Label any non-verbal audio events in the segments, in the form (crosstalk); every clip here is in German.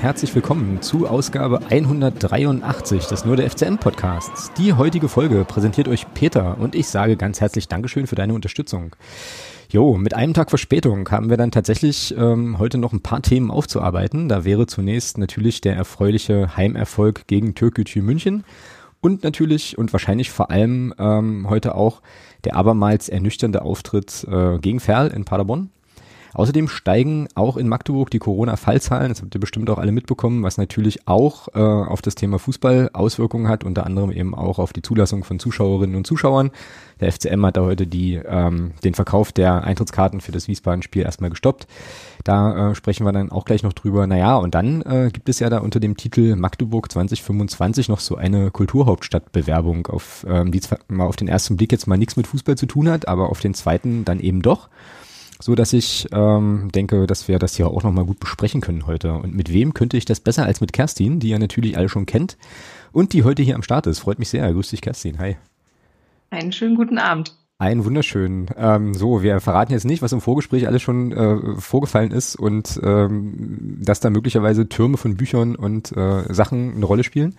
Herzlich willkommen zu Ausgabe 183 des Nur der FCM Podcasts. Die heutige Folge präsentiert euch Peter und ich sage ganz herzlich Dankeschön für deine Unterstützung. Jo, mit einem Tag Verspätung haben wir dann tatsächlich ähm, heute noch ein paar Themen aufzuarbeiten. Da wäre zunächst natürlich der erfreuliche Heimerfolg gegen Türkgücü München und natürlich und wahrscheinlich vor allem ähm, heute auch der abermals ernüchternde Auftritt äh, gegen Ferl in Paderborn. Außerdem steigen auch in Magdeburg die Corona-Fallzahlen, das habt ihr bestimmt auch alle mitbekommen, was natürlich auch äh, auf das Thema Fußball Auswirkungen hat, unter anderem eben auch auf die Zulassung von Zuschauerinnen und Zuschauern. Der FCM hat da heute die, ähm, den Verkauf der Eintrittskarten für das Wiesbaden-Spiel erstmal gestoppt. Da äh, sprechen wir dann auch gleich noch drüber. Naja, und dann äh, gibt es ja da unter dem Titel Magdeburg 2025 noch so eine Kulturhauptstadtbewerbung, auf, ähm, die zwar mal auf den ersten Blick jetzt mal nichts mit Fußball zu tun hat, aber auf den zweiten dann eben doch so dass ich ähm, denke, dass wir das hier auch nochmal gut besprechen können heute. Und mit wem könnte ich das besser als mit Kerstin, die ihr natürlich alle schon kennt und die heute hier am Start ist. Freut mich sehr. Grüß dich, Kerstin. Hi. Einen schönen guten Abend. Einen wunderschönen. Ähm, so, wir verraten jetzt nicht, was im Vorgespräch alles schon äh, vorgefallen ist und ähm, dass da möglicherweise Türme von Büchern und äh, Sachen eine Rolle spielen.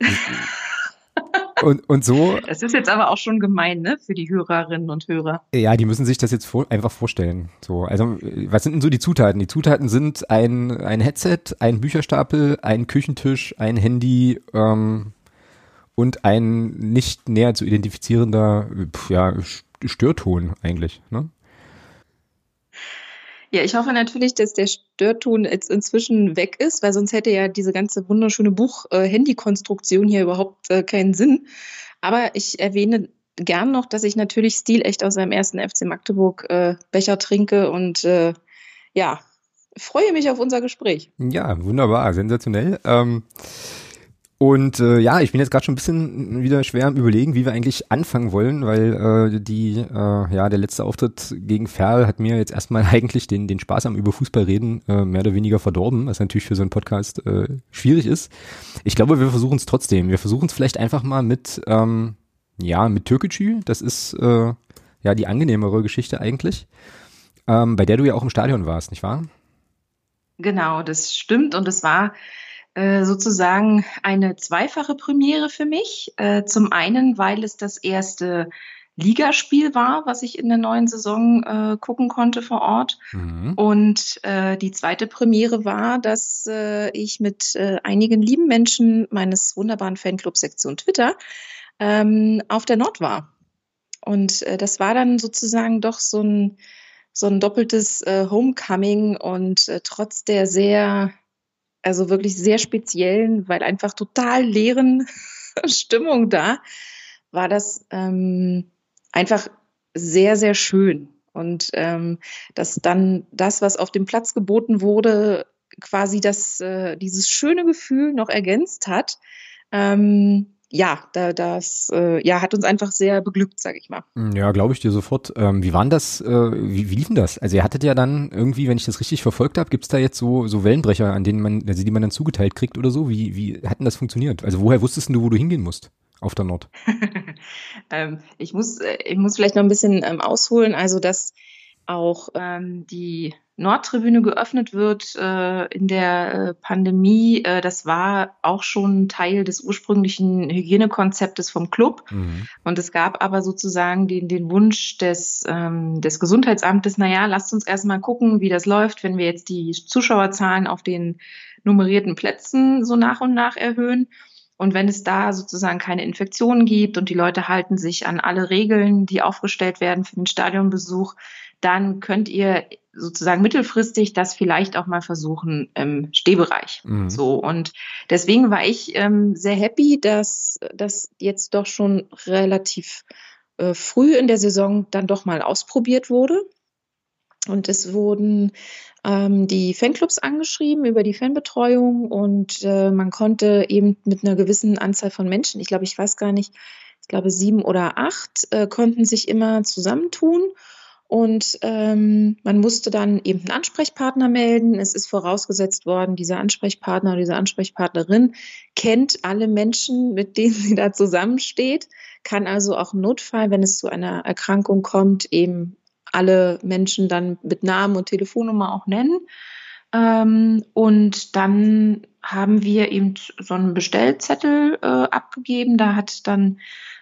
(laughs) Und, und so. Das ist jetzt aber auch schon gemein, ne, für die Hörerinnen und Hörer. Ja, die müssen sich das jetzt vor, einfach vorstellen. So, also, was sind denn so die Zutaten? Die Zutaten sind ein, ein Headset, ein Bücherstapel, ein Küchentisch, ein Handy, ähm, und ein nicht näher zu identifizierender, ja, Störton eigentlich, ne? Ja, ich hoffe natürlich, dass der Störton jetzt inzwischen weg ist, weil sonst hätte ja diese ganze wunderschöne Buch-Handy-Konstruktion hier überhaupt äh, keinen Sinn. Aber ich erwähne gern noch, dass ich natürlich stilecht aus seinem ersten FC Magdeburg äh, Becher trinke und äh, ja, freue mich auf unser Gespräch. Ja, wunderbar, sensationell. Ähm, und äh, ja, ich bin jetzt gerade schon ein bisschen wieder schwer am überlegen, wie wir eigentlich anfangen wollen, weil äh, die, äh, ja, der letzte Auftritt gegen Ferl hat mir jetzt erstmal (laughs) eigentlich den, den Spaß am über Fußball reden äh, mehr oder weniger verdorben, was natürlich für so einen Podcast äh, schwierig ist. Ich glaube, wir versuchen es trotzdem. Wir versuchen es vielleicht einfach mal mit, ähm, ja, mit Türkgücü. Das ist äh, ja die angenehmere Geschichte eigentlich, ähm, bei der du ja auch im Stadion warst, nicht wahr? Genau, das stimmt und es war sozusagen eine zweifache Premiere für mich. Äh, zum einen, weil es das erste Ligaspiel war, was ich in der neuen Saison äh, gucken konnte vor Ort. Mhm. Und äh, die zweite Premiere war, dass äh, ich mit äh, einigen lieben Menschen meines wunderbaren Fanclubs Sektion Twitter ähm, auf der Nord war. Und äh, das war dann sozusagen doch so ein, so ein doppeltes äh, Homecoming und äh, trotz der sehr also wirklich sehr speziellen, weil einfach total leeren (laughs) Stimmung da, war das ähm, einfach sehr, sehr schön. Und ähm, dass dann das, was auf dem Platz geboten wurde, quasi das, äh, dieses schöne Gefühl noch ergänzt hat. Ähm, ja, da, das äh, ja, hat uns einfach sehr beglückt, sage ich mal. Hm, ja, glaube ich dir sofort. Ähm, wie waren das, äh, wie, wie lief denn das? Also ihr hattet ja dann irgendwie, wenn ich das richtig verfolgt habe, gibt es da jetzt so, so Wellenbrecher, an denen man, also die man dann zugeteilt kriegt oder so? Wie, wie hat denn das funktioniert? Also woher wusstest du, wo du hingehen musst? Auf der Nord. (laughs) ähm, ich, muss, äh, ich muss vielleicht noch ein bisschen ähm, ausholen. Also, dass auch ähm, die Nordtribüne geöffnet wird äh, in der äh, Pandemie, äh, das war auch schon Teil des ursprünglichen Hygienekonzeptes vom Club. Mhm. Und es gab aber sozusagen den, den Wunsch des, ähm, des Gesundheitsamtes, naja, lasst uns erstmal gucken, wie das läuft, wenn wir jetzt die Zuschauerzahlen auf den nummerierten Plätzen so nach und nach erhöhen. Und wenn es da sozusagen keine Infektionen gibt und die Leute halten sich an alle Regeln, die aufgestellt werden für den Stadionbesuch, dann könnt ihr sozusagen mittelfristig das vielleicht auch mal versuchen im Stehbereich. Mhm. So und deswegen war ich ähm, sehr happy, dass das jetzt doch schon relativ äh, früh in der Saison dann doch mal ausprobiert wurde. Und es wurden ähm, die Fanclubs angeschrieben über die Fanbetreuung und äh, man konnte eben mit einer gewissen Anzahl von Menschen, ich glaube, ich weiß gar nicht, ich glaube sieben oder acht, äh, konnten sich immer zusammentun und ähm, man musste dann eben einen Ansprechpartner melden. Es ist vorausgesetzt worden, dieser Ansprechpartner oder diese Ansprechpartnerin kennt alle Menschen, mit denen sie da zusammensteht, kann also auch im Notfall, wenn es zu einer Erkrankung kommt, eben alle Menschen dann mit Namen und Telefonnummer auch nennen. Ähm, und dann haben wir eben so einen Bestellzettel äh, abgegeben. Da hat dann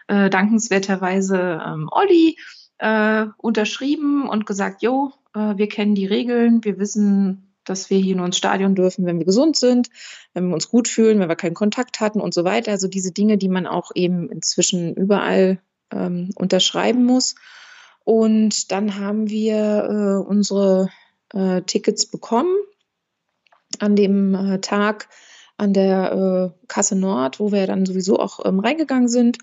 äh, dankenswerterweise ähm, Olli äh, unterschrieben und gesagt, jo, äh, wir kennen die Regeln, wir wissen, dass wir hier nur ins Stadion dürfen, wenn wir gesund sind, wenn wir uns gut fühlen, wenn wir keinen Kontakt hatten und so weiter. Also diese Dinge, die man auch eben inzwischen überall ähm, unterschreiben muss. Und dann haben wir äh, unsere äh, Tickets bekommen an dem äh, Tag an der äh, Kasse Nord, wo wir dann sowieso auch ähm, reingegangen sind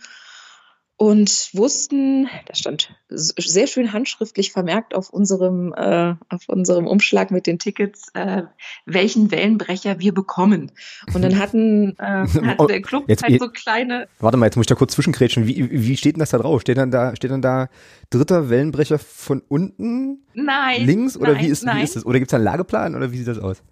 und wussten, da stand sehr schön handschriftlich vermerkt auf unserem, äh, auf unserem Umschlag mit den Tickets, äh, welchen Wellenbrecher wir bekommen. Und dann hatten äh, (laughs) hat der Club jetzt, halt so kleine. Warte mal, jetzt muss ich da kurz zwischenkrätschen. Wie, wie steht denn das da drauf? Steht dann da, steht dann da dritter Wellenbrecher von unten? Nein. Links? Oder nein, wie ist, nein. wie ist das? Oder gibt es da einen Lageplan oder wie sieht das aus?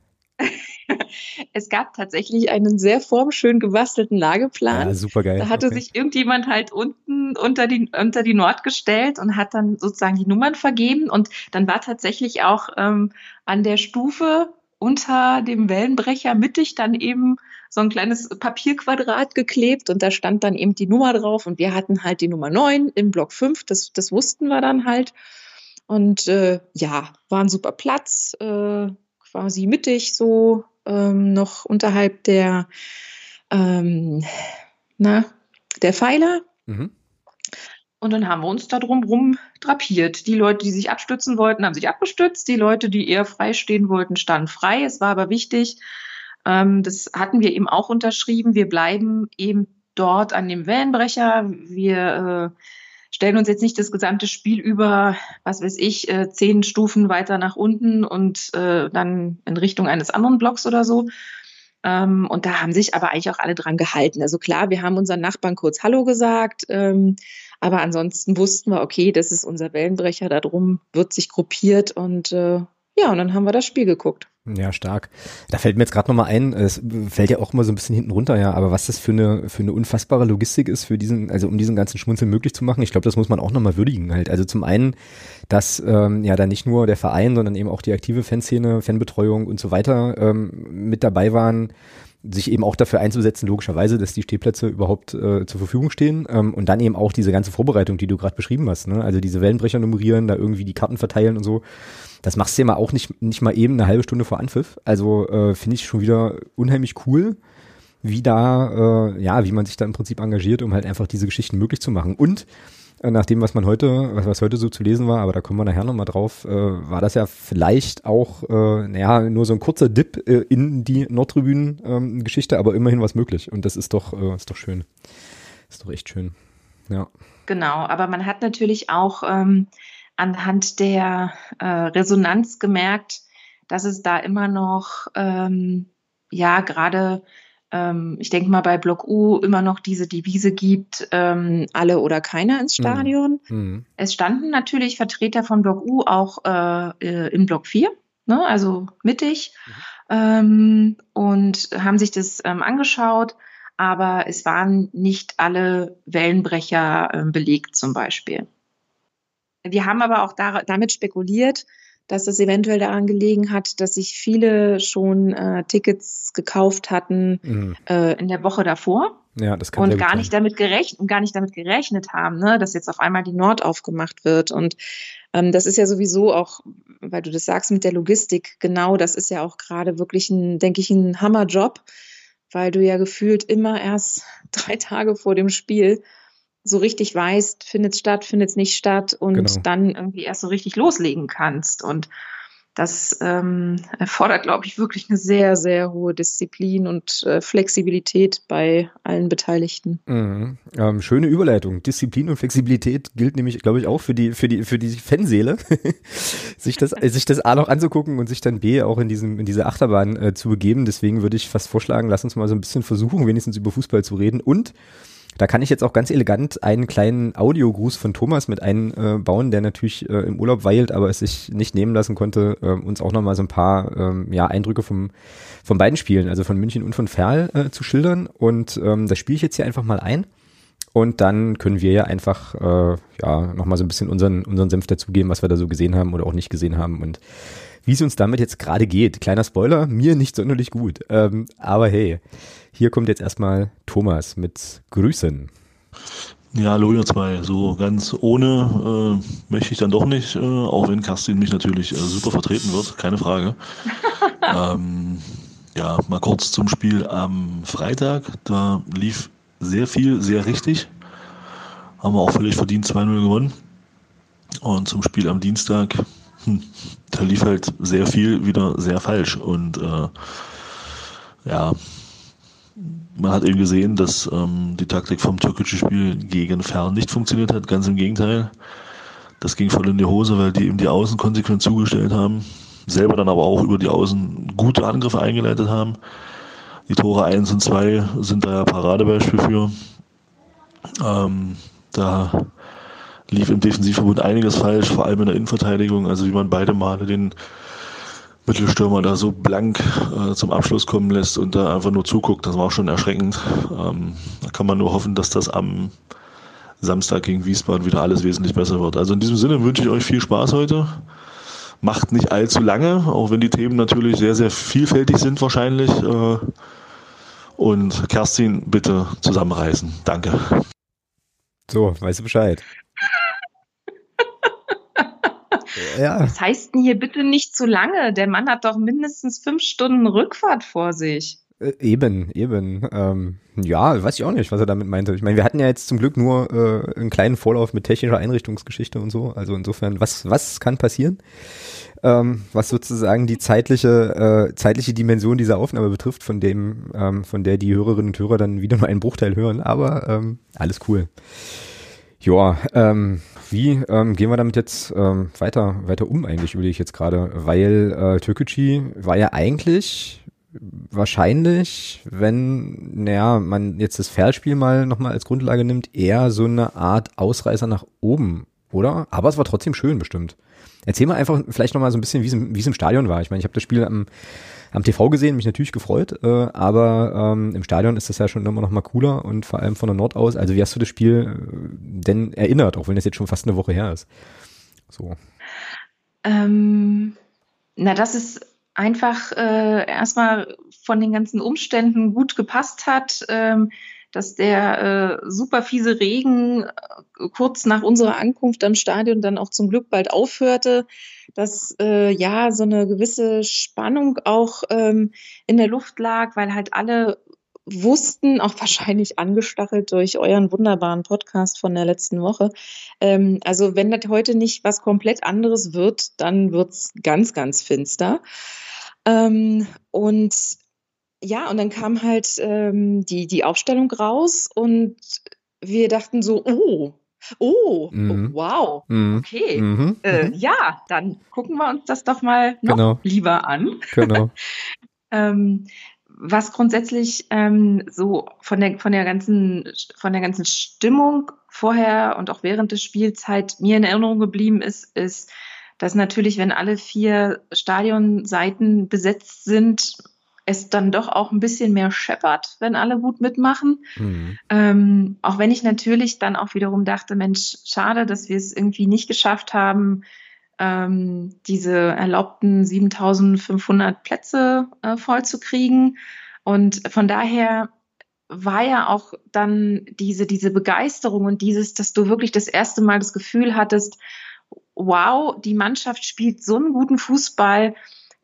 Es gab tatsächlich einen sehr formschön gebastelten Lageplan. Ja, super geil. Da hatte okay. sich irgendjemand halt unten unter die, unter die Nord gestellt und hat dann sozusagen die Nummern vergeben. Und dann war tatsächlich auch ähm, an der Stufe unter dem Wellenbrecher mittig dann eben so ein kleines Papierquadrat geklebt und da stand dann eben die Nummer drauf und wir hatten halt die Nummer 9 im Block 5, das, das wussten wir dann halt. Und äh, ja, war ein super Platz, äh, quasi mittig so ähm, noch unterhalb der, ähm, na, der Pfeiler. Mhm. Und dann haben wir uns da drumrum drapiert. Die Leute, die sich abstützen wollten, haben sich abgestützt. Die Leute, die eher frei stehen wollten, standen frei. Es war aber wichtig, ähm, das hatten wir eben auch unterschrieben. Wir bleiben eben dort an dem Wellenbrecher. Wir äh, stellen uns jetzt nicht das gesamte Spiel über, was weiß ich, äh, zehn Stufen weiter nach unten und äh, dann in Richtung eines anderen Blocks oder so. Ähm, und da haben sich aber eigentlich auch alle dran gehalten. Also klar, wir haben unseren Nachbarn kurz Hallo gesagt, ähm, aber ansonsten wussten wir, okay, das ist unser Wellenbrecher, darum wird sich gruppiert und äh, ja, und dann haben wir das Spiel geguckt. Ja, stark. Da fällt mir jetzt gerade nochmal ein, es fällt ja auch immer so ein bisschen hinten runter, ja, aber was das für eine, für eine unfassbare Logistik ist, für diesen, also um diesen ganzen Schmunzeln möglich zu machen, ich glaube, das muss man auch nochmal würdigen halt. Also zum einen, dass ähm, ja da nicht nur der Verein, sondern eben auch die aktive Fanszene, Fanbetreuung und so weiter ähm, mit dabei waren, sich eben auch dafür einzusetzen, logischerweise, dass die Stehplätze überhaupt äh, zur Verfügung stehen ähm, und dann eben auch diese ganze Vorbereitung, die du gerade beschrieben hast, ne? also diese Wellenbrecher nummerieren, da irgendwie die Karten verteilen und so, das machst du ja mal auch nicht, nicht mal eben eine halbe Stunde vor Anpfiff, also äh, finde ich schon wieder unheimlich cool, wie da, äh, ja, wie man sich da im Prinzip engagiert, um halt einfach diese Geschichten möglich zu machen und äh, nach dem, was man heute, was, was heute so zu lesen war, aber da kommen wir nachher nochmal drauf, äh, war das ja vielleicht auch, äh, naja, nur so ein kurzer Dip äh, in die Nordtribünen-Geschichte, ähm, aber immerhin was möglich. Und das ist doch, äh, ist doch schön. Ist doch echt schön. Ja. Genau, aber man hat natürlich auch ähm, anhand der äh, Resonanz gemerkt, dass es da immer noch, ähm, ja, gerade ähm, ich denke mal bei Block U immer noch diese Devise gibt, ähm, alle oder keiner ins Stadion. Mhm. Es standen natürlich Vertreter von Block U auch äh, äh, in Block 4, ne, also mittig, ähm, und haben sich das ähm, angeschaut, aber es waren nicht alle Wellenbrecher äh, belegt zum Beispiel. Wir haben aber auch da, damit spekuliert, dass es eventuell daran gelegen hat, dass sich viele schon äh, Tickets gekauft hatten Mhm. äh, in der Woche davor Ja, das kann und gar sein. nicht damit gerechnet und gar nicht damit gerechnet haben, ne, dass jetzt auf einmal die Nord aufgemacht wird. Und ähm, das ist ja sowieso auch, weil du das sagst mit der Logistik, genau, das ist ja auch gerade wirklich ein, denke ich, ein Hammerjob, weil du ja gefühlt immer erst (laughs) drei Tage vor dem Spiel so richtig weißt, findet es statt, findet es nicht statt und Genau. dann irgendwie erst so richtig loslegen kannst. Und das ähm, erfordert, glaube ich, wirklich eine sehr, sehr hohe Disziplin und äh, Flexibilität bei allen Beteiligten. Mhm. Ähm, schöne Überleitung. Disziplin und Flexibilität gilt nämlich, glaube ich, auch für die, für die, für die Fanseele, (laughs) sich das, sich das A noch anzugucken und sich dann B auch in diesem, in diese Achterbahn äh, zu begeben. Deswegen würde ich fast vorschlagen, lass uns mal so ein bisschen versuchen, wenigstens über Fußball zu reden und da kann ich jetzt auch ganz elegant einen kleinen Audiogruß von Thomas mit einbauen, der natürlich äh, im Urlaub weilt, aber es sich nicht nehmen lassen konnte, äh, uns auch nochmal so ein paar ähm, ja, Eindrücke vom, von beiden Spielen, also von München und von Ferl äh, zu schildern. Und ähm, das spiele ich jetzt hier einfach mal ein. Und dann können wir ja einfach äh, ja, nochmal so ein bisschen unseren, unseren Senf dazugeben, was wir da so gesehen haben oder auch nicht gesehen haben. Und wie es uns damit jetzt gerade geht. Kleiner Spoiler, mir nicht sonderlich gut. Ähm, aber hey, hier kommt jetzt erstmal Thomas mit Grüßen. Ja, hallo ihr zwei. So ganz ohne äh, möchte ich dann doch nicht, äh, auch wenn Kerstin mich natürlich äh, super vertreten wird, keine Frage. (laughs) ähm, ja, mal kurz zum Spiel am Freitag. Da lief sehr viel, sehr richtig. Haben wir auch völlig verdient 2-0 gewonnen. Und zum Spiel am Dienstag, da lief halt sehr viel wieder sehr falsch. Und äh, ja, man hat eben gesehen, dass ähm, die Taktik vom türkischen Spiel gegen Fern nicht funktioniert hat. Ganz im Gegenteil. Das ging voll in die Hose, weil die eben die Außen konsequent zugestellt haben. Selber dann aber auch über die Außen gute Angriffe eingeleitet haben. Die Tore 1 und 2 sind da ja Paradebeispiel für. Ähm, da lief im Defensivverbund einiges falsch, vor allem in der Innenverteidigung. Also wie man beide Male den Mittelstürmer da so blank äh, zum Abschluss kommen lässt und da einfach nur zuguckt, das war schon erschreckend. Ähm, da kann man nur hoffen, dass das am Samstag gegen Wiesbaden wieder alles wesentlich besser wird. Also in diesem Sinne wünsche ich euch viel Spaß heute. Macht nicht allzu lange, auch wenn die Themen natürlich sehr, sehr vielfältig sind wahrscheinlich. Äh, und Kerstin, bitte zusammenreißen. Danke. So, weißt du Bescheid. Ja. Was heißt denn hier bitte nicht zu lange? Der Mann hat doch mindestens fünf Stunden Rückfahrt vor sich. Äh, eben, eben. Ähm, ja, weiß ich auch nicht, was er damit meinte. Ich meine, wir hatten ja jetzt zum Glück nur äh, einen kleinen Vorlauf mit technischer Einrichtungsgeschichte und so. Also insofern, was, was kann passieren? Ähm, was sozusagen die zeitliche, äh, zeitliche Dimension dieser Aufnahme betrifft, von dem, ähm, von der die Hörerinnen und Hörer dann wieder nur einen Bruchteil hören. Aber ähm, alles cool. Ja, ähm, wie ähm, gehen wir damit jetzt ähm, weiter, weiter um eigentlich, überlege ich jetzt gerade, weil äh, Türkgücü war ja eigentlich wahrscheinlich, wenn, naja, man jetzt das Feldspiel mal nochmal als Grundlage nimmt, eher so eine Art Ausreißer nach oben, oder? Aber es war trotzdem schön bestimmt. Erzähl mal einfach vielleicht nochmal so ein bisschen, wie es im Stadion war. Ich meine, ich habe das Spiel am am TV gesehen, mich natürlich gefreut, äh, aber ähm, im Stadion ist das ja schon immer noch mal cooler und vor allem von der Nord aus. Also wie hast du das Spiel äh, denn erinnert, auch wenn das jetzt schon fast eine Woche her ist? So. Ähm, na, das ist einfach äh, erstmal von den ganzen Umständen gut gepasst hat. Ähm, dass der äh, super fiese Regen äh, kurz nach unserer Ankunft am Stadion dann auch zum Glück bald aufhörte, dass äh, ja so eine gewisse Spannung auch ähm, in der Luft lag, weil halt alle wussten, auch (laughs) wahrscheinlich angestachelt durch euren wunderbaren Podcast von der letzten Woche. Ähm, also wenn das heute nicht was komplett anderes wird, dann wird's ganz, ganz finster. Ähm, und ja, und dann kam halt ähm, die, die Aufstellung raus und wir dachten so, oh, oh, mhm. wow, mhm. okay. Mhm. Äh, mhm. ja, dann gucken wir uns das doch mal noch genau. lieber an. Genau. (laughs) ähm, was grundsätzlich ähm, so von der, von der ganzen, von der ganzen Stimmung vorher und auch während des Spielzeit mir in Erinnerung geblieben ist, ist, dass natürlich, wenn alle vier Stadionseiten besetzt sind, es dann doch auch ein bisschen mehr scheppert, wenn alle gut mitmachen. Mhm. Ähm, auch wenn ich natürlich dann auch wiederum dachte, Mensch, schade, dass wir es irgendwie nicht geschafft haben, ähm, diese erlaubten 7500 Plätze äh, voll zu kriegen. Und von daher war ja auch dann diese, diese Begeisterung und dieses, dass du wirklich das erste Mal das Gefühl hattest, wow, die Mannschaft spielt so einen guten Fußball,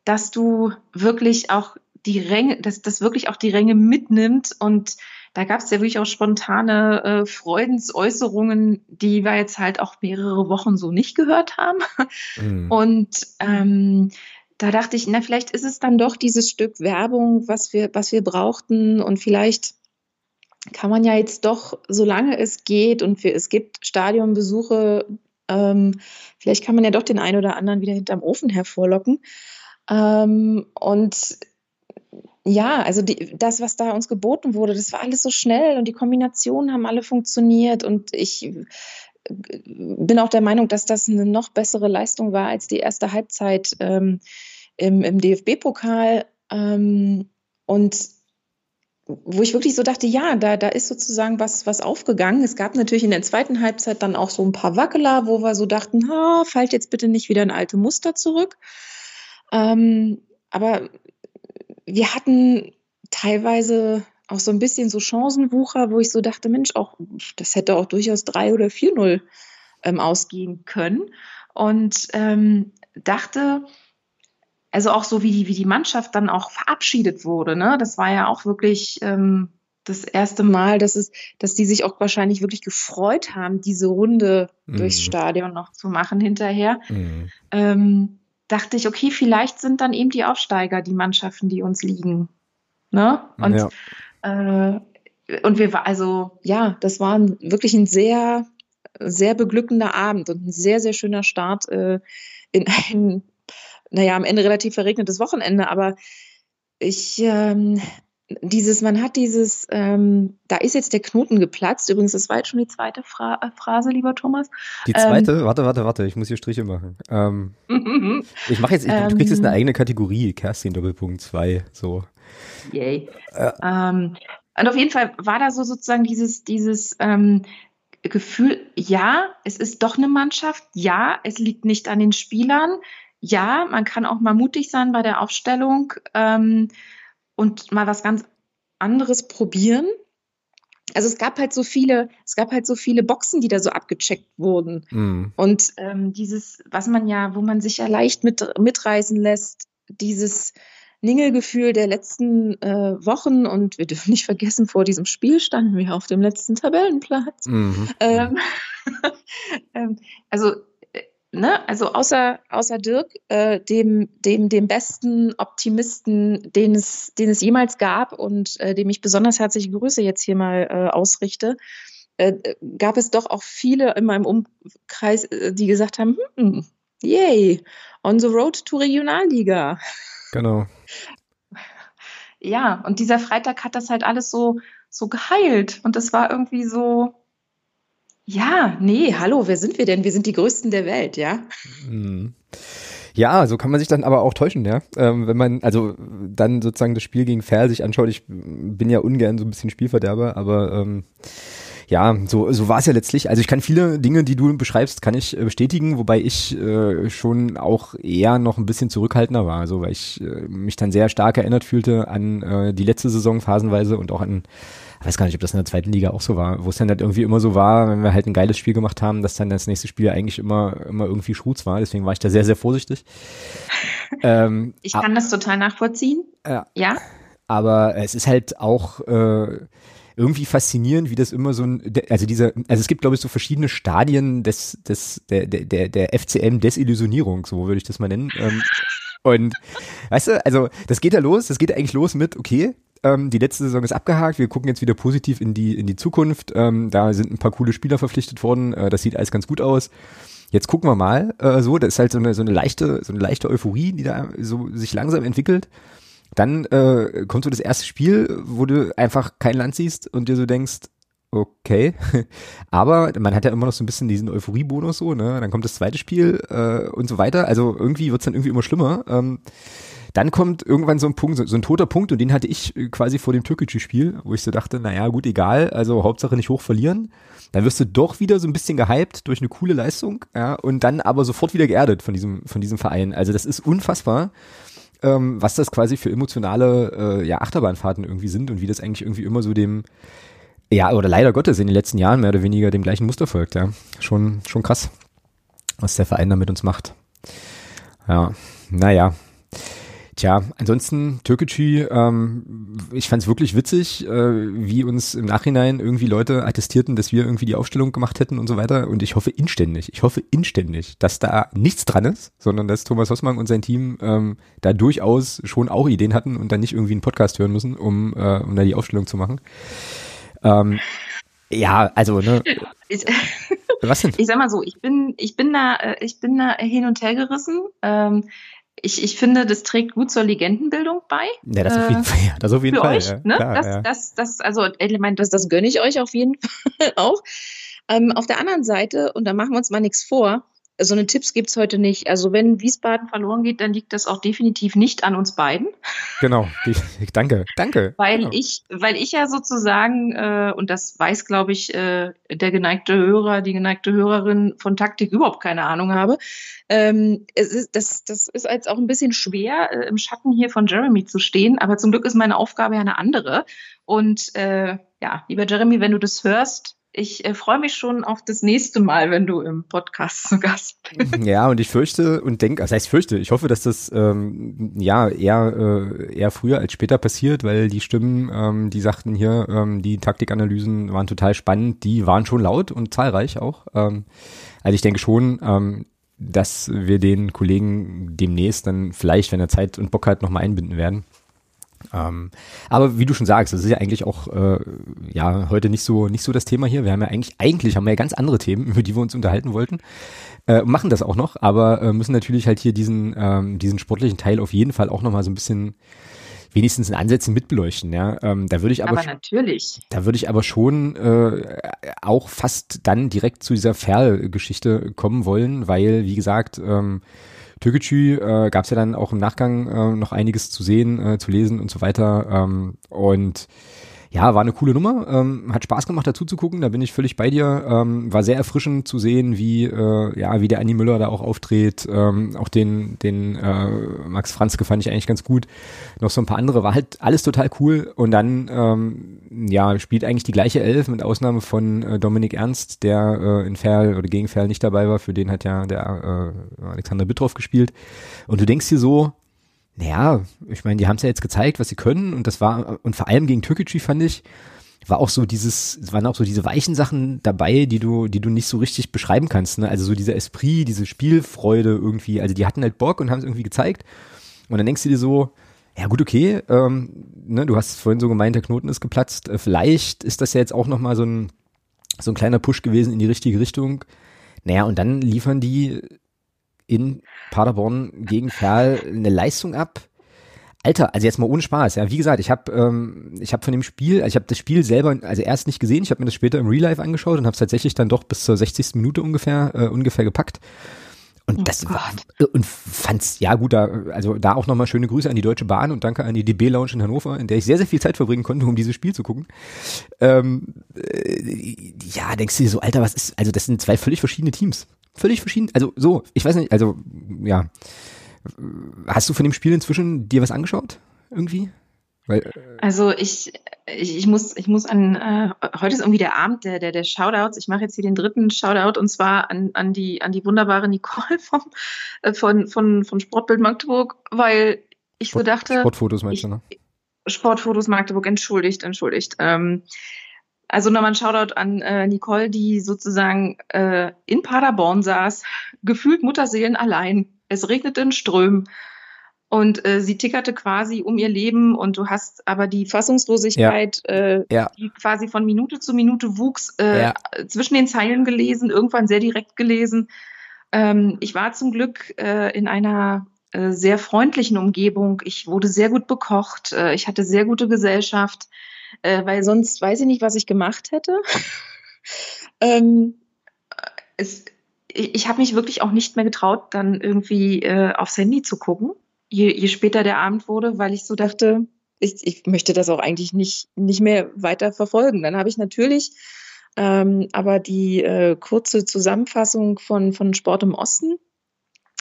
dass du wirklich auch die Ränge, dass das wirklich auch die Ränge mitnimmt und da gab es ja wirklich auch spontane äh, Freudensäußerungen, die wir jetzt halt auch mehrere Wochen so nicht gehört haben. Mhm. Und ähm, da dachte ich, na, vielleicht ist es dann doch dieses Stück Werbung, was wir, was wir brauchten. Und vielleicht kann man ja jetzt doch, solange es geht und wir, es gibt Stadionbesuche, ähm, vielleicht kann man ja doch den einen oder anderen wieder hinterm Ofen hervorlocken. Ähm, und ja, also die, das, was da uns geboten wurde, das war alles so schnell und die Kombinationen haben alle funktioniert und ich äh, bin auch der Meinung, dass das eine noch bessere Leistung war als die erste Halbzeit ähm, im, im DFB-Pokal. Ähm, und wo ich wirklich so dachte, ja, da, da ist sozusagen was, was aufgegangen. Es gab natürlich in der zweiten Halbzeit dann auch so ein paar Wackeler, wo wir so dachten, ha, fallt jetzt bitte nicht wieder ein alte Muster zurück. Ähm, aber wir hatten teilweise auch so ein bisschen so Chancenwucher, wo ich so dachte, Mensch, auch das hätte auch durchaus 3 oder 4-0 ähm, ausgehen können. Und ähm, dachte, also auch so wie die, wie die Mannschaft dann auch verabschiedet wurde, ne? Das war ja auch wirklich ähm, das erste Mal, dass es, dass die sich auch wahrscheinlich wirklich gefreut haben, diese Runde mhm. durchs Stadion noch zu machen hinterher. Mhm. Dachte ich, okay, vielleicht sind dann eben die Aufsteiger die Mannschaften, die uns liegen. Ne? Und, ja. äh, und wir war also, ja, das war wirklich ein sehr, sehr beglückender Abend und ein sehr, sehr schöner Start äh, in ein, naja, am Ende relativ verregnetes Wochenende, aber ich, ähm, dieses, man hat dieses, ähm, da ist jetzt der Knoten geplatzt. Übrigens, das war jetzt schon die zweite Fra äh, Phrase, lieber Thomas. Die zweite? Ähm, warte, warte, warte, ich muss hier Striche machen. Ähm, (laughs) ich mache jetzt, ich, du kriegst jetzt eine ähm. eigene Kategorie, Kerstin Doppelpunkt 2, so. Yay. Äh. Ähm, und auf jeden Fall war da so sozusagen dieses, dieses ähm, Gefühl, ja, es ist doch eine Mannschaft, ja, es liegt nicht an den Spielern, ja, man kann auch mal mutig sein bei der Aufstellung. Und mal was ganz anderes probieren. Also es gab halt so viele, es gab halt so viele Boxen, die da so abgecheckt wurden. Mhm. Und ähm, dieses, was man ja, wo man sich ja leicht mit, mitreißen lässt, dieses Ningelgefühl der letzten äh, Wochen und wir dürfen nicht vergessen, vor diesem Spiel standen wir auf dem letzten Tabellenplatz. Mhm. Ähm, (laughs) ähm, also ne, also außer, außer Dirk, äh, dem, dem, dem besten Optimisten, den es, den es jemals gab und äh, dem ich besonders herzliche Grüße jetzt hier mal äh, ausrichte, äh, gab es doch auch viele in meinem Umkreis, äh, die gesagt haben, hm, yay, on the road to Regionalliga. Genau. Ja, und dieser Freitag hat das halt alles so, so geheilt. Und das war irgendwie so, ja, nee, hallo, wer sind wir denn? Wir sind die Größten der Welt, ja. Mhm. Ja, so kann man sich dann aber auch täuschen, ja. Ähm, wenn man, also dann sozusagen das Spiel gegen Fair sich anschaut, ich bin ja ungern so ein bisschen Spielverderber, aber ähm, ja, so, so war es ja letztlich. Also ich kann viele Dinge, die du beschreibst, kann ich äh, bestätigen, wobei ich äh, schon auch eher noch ein bisschen zurückhaltender war, also weil ich äh, mich dann sehr stark erinnert fühlte an äh, die letzte Saison phasenweise und auch an ich weiß gar nicht, ob das in der zweiten Liga auch so war, wo es dann halt irgendwie immer so war, wenn wir halt ein geiles Spiel gemacht haben, dass dann das nächste Spiel eigentlich immer, immer irgendwie Schrutz war. Deswegen war ich da sehr, sehr vorsichtig. (laughs) ähm, ich kann das total nachvollziehen. Ja. ja. Aber es ist halt auch äh, irgendwie faszinierend, wie das immer so ein, also dieser, also es gibt glaube ich so verschiedene Stadien des, des, der, der, der FCM Desillusionierung, so würde ich das mal nennen. Ähm, und weißt du, also das geht ja los, das geht eigentlich los mit, okay, ähm, die letzte Saison ist abgehakt. Wir gucken jetzt wieder positiv in die, in die Zukunft. Ähm, da sind ein paar coole Spieler verpflichtet worden. Äh, das sieht alles ganz gut aus. Jetzt gucken wir mal äh, so. Das ist halt so eine, so eine leichte, so eine leichte Euphorie, die da so sich langsam entwickelt. Dann äh, kommt so das erste Spiel, wo du einfach kein Land siehst und dir so denkst, okay. (laughs) Aber man hat ja immer noch so ein bisschen diesen Euphoriebonus so, ne? Dann kommt das zweite Spiel äh, und so weiter. Also irgendwie wird's dann irgendwie immer schlimmer. Ähm, dann kommt irgendwann so ein Punkt, so, so ein toter Punkt und den hatte ich äh, quasi vor dem Türkgücü-Spiel, wo ich so dachte, naja, gut, egal, also Hauptsache nicht hoch verlieren. Dann wirst du doch wieder so ein bisschen gehypt durch eine coole Leistung, ja, und dann aber sofort wieder geerdet von diesem, von diesem Verein. Also das ist unfassbar, ähm, was das quasi für emotionale äh, ja, Achterbahnfahrten irgendwie sind und wie das eigentlich irgendwie immer so dem, ja, oder leider Gottes in den letzten Jahren mehr oder weniger dem gleichen Muster folgt, ja. Schon, schon krass, was der Verein da mit uns macht. Ja, naja. Tja, ansonsten Türkgücü, ähm, ich fand es wirklich witzig, äh, wie uns im Nachhinein irgendwie Leute attestierten, dass wir irgendwie die Aufstellung gemacht hätten und so weiter. Und ich hoffe inständig, ich hoffe inständig, dass da nichts dran ist, sondern dass Thomas Hossmann und sein Team ähm, da durchaus schon auch Ideen hatten und dann nicht irgendwie einen Podcast hören müssen, um, äh, um da die Aufstellung zu machen. Ähm, ja, also, ne. Ich, Was denn? Ich sag mal so, ich bin, ich bin da, äh, ich bin da hin und her gerissen. Ähm, ich, ich finde, das trägt gut zur Legendenbildung bei. Ja, das auf jeden äh, Fall. Ja, das auf jeden Fall. Euch, ja. Ne? Klar, das, ja. das, das, also, ich meine, das, das gönne ich euch auf jeden (laughs) Fall auch. Ähm, auf der anderen Seite, und da machen wir uns mal nichts vor, so eine Tipps gibt's heute nicht. Also wenn Wiesbaden verloren geht, dann liegt das auch definitiv nicht an uns beiden. Genau, (laughs) danke, danke. Weil genau. ich, weil ich ja sozusagen, äh, und das weiß, glaube ich, äh, der geneigte Hörer, die geneigte Hörerin von Taktik überhaupt keine Ahnung habe. Ähm, es ist, das, das ist jetzt auch ein bisschen schwer, äh, im Schatten hier von Jeremy zu stehen, aber zum Glück ist meine Aufgabe ja eine andere. Und äh, ja, lieber Jeremy, wenn du das hörst, ich äh, freue mich schon auf das nächste Mal, wenn du im Podcast zu Gast bist. (laughs) Ja, und ich fürchte und denke, das heißt fürchte, ich hoffe, dass das ähm, ja eher, äh, eher früher als später passiert, weil die Stimmen, ähm, die sagten hier, ähm, die Taktikanalysen waren total spannend, die waren schon laut und zahlreich auch. Ähm, also ich denke schon, ähm, dass wir den Kollegen demnächst dann vielleicht, wenn er Zeit und Bock hat, nochmal einbinden werden. Ähm, aber wie du schon sagst, das ist ja eigentlich auch äh, ja heute nicht so nicht so das Thema hier. Wir haben ja eigentlich eigentlich haben wir ja ganz andere Themen, (laughs) über die wir uns unterhalten wollten. Äh, machen das auch noch, aber äh, müssen natürlich halt hier diesen ähm, diesen sportlichen Teil auf jeden Fall auch noch mal so ein bisschen wenigstens in Ansätzen mitbeleuchten. Ja, ähm, da würde ich aber, aber natürlich. Da würde ich aber schon äh, auch fast dann direkt zu dieser Ferl-Geschichte kommen wollen, weil wie gesagt ähm, Türkgücü äh, gab es ja dann auch im Nachgang äh, noch einiges zu sehen, äh, zu lesen und so weiter. Ähm, und ja, war eine coole Nummer, ähm, hat Spaß gemacht dazu zu gucken, da bin ich völlig bei dir. Ähm, war sehr erfrischend zu sehen, wie äh, ja, wie der Annie Müller da auch auftritt. Ähm, auch den den äh, Max Franzke fand ich eigentlich ganz gut. Noch so ein paar andere, war halt alles total cool. Und dann ähm, ja spielt eigentlich die gleiche Elf mit Ausnahme von äh, Dominik Ernst, der äh, in Ferl oder gegen Ferl nicht dabei war. Für den hat ja der äh, Alexander Bittroff gespielt. Und du denkst dir so, naja, ich meine, die haben es ja jetzt gezeigt, was sie können und das war, und vor allem gegen Türkgücü fand ich, war auch so dieses, es waren auch so diese weichen Sachen dabei, die du, die du nicht so richtig beschreiben kannst, ne? Also so dieser Esprit, diese Spielfreude irgendwie, also die hatten halt Bock und haben es irgendwie gezeigt. Und dann denkst du dir so, ja gut, okay, ähm, ne, du hast vorhin so gemeint, der Knoten ist geplatzt. Äh, vielleicht ist das ja jetzt auch nochmal so ein, so ein kleiner Push gewesen in die richtige Richtung. Naja, und dann liefern die in Paderborn gegen Ferl eine Leistung ab. Alter, also jetzt mal ohne Spaß. Ja, wie gesagt, ich habe ähm, ich habe von dem Spiel, also ich habe das Spiel selber, also erst nicht gesehen. Ich habe mir das später im Real Life angeschaut und habe es tatsächlich dann doch bis zur 60. Minute ungefähr äh, ungefähr gepackt. Und oh das war, und fand's, ja gut, da, also da auch nochmal schöne Grüße an die Deutsche Bahn und danke an die DB Lounge in Hannover, in der ich sehr, sehr viel Zeit verbringen konnte, um dieses Spiel zu gucken. Ähm, äh, ja, denkst du dir so, Alter, was ist, also das sind zwei völlig verschiedene Teams. Völlig verschieden, also so, ich weiß nicht, also, ja. Hast du von dem Spiel inzwischen dir was angeschaut? Irgendwie? Weil, äh also ich, ich, ich, muss, ich muss an, äh, heute ist irgendwie der Abend der, der, der Shoutouts. Ich mache jetzt hier den dritten Shoutout und zwar an, an, die, an die wunderbare Nicole (laughs) vom, äh, von, von, von Sportbild Magdeburg, weil ich Sport, so dachte. Sportfotos meinst du, ne? Sportfotos Magdeburg, entschuldigt, entschuldigt. Ähm, also nochmal ein Shoutout an äh, Nicole, die sozusagen äh, in Paderborn saß, gefühlt Mutterseelen allein. Es regnete in Strömen und äh, sie tickerte quasi um ihr Leben und du hast aber die Fassungslosigkeit, ja. Äh, ja. die quasi von Minute zu Minute wuchs, äh, ja. zwischen den Zeilen gelesen, irgendwann sehr direkt gelesen. Ähm, ich war zum Glück äh, in einer äh, sehr freundlichen Umgebung. Ich wurde sehr gut bekocht. Äh, ich hatte sehr gute Gesellschaft, äh, weil sonst weiß ich nicht, was ich gemacht hätte. (laughs) ähm, es, ich, ich habe mich wirklich auch nicht mehr getraut, dann irgendwie äh, aufs Handy zu gucken je, je später der Abend wurde, weil ich so dachte, ich, ich möchte das auch eigentlich nicht, nicht mehr weiter verfolgen. Dann habe ich natürlich ähm, aber die äh, kurze Zusammenfassung von, von Sport im Osten,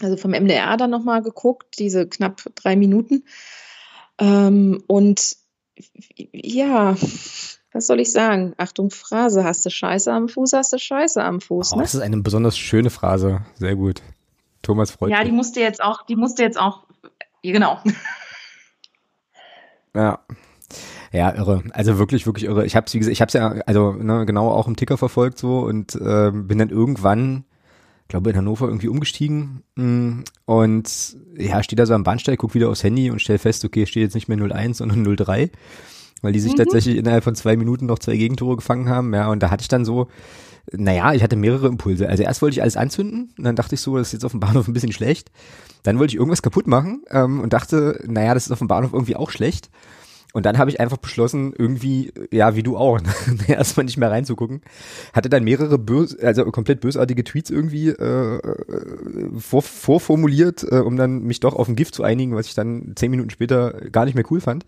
also vom MDR dann nochmal geguckt, diese knapp drei Minuten. Ähm, und ja, was soll ich sagen? Achtung, Phrase, hast du Scheiße am Fuß, hast du Scheiße am Fuß. Oh, ne? Das ist eine besonders schöne Phrase. Sehr gut. Thomas freut Ja, die musste jetzt auch, die musste jetzt auch genau. (laughs) Ja. Ja, irre. Also wirklich, wirklich irre. Ich hab's, wie gesagt, ich hab's ja, also ne, genau auch im Ticker verfolgt so und äh, bin dann irgendwann, glaube in Hannover irgendwie umgestiegen mm, und ja, stehe da so am Bahnsteig, guck wieder aufs Handy und stell fest, okay, steht jetzt nicht mehr 01, sondern 03, weil die sich mhm. tatsächlich innerhalb von zwei Minuten noch zwei Gegentore gefangen haben. Ja, und da hatte ich dann so, naja, ich hatte mehrere Impulse. Also erst wollte ich alles anzünden und dann dachte ich so, das ist jetzt auf dem Bahnhof ein bisschen schlecht. Dann wollte ich irgendwas kaputt machen ähm, und dachte, naja, das ist auf dem Bahnhof irgendwie auch schlecht. Und dann habe ich einfach beschlossen, irgendwie, ja, wie du auch, (laughs) erstmal nicht mehr reinzugucken. Hatte dann mehrere bös also komplett bösartige Tweets irgendwie äh, äh, vor, vorformuliert, äh, um dann mich doch auf ein Gift zu einigen, was ich dann zehn Minuten später gar nicht mehr cool fand.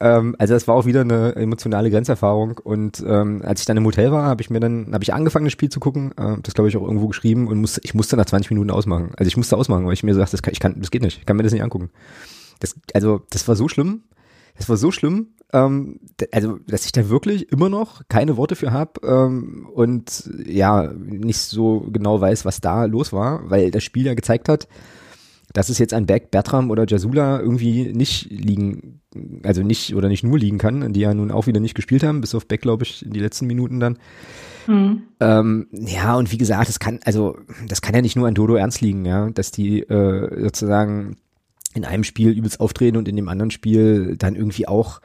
Ähm, also das war auch wieder eine emotionale Grenzerfahrung. Und ähm, als ich dann im Hotel war, habe ich mir dann, habe ich angefangen, das Spiel zu gucken, äh, das glaube ich auch irgendwo geschrieben und musste, ich musste nach 20 Minuten ausmachen. Also ich musste ausmachen, weil ich mir so dachte, das, kann, ich kann, das geht nicht, ich kann mir das nicht angucken. Das, also das war so schlimm, das war so schlimm, ähm, also dass ich da wirklich immer noch keine Worte für habe ähm, und ja, nicht so genau weiß, was da los war, weil das Spiel ja gezeigt hat, dass es jetzt an Berg Bertram oder Jasula irgendwie nicht liegen, also nicht oder nicht nur liegen kann, die ja nun auch wieder nicht gespielt haben, bis auf Beck, glaube ich, in die letzten Minuten dann. Mhm. Ähm, ja, und wie gesagt, das kann, also das kann ja nicht nur an Dodo ernst liegen, ja, dass die äh, sozusagen in einem Spiel übelst auftreten und in dem anderen Spiel dann irgendwie auch,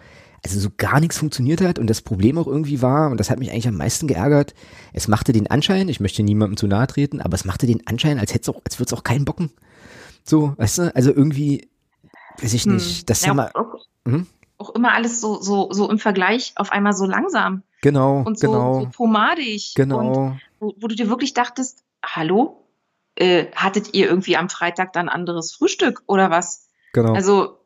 also so gar nichts funktioniert hat und das Problem auch irgendwie war, und das hat mich eigentlich am meisten geärgert, es machte den Anschein, ich möchte niemandem zu nahe treten, aber es machte den Anschein, als hätte es auch, als würde es auch keinen bocken. So, weißt du, also irgendwie, weiß ich hm. nicht, hm. das ja, mal, auch, hm? auch, immer alles so, so, so im Vergleich auf einmal so langsam. Genau, und so, genau. so pomadig. Genau. Und wo, wo du dir wirklich dachtest, hallo, äh, hattet ihr irgendwie am Freitag dann anderes Frühstück oder was? Genau. Also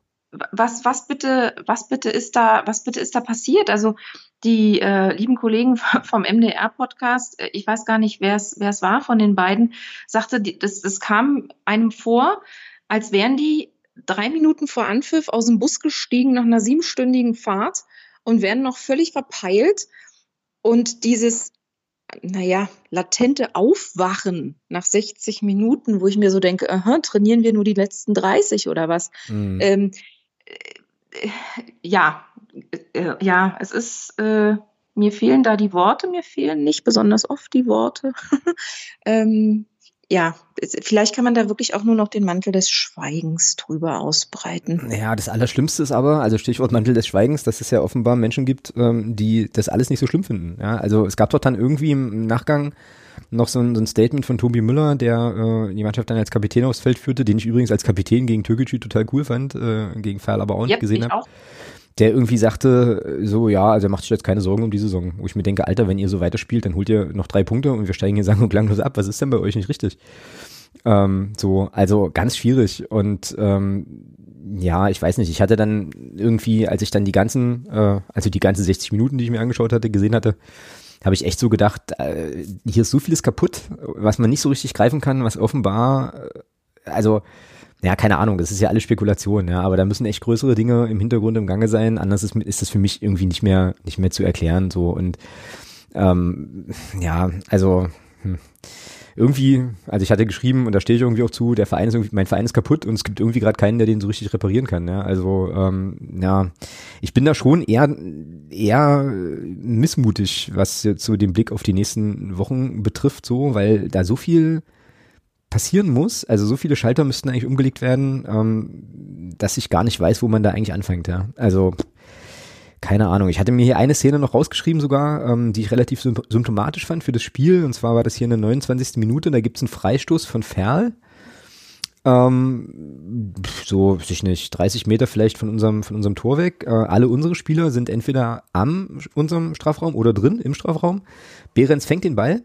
was, was bitte, was bitte ist da, was bitte ist da passiert? Also die äh, lieben Kollegen (laughs) vom MDR-Podcast, äh, ich weiß gar nicht, wer es wer es war von den beiden, sagte, das, das kam einem vor, als wären die drei Minuten vor Anpfiff aus dem Bus gestiegen nach einer siebenstündigen Fahrt und werden noch völlig verpeilt. Und dieses naja, latente Aufwachen nach 60 Minuten, wo ich mir so denke, aha, trainieren wir nur die letzten 30 oder was? Mhm. Ähm, äh, ja, äh, ja, es ist, äh, mir fehlen da die Worte, mir fehlen nicht besonders oft die Worte. (laughs) ähm, ja, vielleicht kann man da wirklich auch nur noch den Mantel des Schweigens drüber ausbreiten. Ja, das Allerschlimmste ist aber, also Stichwort Mantel des Schweigens, dass es ja offenbar Menschen gibt, ähm, die das alles nicht so schlimm finden. Ja, also es gab doch dann irgendwie im Nachgang noch so ein, so ein Statement von Tobi Müller, der äh, die Mannschaft dann als Kapitän aufs Feld führte, den ich übrigens als Kapitän gegen Türkgücü total cool fand, äh, gegen Ferl aber auch nicht yep, gesehen habe der irgendwie sagte, so ja, also er macht sich jetzt keine Sorgen um die Saison. Wo ich mir denke, Alter, wenn ihr so weiterspielt, dann holt ihr noch drei Punkte und wir steigen hier (laughs) sang und klanglos ab. Was ist denn bei euch nicht richtig? Ähm, so, also ganz schwierig. Und ähm, ja, ich weiß nicht, ich hatte dann irgendwie, als ich dann die ganzen, äh, also die ganzen 60 Minuten, die ich mir angeschaut hatte, gesehen hatte, habe ich echt so gedacht, äh, hier ist so vieles kaputt, was man nicht so richtig greifen kann, was offenbar, äh, also ja, keine Ahnung, das ist ja alles Spekulation, ja, aber da müssen echt größere Dinge im Hintergrund im Gange sein, anders ist, ist das für mich irgendwie nicht mehr, nicht mehr zu erklären, so. Und ähm, ja, also hm. irgendwie, also ich hatte geschrieben und da stehe ich irgendwie auch zu, der Verein ist irgendwie, mein Verein ist kaputt und es gibt irgendwie gerade keinen, der den so richtig reparieren kann, ja, also ähm, ja, ich bin da schon eher, eher missmutig, was jetzt so den Blick auf die nächsten Wochen betrifft, so, weil da so viel passieren muss. Also so viele Schalter müssten eigentlich umgelegt werden, ähm, dass ich gar nicht weiß, wo man da eigentlich anfängt. Ja. Also keine Ahnung. Ich hatte mir hier eine Szene noch rausgeschrieben sogar, ähm, die ich relativ symptomatisch fand für das Spiel. Und zwar war das hier in der 29. Minute. Da gibt es einen Freistoß von Ferl. Ähm, so, weiß ich nicht, 30 Meter vielleicht von unserem, von unserem Tor weg. Äh, alle unsere Spieler sind entweder am unserem Strafraum oder drin im Strafraum. Behrens fängt den Ball.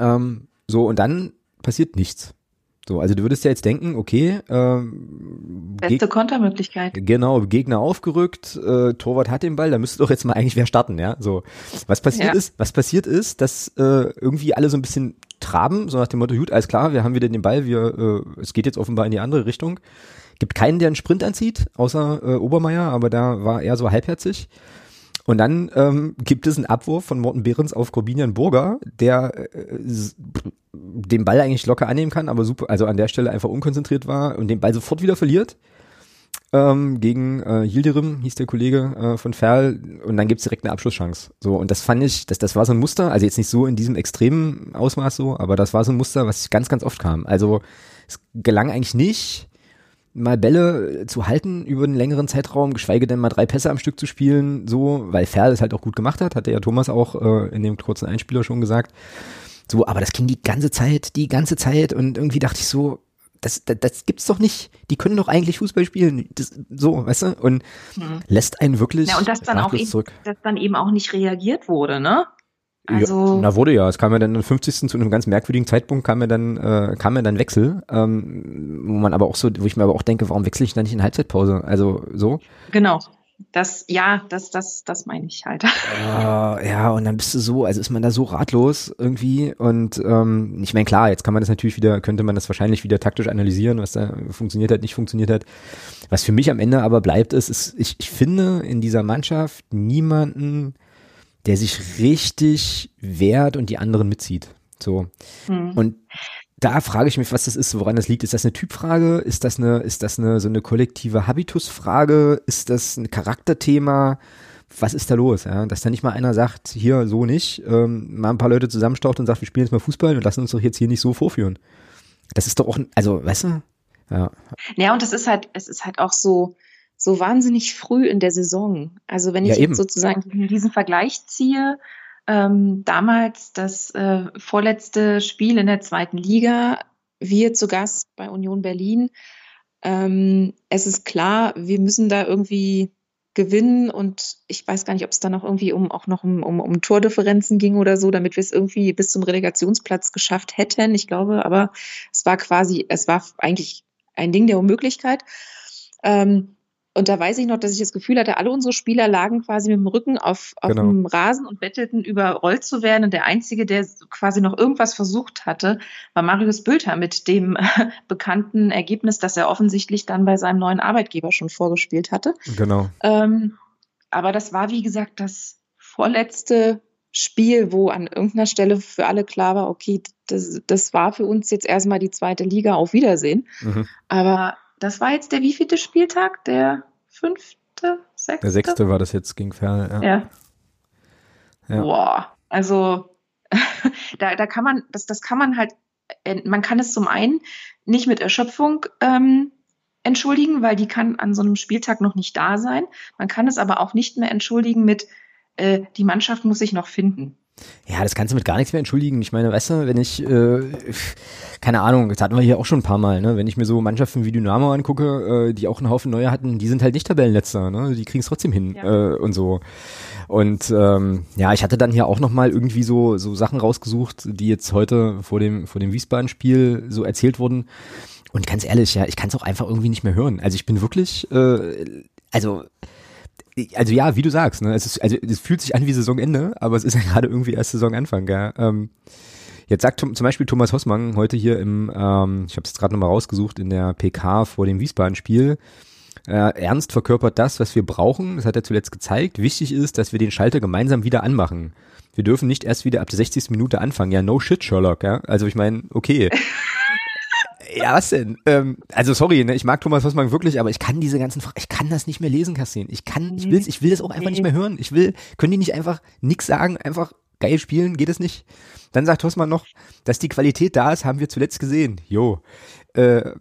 Ähm, so, und dann passiert nichts. So, also du würdest ja jetzt denken, okay, ähm, beste Kontermöglichkeit. Genau, Gegner aufgerückt, äh, Torwart hat den Ball, da müsste doch jetzt mal eigentlich wer starten, ja. So, was passiert ja. ist, was passiert ist, dass äh, irgendwie alle so ein bisschen traben, so nach dem Motto, gut, alles klar, wir haben wieder den Ball, wir, äh, es geht jetzt offenbar in die andere Richtung. Gibt keinen, der einen Sprint anzieht, außer äh, Obermeier, aber da war er so halbherzig. Und dann ähm, gibt es einen Abwurf von Morten Behrens auf Corbinian Burger, der äh, den Ball eigentlich locker annehmen kann, aber super, also an der Stelle einfach unkonzentriert war und den Ball sofort wieder verliert. Ähm, gegen äh, Yildirim hieß der Kollege äh, von Ferl und dann gibt's direkt eine Abschlusschance. So, und das fand ich, das, das war so ein Muster, also jetzt nicht so in diesem extremen Ausmaß so, aber das war so ein Muster, was ganz, ganz oft kam. Also es gelang eigentlich nicht, mal Bälle zu halten über einen längeren Zeitraum, geschweige denn mal drei Pässe am Stück zu spielen, so, weil Ferl es halt auch gut gemacht hat, hatte ja Thomas auch äh, in dem kurzen Einspieler schon gesagt. So, aber das ging die ganze Zeit, die ganze Zeit und irgendwie dachte ich so, das, das, das gibt's doch nicht. Die können doch eigentlich Fußball spielen. Das, so, weißt du? Und hm. lässt einen wirklich. Ja, und dass dann auch eben, zurück. dass dann eben auch nicht reagiert wurde, ne? Also ja, na wurde ja. Es kam ja dann am 50. zu einem ganz merkwürdigen Zeitpunkt kam ja dann äh, kam ja dann Wechsel, ähm, wo man aber auch so, wo ich mir aber auch denke, warum wechsle ich dann nicht in Halbzeitpause? Also so. Genau. Das, ja, das, das, das meine ich halt. Uh, (laughs) ja, und dann bist du so, also ist man da so ratlos irgendwie und ähm, ich meine, klar, jetzt kann man das natürlich wieder, könnte man das wahrscheinlich wieder taktisch analysieren, was da funktioniert hat, nicht funktioniert hat. Was für mich am Ende aber bleibt, ist, ist ich, ich finde in dieser Mannschaft niemanden, der sich richtig wehrt und die anderen mitzieht. So. Hm. Und da frage ich mich, was das ist, woran das liegt. Ist das eine Typfrage? Ist das eine, ist das eine, so eine kollektive Habitusfrage? Ist das ein Charakterthema? Was ist da los? Ja? Dass da nicht mal einer sagt, hier so nicht, ähm, mal ein paar Leute zusammenstaucht und sagt, wir spielen jetzt mal Fußball und lassen uns doch jetzt hier nicht so vorführen. Das ist doch auch, also, weißt du? Ja. Ja, und das ist halt, es ist halt auch so, so wahnsinnig früh in der Saison. Also wenn ich ja, jetzt sozusagen diesen Vergleich ziehe, ähm, damals das äh, vorletzte Spiel in der zweiten Liga, wir zu Gast bei Union Berlin. Ähm, es ist klar, wir müssen da irgendwie gewinnen und ich weiß gar nicht, ob es da noch irgendwie um auch noch um, um, um Tordifferenzen ging oder so, damit wir es irgendwie bis zum Relegationsplatz geschafft hätten. Ich glaube, aber es war quasi, es war eigentlich ein Ding der Unmöglichkeit. Ähm, und da weiß ich noch, dass ich das Gefühl hatte, alle unsere Spieler lagen quasi mit dem Rücken auf, auf genau. dem Rasen und bettelten überrollt zu werden. Und der Einzige, der quasi noch irgendwas versucht hatte, war Marius Bülter mit dem (laughs) bekannten Ergebnis, das er offensichtlich dann bei seinem neuen Arbeitgeber schon vorgespielt hatte. Genau. Ähm, aber das war, wie gesagt, das vorletzte Spiel, wo an irgendeiner Stelle für alle klar war, okay, das, das war für uns jetzt erstmal die zweite Liga, auf Wiedersehen. Mhm. Aber das war jetzt der wievielte Spieltag? Der fünfte, sechste? Der sechste war das jetzt gegen Ferl, ja. ja. ja. Boah, also (laughs) da, da kann man, das, das kann man halt, äh, man kann es zum einen nicht mit Erschöpfung ähm, entschuldigen, weil die kann an so einem Spieltag noch nicht da sein. Man kann es aber auch nicht mehr entschuldigen mit, äh, die Mannschaft muss sich noch finden. Ja, das kannst du mit gar nichts mehr entschuldigen. Ich meine, weißt du, wenn ich, äh, keine Ahnung, das hatten wir hier auch schon ein paar Mal, ne? Wenn ich mir so Mannschaften wie Dynamo angucke, äh, die auch einen Haufen neue hatten, die sind halt nicht Tabellenletzter, ne? Die kriegen es trotzdem hin ja. äh, und so. Und ähm, ja, ich hatte dann hier auch nochmal irgendwie so, so Sachen rausgesucht, die jetzt heute vor dem, vor dem Wiesbaden-Spiel so erzählt wurden. Und ganz ehrlich, ja, ich kann es auch einfach irgendwie nicht mehr hören. Also ich bin wirklich, äh, also also ja, wie du sagst, ne? Es ist, also es fühlt sich an wie Saisonende, aber es ist ja gerade irgendwie erst Saisonanfang, gell? Ähm, jetzt sagt zum Beispiel Thomas Hossmann heute hier im, ähm, ich habe es gerade nochmal rausgesucht, in der PK vor dem Wiesbaden-Spiel, äh, Ernst verkörpert das, was wir brauchen. Das hat er zuletzt gezeigt. Wichtig ist, dass wir den Schalter gemeinsam wieder anmachen. Wir dürfen nicht erst wieder ab der 60. Minute anfangen. Ja, no shit, Sherlock, ja. Also ich meine, okay. (laughs) Ja, was denn? Ähm, also sorry, ne, ich mag Thomas Hossmann wirklich, aber ich kann diese ganzen, Fra ich kann das nicht mehr lesen, Kassin. Ich kann, ich will's, ich will das auch einfach nicht mehr hören. Ich will, können die nicht einfach nix sagen, einfach geil spielen, geht es nicht? Dann sagt Hossmann noch, dass die Qualität da ist, haben wir zuletzt gesehen. Jo. Äh,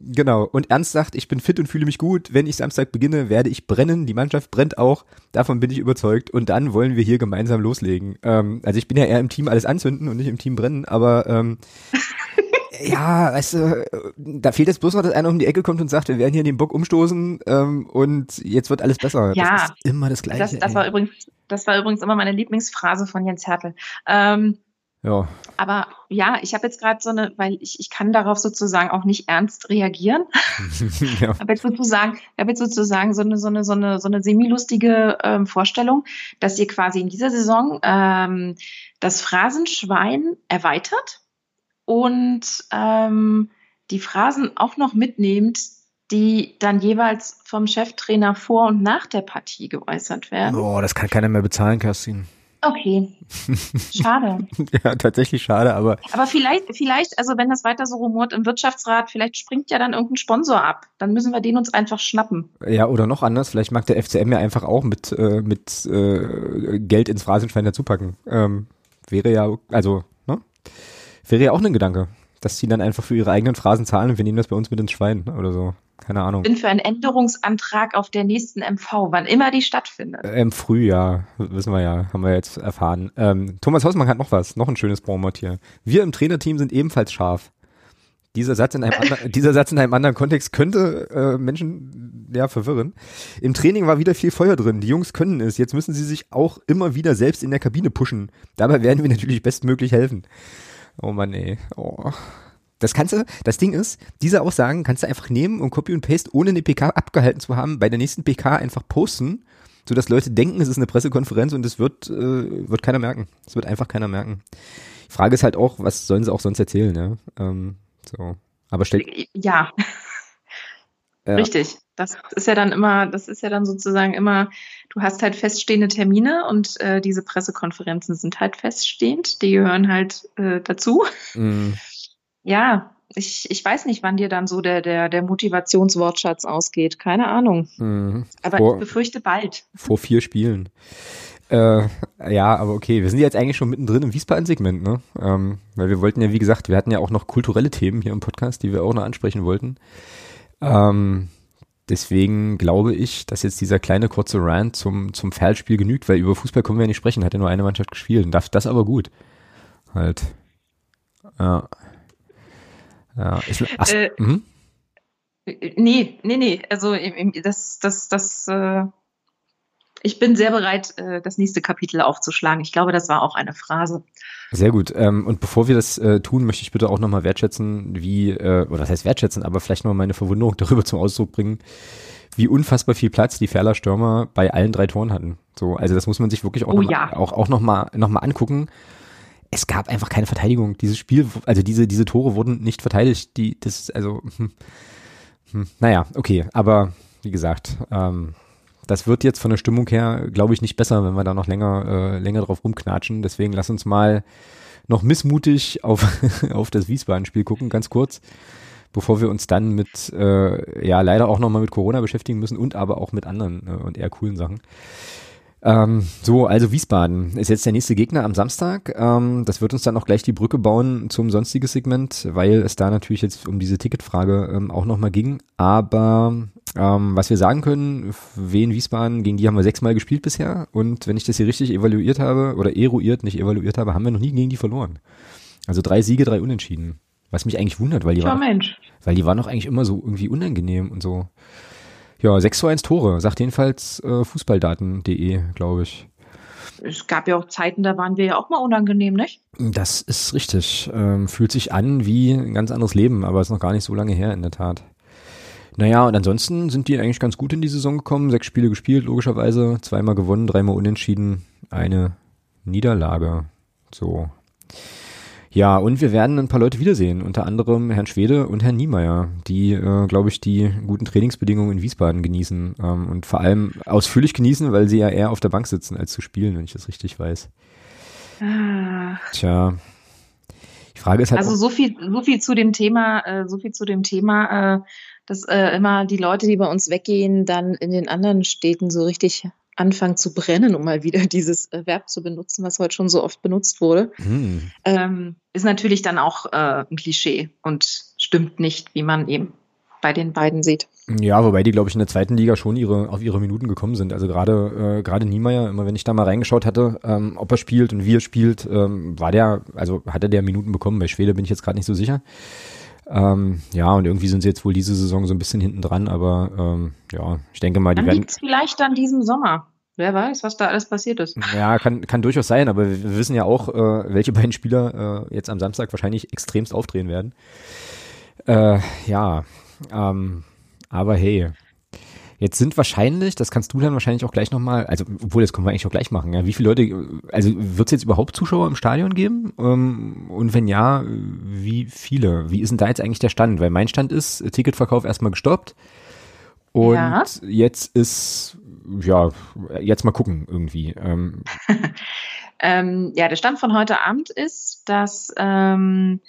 genau. Und Ernst sagt, ich bin fit und fühle mich gut. Wenn ich Samstag beginne, werde ich brennen. Die Mannschaft brennt auch. Davon bin ich überzeugt. Und dann wollen wir hier gemeinsam loslegen. Ähm, also ich bin ja eher im Team alles anzünden und nicht im Team brennen, aber ähm, (laughs) ja, weißt du, da fehlt jetzt bloß noch, dass einer um die Ecke kommt und sagt, wir werden hier den Bock umstoßen ähm, und jetzt wird alles besser. Ja, das ist immer das Gleiche. Das, das war übrigens, das war übrigens immer meine Lieblingsphrase von Jens Hertel. Ähm, ja. Aber ja, ich habe jetzt gerade so eine, weil ich, ich kann darauf sozusagen auch nicht ernst reagieren. (laughs) (laughs) ja. habe jetzt sozusagen, habe jetzt sozusagen so eine, so eine, so eine, so eine semi-lustige ähm, Vorstellung, dass ihr quasi in dieser Saison ähm, das Phrasenschwein erweitert und ähm, die Phrasen auch noch mitnehmt, die dann jeweils vom Cheftrainer vor und nach der Partie geäußert werden. Oh, das kann keiner mehr bezahlen, Kerstin. Okay. Schade. (laughs) ja, tatsächlich schade, aber. Aber vielleicht, vielleicht, also wenn das weiter so rumort im Wirtschaftsrat, vielleicht springt ja dann irgendein Sponsor ab. Dann müssen wir den uns einfach schnappen. Ja, oder noch anders, vielleicht mag der FCM ja einfach auch mit, äh, mit äh, Geld ins Phrasenschwein dazupacken. Ähm, wäre ja, also, ne? Wäre ja auch ein Gedanke, dass sie dann einfach für ihre eigenen Phrasen zahlen und wir nehmen das bei uns mit ins Schwein oder so. Keine Ahnung. Ich bin für einen Änderungsantrag auf der nächsten MV, wann immer die stattfindet. Äh, Im Frühjahr, wissen wir ja, haben wir jetzt erfahren. Ähm, Thomas Hausmann hat noch was, noch ein schönes Bonmot hier. Wir im Trainerteam sind ebenfalls scharf. Dieser Satz in einem, (laughs) anderen, dieser Satz in einem anderen Kontext könnte äh, Menschen ja verwirren. Im Training war wieder viel Feuer drin. Die Jungs können es. Jetzt müssen sie sich auch immer wieder selbst in der Kabine pushen. Dabei werden wir natürlich bestmöglich helfen. Oh Mann, ey. Oh. Das kannst du, das Ding ist, diese Aussagen kannst du einfach nehmen und Copy und Paste, ohne eine PK abgehalten zu haben, bei der nächsten PK einfach posten, sodass Leute denken, es ist eine Pressekonferenz und es wird, äh, wird keiner merken. Es wird einfach keiner merken. Die Frage ist halt auch, was sollen sie auch sonst erzählen, ja? Ähm, so. Aber stell. Ja. Ja. Richtig. Das ist ja dann immer, das ist ja dann sozusagen immer, du hast halt feststehende Termine und äh, diese Pressekonferenzen sind halt feststehend, die gehören halt äh, dazu. Mm. Ja, ich, ich weiß nicht, wann dir dann so der, der, der Motivationswortschatz ausgeht. Keine Ahnung. Mhm. Aber vor, ich befürchte bald. Vor vier Spielen. Äh, ja, aber okay, wir sind jetzt eigentlich schon mittendrin im Wiesbaden-Segment, ne? Ähm, weil wir wollten ja, wie gesagt, wir hatten ja auch noch kulturelle Themen hier im Podcast, die wir auch noch ansprechen wollten. Ähm, deswegen glaube ich, dass jetzt dieser kleine kurze Rant zum, zum Feldspiel genügt, weil über Fußball können wir ja nicht sprechen, hat ja nur eine Mannschaft gespielt und darf das aber gut. Halt. Ja. Ja, ist, ach, äh, mhm. Nee, nee, nee. Also das, das, das, äh, ich bin sehr bereit, äh, das nächste Kapitel aufzuschlagen. Ich glaube, das war auch eine Phrase. Sehr gut. Ähm, und bevor wir das äh, tun, möchte ich bitte auch nochmal wertschätzen, wie, äh, oder das heißt wertschätzen, aber vielleicht nochmal meine Verwunderung (laughs) darüber zum Ausdruck bringen, wie unfassbar viel Platz die Ferler Stürmer bei allen drei Toren hatten. So, also das muss man sich wirklich auch, oh, noch, ja. auch, auch nochmal noch mal angucken es gab einfach keine Verteidigung. Dieses Spiel, also diese, diese Tore wurden nicht verteidigt. Die, das, also, hm, hm, naja, okay, aber wie gesagt, ähm, das wird jetzt von der Stimmung her, glaube ich, nicht besser, wenn wir da noch länger, äh, länger drauf rumknatschen. Deswegen lass uns mal noch missmutig auf, (laughs) auf das Wiesbaden-Spiel gucken, ganz kurz, bevor wir uns dann mit, äh, ja, leider auch nochmal mit Corona beschäftigen müssen und aber auch mit anderen äh, und eher coolen Sachen. Ähm, so, also Wiesbaden ist jetzt der nächste Gegner am Samstag. Ähm, das wird uns dann auch gleich die Brücke bauen zum sonstiges Segment, weil es da natürlich jetzt um diese Ticketfrage ähm, auch nochmal ging. Aber ähm, was wir sagen können, wen Wiesbaden, gegen die haben wir sechsmal gespielt bisher. Und wenn ich das hier richtig evaluiert habe, oder eruiert, nicht evaluiert habe, haben wir noch nie gegen die verloren. Also drei Siege, drei Unentschieden. Was mich eigentlich wundert, weil die, waren, weil die waren doch eigentlich immer so irgendwie unangenehm und so. Ja, 6 zu 1 Tore, sagt jedenfalls äh, fußballdaten.de, glaube ich. Es gab ja auch Zeiten, da waren wir ja auch mal unangenehm, nicht? Das ist richtig. Ähm, fühlt sich an wie ein ganz anderes Leben, aber ist noch gar nicht so lange her, in der Tat. Naja, und ansonsten sind die eigentlich ganz gut in die Saison gekommen. Sechs Spiele gespielt, logischerweise. Zweimal gewonnen, dreimal unentschieden, eine Niederlage. So. Ja, und wir werden ein paar Leute wiedersehen, unter anderem Herrn Schwede und Herrn Niemeyer, die, äh, glaube ich, die guten Trainingsbedingungen in Wiesbaden genießen ähm, und vor allem ausführlich genießen, weil sie ja eher auf der Bank sitzen, als zu spielen, wenn ich das richtig weiß. Ach. Tja. Die Frage ist halt. Also so viel, so viel zu dem Thema, äh, so viel zu dem Thema, äh, dass äh, immer die Leute, die bei uns weggehen, dann in den anderen Städten so richtig anfangen zu brennen, um mal wieder (laughs) dieses äh, Verb zu benutzen, was heute schon so oft benutzt wurde, hm. ähm, ist natürlich dann auch äh, ein Klischee und stimmt nicht, wie man eben bei den beiden sieht. Ja, wobei die, glaube ich, in der zweiten Liga schon ihre, auf ihre Minuten gekommen sind. Also gerade äh, gerade Niemeyer, immer wenn ich da mal reingeschaut hatte, ähm, ob er spielt und wie er spielt, ähm, war der, also hatte der Minuten bekommen. Bei Schwede bin ich jetzt gerade nicht so sicher. Ähm, ja, und irgendwie sind sie jetzt wohl diese Saison so ein bisschen hinten dran, aber ähm, ja, ich denke mal, die dann werden. Liegt's vielleicht an diesem Sommer. Wer weiß, was da alles passiert ist. Ja, kann, kann durchaus sein, aber wir wissen ja auch, äh, welche beiden Spieler äh, jetzt am Samstag wahrscheinlich extremst aufdrehen werden. Äh, ja, ähm, aber hey, Jetzt sind wahrscheinlich, das kannst du dann wahrscheinlich auch gleich nochmal, also obwohl, das können wir eigentlich auch gleich machen, ja. Wie viele Leute, also wird es jetzt überhaupt Zuschauer im Stadion geben? Ähm, und wenn ja, wie viele? Wie ist denn da jetzt eigentlich der Stand? Weil mein Stand ist, Ticketverkauf erstmal gestoppt. Und ja. jetzt ist, ja, jetzt mal gucken irgendwie. Ähm. (laughs) ähm, ja, der Stand von heute Abend ist, dass ähm,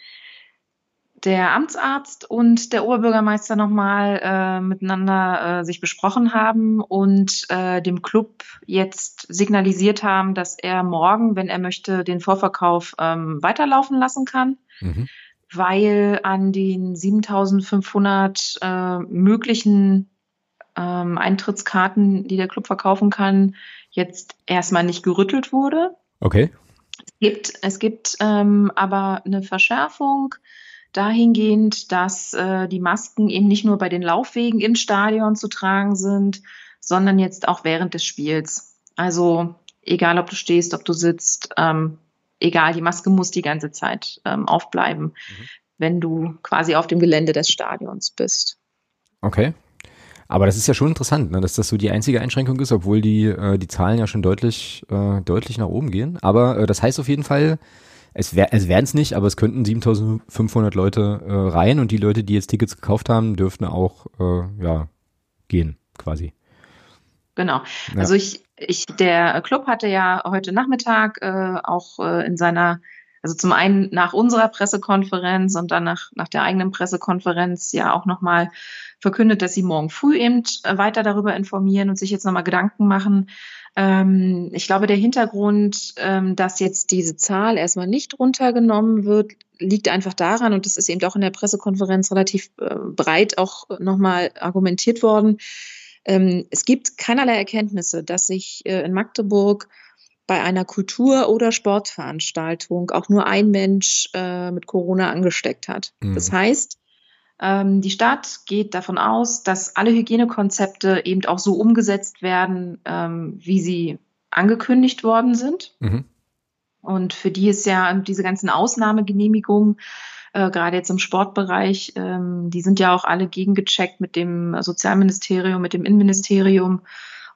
der Amtsarzt und der Oberbürgermeister nochmal äh, miteinander äh, sich besprochen haben und äh, dem Club jetzt signalisiert haben, dass er morgen, wenn er möchte, den Vorverkauf ähm, weiterlaufen lassen kann, mhm. weil an den 7500 äh, möglichen ähm, Eintrittskarten, die der Club verkaufen kann, jetzt erstmal nicht gerüttelt wurde. Okay. Es gibt, es gibt ähm, aber eine Verschärfung dahingehend, dass äh, die Masken eben nicht nur bei den Laufwegen im Stadion zu tragen sind, sondern jetzt auch während des Spiels. Also egal, ob du stehst, ob du sitzt, ähm, egal, die Maske muss die ganze Zeit ähm, aufbleiben, mhm. wenn du quasi auf dem Gelände des Stadions bist. Okay. Aber das ist ja schon interessant, ne, dass das so die einzige Einschränkung ist, obwohl die, äh, die Zahlen ja schon deutlich, äh, deutlich nach oben gehen. Aber äh, das heißt auf jeden Fall, es, wär, es wären es nicht, aber es könnten 7500 Leute äh, rein und die Leute, die jetzt Tickets gekauft haben, dürften auch äh, ja, gehen, quasi. Genau. Ja. Also ich, ich, der Club hatte ja heute Nachmittag äh, auch äh, in seiner, also zum einen nach unserer Pressekonferenz und dann nach, nach der eigenen Pressekonferenz ja auch nochmal verkündet, dass sie morgen früh eben äh, weiter darüber informieren und sich jetzt nochmal Gedanken machen. Ähm, ich glaube, der Hintergrund, ähm, dass jetzt diese Zahl erstmal nicht runtergenommen wird, liegt einfach daran, und das ist eben auch in der Pressekonferenz relativ äh, breit auch nochmal argumentiert worden, ähm, es gibt keinerlei Erkenntnisse, dass sich äh, in Magdeburg bei einer Kultur- oder Sportveranstaltung auch nur ein Mensch äh, mit Corona angesteckt hat. Mhm. Das heißt, ähm, die Stadt geht davon aus, dass alle Hygienekonzepte eben auch so umgesetzt werden, ähm, wie sie angekündigt worden sind. Mhm. Und für die ist ja diese ganzen Ausnahmegenehmigungen äh, gerade jetzt im Sportbereich, ähm, die sind ja auch alle gegengecheckt mit dem Sozialministerium, mit dem Innenministerium.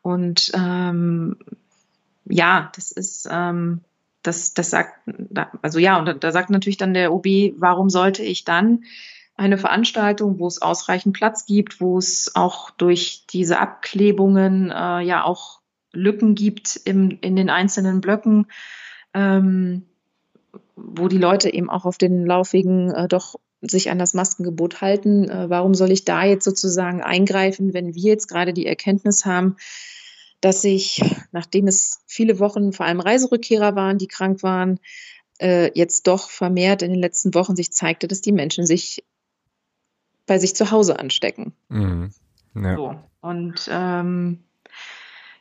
Und ähm, ja, das ist, ähm, das, das sagt, also ja, und da, da sagt natürlich dann der OB, warum sollte ich dann eine Veranstaltung, wo es ausreichend Platz gibt, wo es auch durch diese Abklebungen äh, ja auch Lücken gibt im, in den einzelnen Blöcken, ähm, wo die Leute eben auch auf den Laufwegen äh, doch sich an das Maskengebot halten. Äh, warum soll ich da jetzt sozusagen eingreifen, wenn wir jetzt gerade die Erkenntnis haben, dass sich, nachdem es viele Wochen vor allem Reiserückkehrer waren, die krank waren, äh, jetzt doch vermehrt in den letzten Wochen sich zeigte, dass die Menschen sich bei sich zu Hause anstecken. Mhm. Ja. So. Und ähm,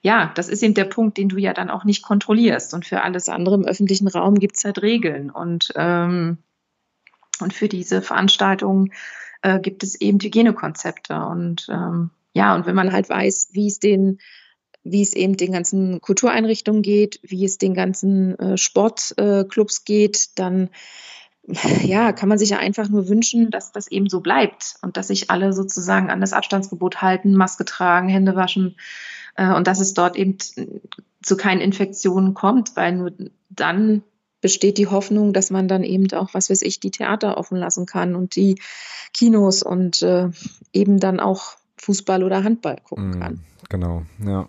ja, das ist eben der Punkt, den du ja dann auch nicht kontrollierst. Und für alles andere im öffentlichen Raum gibt es halt Regeln. Und, ähm, und für diese Veranstaltungen äh, gibt es eben Hygienekonzepte. Und ähm, ja, und wenn man halt weiß, wie es den wie es eben den ganzen Kultureinrichtungen geht, wie es den ganzen äh, Sportclubs äh, geht, dann (laughs) ja, kann man sich ja einfach nur wünschen, dass das eben so bleibt und dass sich alle sozusagen an das Abstandsgebot halten, Maske tragen, Hände waschen, äh, und dass es dort eben zu keinen Infektionen kommt, weil nur dann besteht die Hoffnung, dass man dann eben auch, was weiß ich, die Theater offen lassen kann und die Kinos und äh, eben dann auch Fußball oder Handball gucken mhm. kann. Genau, ja.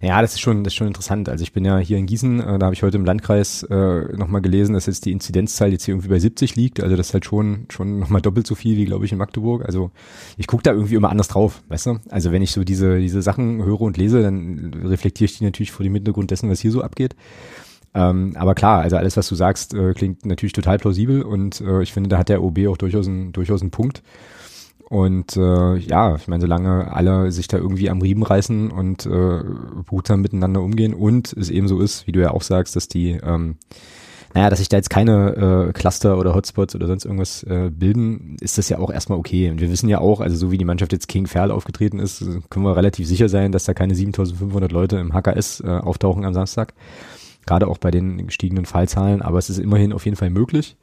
Ja, das ist schon, das ist schon interessant. Also ich bin ja hier in Gießen, äh, da habe ich heute im Landkreis äh, nochmal gelesen, dass jetzt die Inzidenzzahl jetzt hier irgendwie bei 70 liegt. Also das ist halt schon, schon nochmal doppelt so viel wie, glaube ich, in Magdeburg. Also ich gucke da irgendwie immer anders drauf, weißt du? Also wenn ich so diese, diese Sachen höre und lese, dann reflektiere ich die natürlich vor dem Hintergrund dessen, was hier so abgeht. Ähm, aber klar, also alles, was du sagst, äh, klingt natürlich total plausibel und äh, ich finde, da hat der OB auch durchaus, ein, durchaus einen Punkt. Und äh, ja, ich meine, solange alle sich da irgendwie am Riemen reißen und äh, behutsam miteinander umgehen und es eben so ist, wie du ja auch sagst, dass die, ähm, naja, dass sich da jetzt keine äh, Cluster oder Hotspots oder sonst irgendwas äh, bilden, ist das ja auch erstmal okay. Und wir wissen ja auch, also so wie die Mannschaft jetzt King Ferl aufgetreten ist, können wir relativ sicher sein, dass da keine 7500 Leute im HKS äh, auftauchen am Samstag. Gerade auch bei den gestiegenen Fallzahlen, aber es ist immerhin auf jeden Fall möglich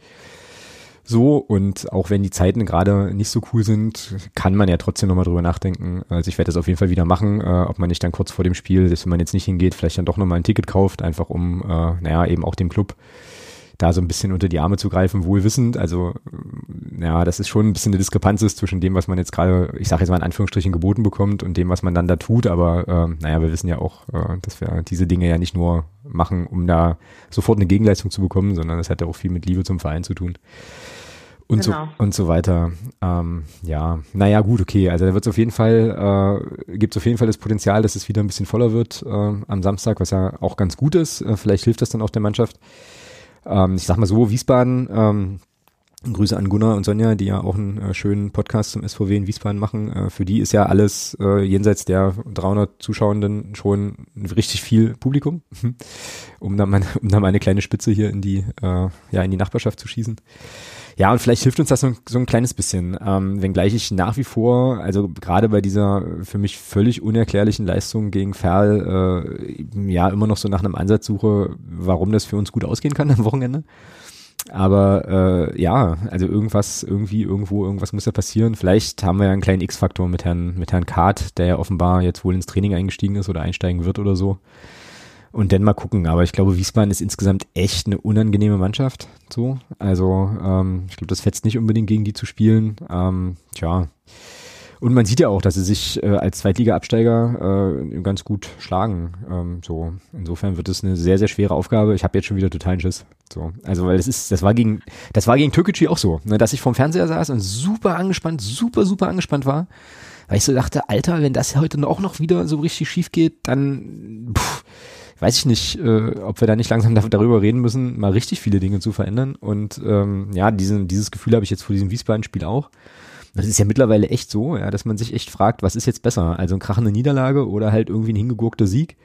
so und auch wenn die Zeiten gerade nicht so cool sind, kann man ja trotzdem nochmal drüber nachdenken. Also ich werde das auf jeden Fall wieder machen, äh, ob man nicht dann kurz vor dem Spiel, dass wenn man jetzt nicht hingeht, vielleicht dann doch nochmal ein Ticket kauft, einfach um, äh, naja, eben auch dem Club da so ein bisschen unter die Arme zu greifen, wohlwissend. Also ja, das ist schon ein bisschen eine Diskrepanz ist zwischen dem, was man jetzt gerade, ich sage jetzt mal in Anführungsstrichen, geboten bekommt und dem, was man dann da tut. Aber äh, naja, wir wissen ja auch, äh, dass wir diese Dinge ja nicht nur machen, um da sofort eine Gegenleistung zu bekommen, sondern das hat ja auch viel mit Liebe zum Verein zu tun und genau. so und so weiter. Ähm, ja, naja, gut, okay. Also da wird es auf jeden Fall, äh, gibt es auf jeden Fall das Potenzial, dass es wieder ein bisschen voller wird äh, am Samstag, was ja auch ganz gut ist. Äh, vielleicht hilft das dann auch der Mannschaft. Ähm, ich sag mal so, Wiesbaden, ähm, Grüße an Gunnar und Sonja, die ja auch einen äh, schönen Podcast zum SVW in Wiesbaden machen. Äh, für die ist ja alles äh, jenseits der 300 Zuschauenden schon richtig viel Publikum, (laughs) um da mal, um da mal eine kleine Spitze hier in die, äh, ja, in die Nachbarschaft zu schießen. Ja, und vielleicht hilft uns das so, so ein kleines bisschen, ähm, wenngleich ich nach wie vor, also gerade bei dieser für mich völlig unerklärlichen Leistung gegen Ferl, äh, ja, immer noch so nach einem Ansatz suche, warum das für uns gut ausgehen kann am Wochenende. Aber äh, ja, also irgendwas, irgendwie, irgendwo, irgendwas muss ja passieren. Vielleicht haben wir ja einen kleinen X-Faktor mit Herrn, mit Herrn Kart, der ja offenbar jetzt wohl ins Training eingestiegen ist oder einsteigen wird oder so. Und dann mal gucken. Aber ich glaube, Wiesbaden ist insgesamt echt eine unangenehme Mannschaft. So. Also, ähm, ich glaube, das fetzt nicht unbedingt gegen die zu spielen. Ähm, tja. Und man sieht ja auch, dass sie sich äh, als Zweitliga-Absteiger äh, ganz gut schlagen. Ähm, so insofern wird es eine sehr sehr schwere Aufgabe. Ich habe jetzt schon wieder totalen Schiss. So, also weil das ist, das war gegen, das war gegen Türkgücü auch so, ne, dass ich vorm Fernseher saß und super angespannt, super super angespannt war, weil ich so dachte, Alter, wenn das heute auch noch wieder so richtig schief geht, dann pff, weiß ich nicht, äh, ob wir da nicht langsam darüber reden müssen, mal richtig viele Dinge zu verändern. Und ähm, ja, diesen, dieses Gefühl habe ich jetzt vor diesem Wiesbaden-Spiel auch. Das ist ja mittlerweile echt so, ja, dass man sich echt fragt, was ist jetzt besser? Also eine krachende Niederlage oder halt irgendwie ein hingegurkter Sieg?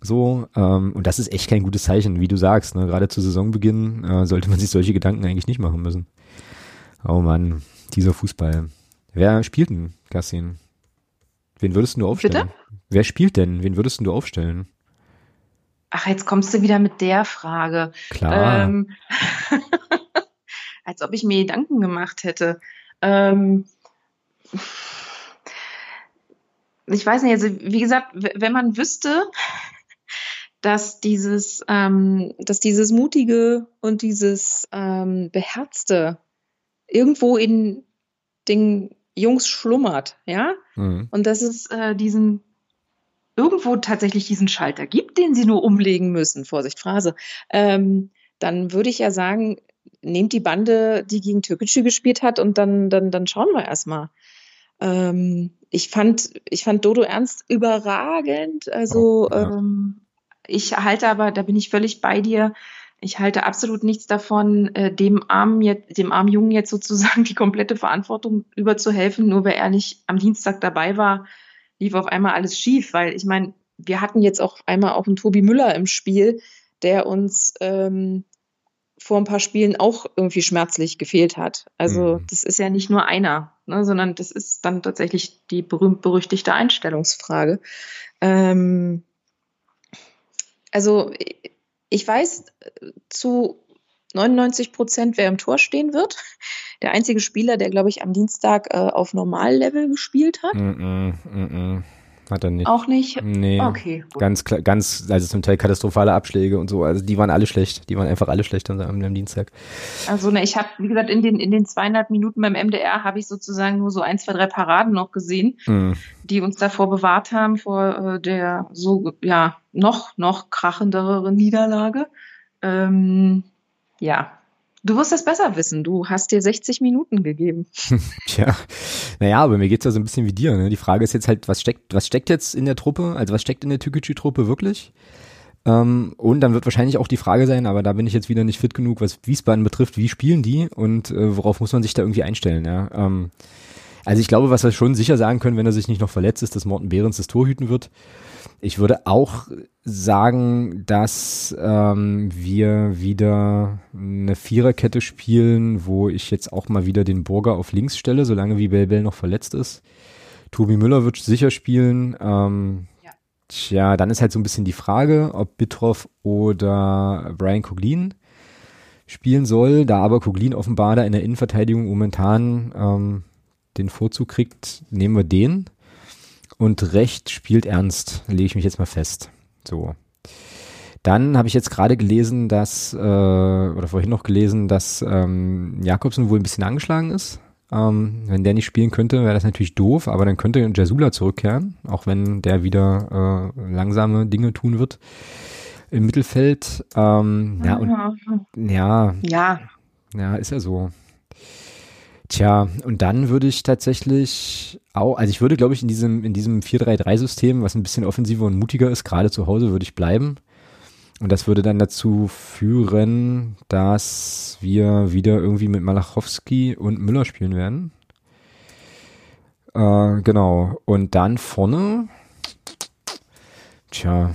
So, ähm, und das ist echt kein gutes Zeichen, wie du sagst. Ne? Gerade zu Saisonbeginn äh, sollte man sich solche Gedanken eigentlich nicht machen müssen. Oh Mann, dieser Fußball. Wer spielt denn, Kassin? Wen würdest du aufstellen? Bitte? Wer spielt denn? Wen würdest du aufstellen? Ach, jetzt kommst du wieder mit der Frage. Klar. Ähm, (laughs) als ob ich mir Gedanken gemacht hätte. Ähm, ich weiß nicht, also wie gesagt, wenn man wüsste, dass dieses, ähm, dass dieses mutige und dieses ähm, beherzte irgendwo in den Jungs schlummert, ja, mhm. und dass es äh, diesen irgendwo tatsächlich diesen Schalter gibt, den sie nur umlegen müssen, Vorsicht, Phrase, ähm, dann würde ich ja sagen, nehmt die Bande, die gegen Türkgücü gespielt hat und dann, dann, dann schauen wir erstmal. Ähm, ich fand, ich fand Dodo Ernst überragend. Also, ja. ähm, ich halte aber, da bin ich völlig bei dir. Ich halte absolut nichts davon, äh, dem armen, jetzt, dem armen Jungen jetzt sozusagen die komplette Verantwortung überzuhelfen, nur weil er nicht am Dienstag dabei war, lief auf einmal alles schief, weil ich meine, wir hatten jetzt auch einmal auch einen Tobi Müller im Spiel, der uns ähm, vor ein paar Spielen auch irgendwie schmerzlich gefehlt hat. Also mhm. das ist ja nicht nur einer, ne, sondern das ist dann tatsächlich die berühmt-berüchtigte Einstellungsfrage. Ähm, also ich weiß zu 99 Prozent, wer im Tor stehen wird. Der einzige Spieler, der, glaube ich, am Dienstag äh, auf Normallevel gespielt hat. Mm -mm, mm hat er nicht. Auch nicht? Nee. Okay. Gut. Ganz, ganz, also zum Teil katastrophale Abschläge und so. Also die waren alle schlecht. Die waren einfach alle schlecht am, am Dienstag. Also ne, ich habe, wie gesagt, in den, in den zweieinhalb Minuten beim MDR habe ich sozusagen nur so ein, zwei, drei Paraden noch gesehen, mhm. die uns davor bewahrt haben, vor äh, der so, ja, noch, noch krachenderen Niederlage. Ähm, ja, Du wirst das besser wissen. Du hast dir 60 Minuten gegeben. (laughs) Tja, naja, aber mir geht's ja so ein bisschen wie dir. Ne? Die Frage ist jetzt halt, was steckt, was steckt jetzt in der Truppe? Also was steckt in der Tükücü-Truppe wirklich? Ähm, und dann wird wahrscheinlich auch die Frage sein, aber da bin ich jetzt wieder nicht fit genug, was Wiesbaden betrifft. Wie spielen die und äh, worauf muss man sich da irgendwie einstellen? Ja? Ähm, also ich glaube, was wir schon sicher sagen können, wenn er sich nicht noch verletzt ist, dass Morten Behrens das Tor hüten wird. Ich würde auch sagen, dass ähm, wir wieder eine Viererkette spielen, wo ich jetzt auch mal wieder den Burger auf links stelle, solange wie Bell Bell noch verletzt ist. Tobi Müller wird sicher spielen. Ähm, ja. Tja, dann ist halt so ein bisschen die Frage, ob Bitroff oder Brian Coglin spielen soll. Da aber Coglin offenbar da in der Innenverteidigung momentan ähm, den Vorzug kriegt, nehmen wir den. Und Recht spielt ernst, lege ich mich jetzt mal fest. So. Dann habe ich jetzt gerade gelesen, dass, äh, oder vorhin noch gelesen, dass ähm, Jakobsen wohl ein bisschen angeschlagen ist. Ähm, wenn der nicht spielen könnte, wäre das natürlich doof, aber dann könnte Jasula zurückkehren, auch wenn der wieder äh, langsame Dinge tun wird im Mittelfeld. Ähm, ja, und, ja, ja, ja, ist ja so. Tja, und dann würde ich tatsächlich auch, also ich würde, glaube ich, in diesem, in diesem 4-3-3-System, was ein bisschen offensiver und mutiger ist, gerade zu Hause, würde ich bleiben. Und das würde dann dazu führen, dass wir wieder irgendwie mit Malachowski und Müller spielen werden. Äh, genau. Und dann vorne, tja,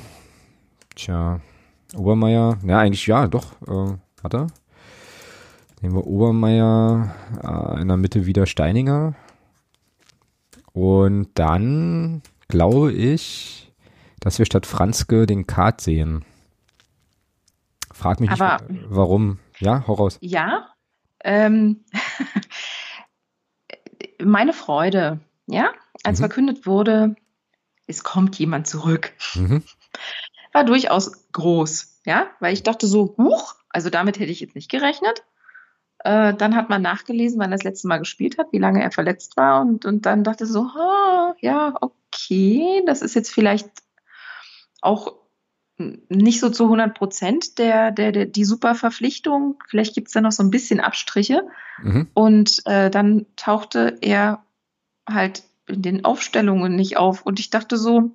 tja, Obermeier, ja, eigentlich ja, doch, äh, hat er. Nehmen wir Obermeier, äh, in der Mitte wieder Steininger. Und dann glaube ich, dass wir statt Franzke den Kart sehen. Frag mich Aber, nicht, warum. Ja, hau raus. Ja, ähm, (laughs) meine Freude, ja, als Mhm. verkündet wurde, es kommt jemand zurück, Mhm. war durchaus groß, ja, weil ich dachte so, huch, also damit hätte ich jetzt nicht gerechnet. Äh, dann hat man nachgelesen, wann er das letzte Mal gespielt hat, wie lange er verletzt war und, und dann dachte so, ah, ja, okay, das ist jetzt vielleicht auch nicht so zu 100 Prozent der, der, der, die super Verpflichtung. Vielleicht gibt es da noch so ein bisschen Abstriche. Mhm. Und äh, dann tauchte er halt in den Aufstellungen nicht auf. Und ich dachte so,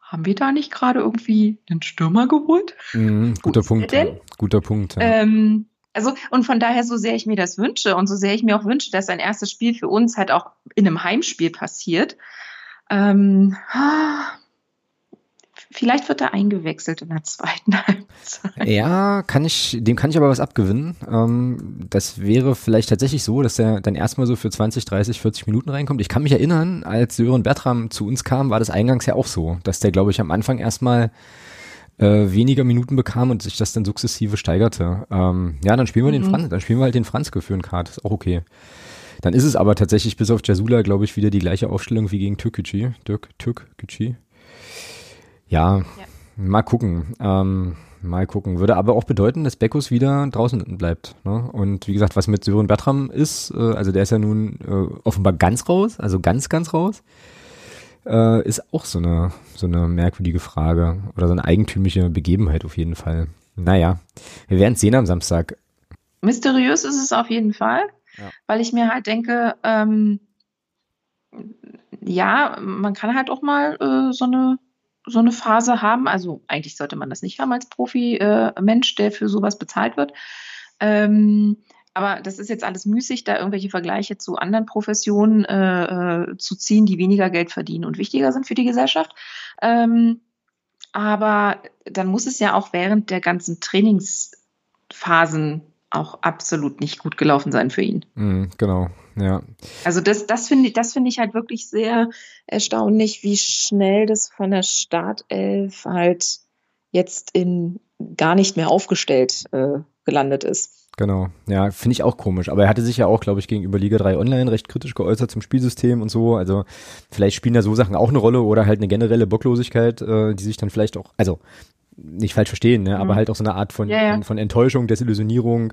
haben wir da nicht gerade irgendwie einen Stürmer geholt? Mhm. Guter Punkt. ja. Guter Punkt. Ja. Ähm, also, und von daher, so sehr ich mir das wünsche und so sehr ich mir auch wünsche, dass sein erstes Spiel für uns halt auch in einem Heimspiel passiert, ähm, vielleicht wird er eingewechselt in der zweiten (laughs) Halbzeit. Ja, kann ich, dem kann ich aber was abgewinnen. Ähm, das wäre vielleicht tatsächlich so, dass er dann erstmal so für 20, 30, 40 Minuten reinkommt. Ich kann mich erinnern, als Sören Bertram zu uns kam, war das eingangs ja auch so, dass der, glaube ich, am Anfang erstmal äh, weniger Minuten bekam und sich das dann sukzessive steigerte. Ähm, ja, dann spielen wir den Mhm. Franz, dann spielen wir halt den Franzke für Card, ist auch okay. Dann ist es aber tatsächlich bis auf Jasula, glaube ich, wieder die gleiche Aufstellung wie gegen Türkgücü. Dirk, Türkgücü. Ja, mal gucken. Ähm, mal gucken. Würde aber auch bedeuten, dass Beckus wieder draußen bleibt. Ne? Und wie gesagt, was mit Sören Bertram ist, äh, also der ist ja nun äh, offenbar ganz raus, also ganz, ganz raus, äh, ist auch so eine, so eine merkwürdige Frage oder so eine eigentümliche Begebenheit auf jeden Fall. Naja, wir werden es sehen am Samstag. Mysteriös ist es auf jeden Fall, Ja. weil ich mir halt denke, ähm, ja, man kann halt auch mal äh, so eine so eine Phase haben. Also eigentlich sollte man das nicht haben als Profi-Mensch, der für sowas bezahlt wird. Ähm, aber das ist jetzt alles müßig, da irgendwelche Vergleiche zu anderen Professionen äh, äh, zu ziehen, die weniger Geld verdienen und wichtiger sind für die Gesellschaft. Ähm, aber dann muss es ja auch während der ganzen Trainingsphasen auch absolut nicht gut gelaufen sein für ihn. Mhm, genau, ja. Also das, das finde ich, das finde ich halt wirklich sehr erstaunlich, wie schnell das von der Startelf halt jetzt in gar nicht mehr aufgestellt äh, gelandet ist. Genau, ja, finde ich auch komisch. Aber er hatte sich ja auch, glaube ich, gegenüber Liga 3 Online recht kritisch geäußert zum Spielsystem und so. Also vielleicht spielen da so Sachen auch eine Rolle oder halt eine generelle Bocklosigkeit, äh, die sich dann vielleicht auch, also nicht falsch verstehen, ne, aber Mhm. halt auch so eine Art von, Ja, ja. von, von Enttäuschung, Desillusionierung.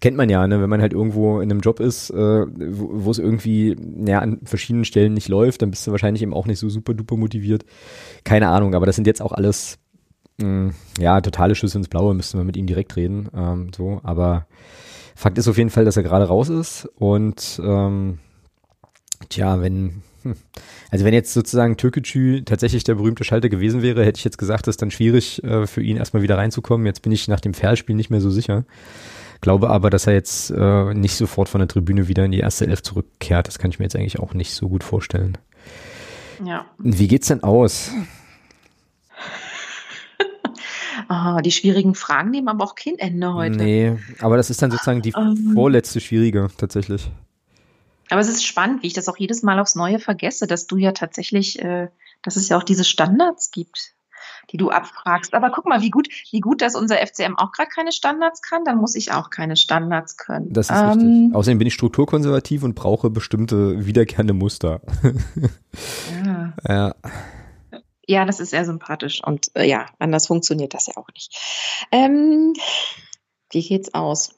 Kennt man ja, ne, wenn man halt irgendwo in einem Job ist, äh, wo es irgendwie ja, an verschiedenen Stellen nicht läuft, dann bist du wahrscheinlich eben auch nicht so super duper motiviert. Keine Ahnung, aber das sind jetzt auch alles ja, totale Schüsse ins Blaue, müssten wir mit ihm direkt reden. Ähm, so, aber Fakt ist auf jeden Fall, dass er gerade raus ist und ähm, tja, wenn hm, also wenn jetzt sozusagen Türkgücü tatsächlich der berühmte Schalter gewesen wäre, hätte ich jetzt gesagt, das ist dann schwierig äh, für ihn erstmal wieder reinzukommen. Jetzt bin ich nach dem Fairspiel nicht mehr so sicher. Glaube aber, dass er jetzt äh, nicht sofort von der Tribüne wieder in die erste Elf zurückkehrt. Das kann ich mir jetzt eigentlich auch nicht so gut vorstellen. Ja. Wie geht's denn aus? Ah, die schwierigen Fragen nehmen aber auch kein Ende heute. Nee, aber das ist dann sozusagen die Ähm. vorletzte schwierige tatsächlich. Aber es ist spannend, wie ich das auch jedes Mal aufs Neue vergesse, dass du ja tatsächlich, äh, dass es ja auch diese Standards gibt, die du abfragst. Aber guck mal, wie gut, wie gut, dass unser FCM auch gerade keine Standards kann, dann muss ich auch keine Standards können. Das ist Ähm, richtig. Außerdem bin ich strukturkonservativ und brauche bestimmte wiederkehrende Muster. (laughs) Ja. ja. Ja, das ist sehr sympathisch und äh, ja, anders funktioniert das ja auch nicht. Ähm, wie geht's aus?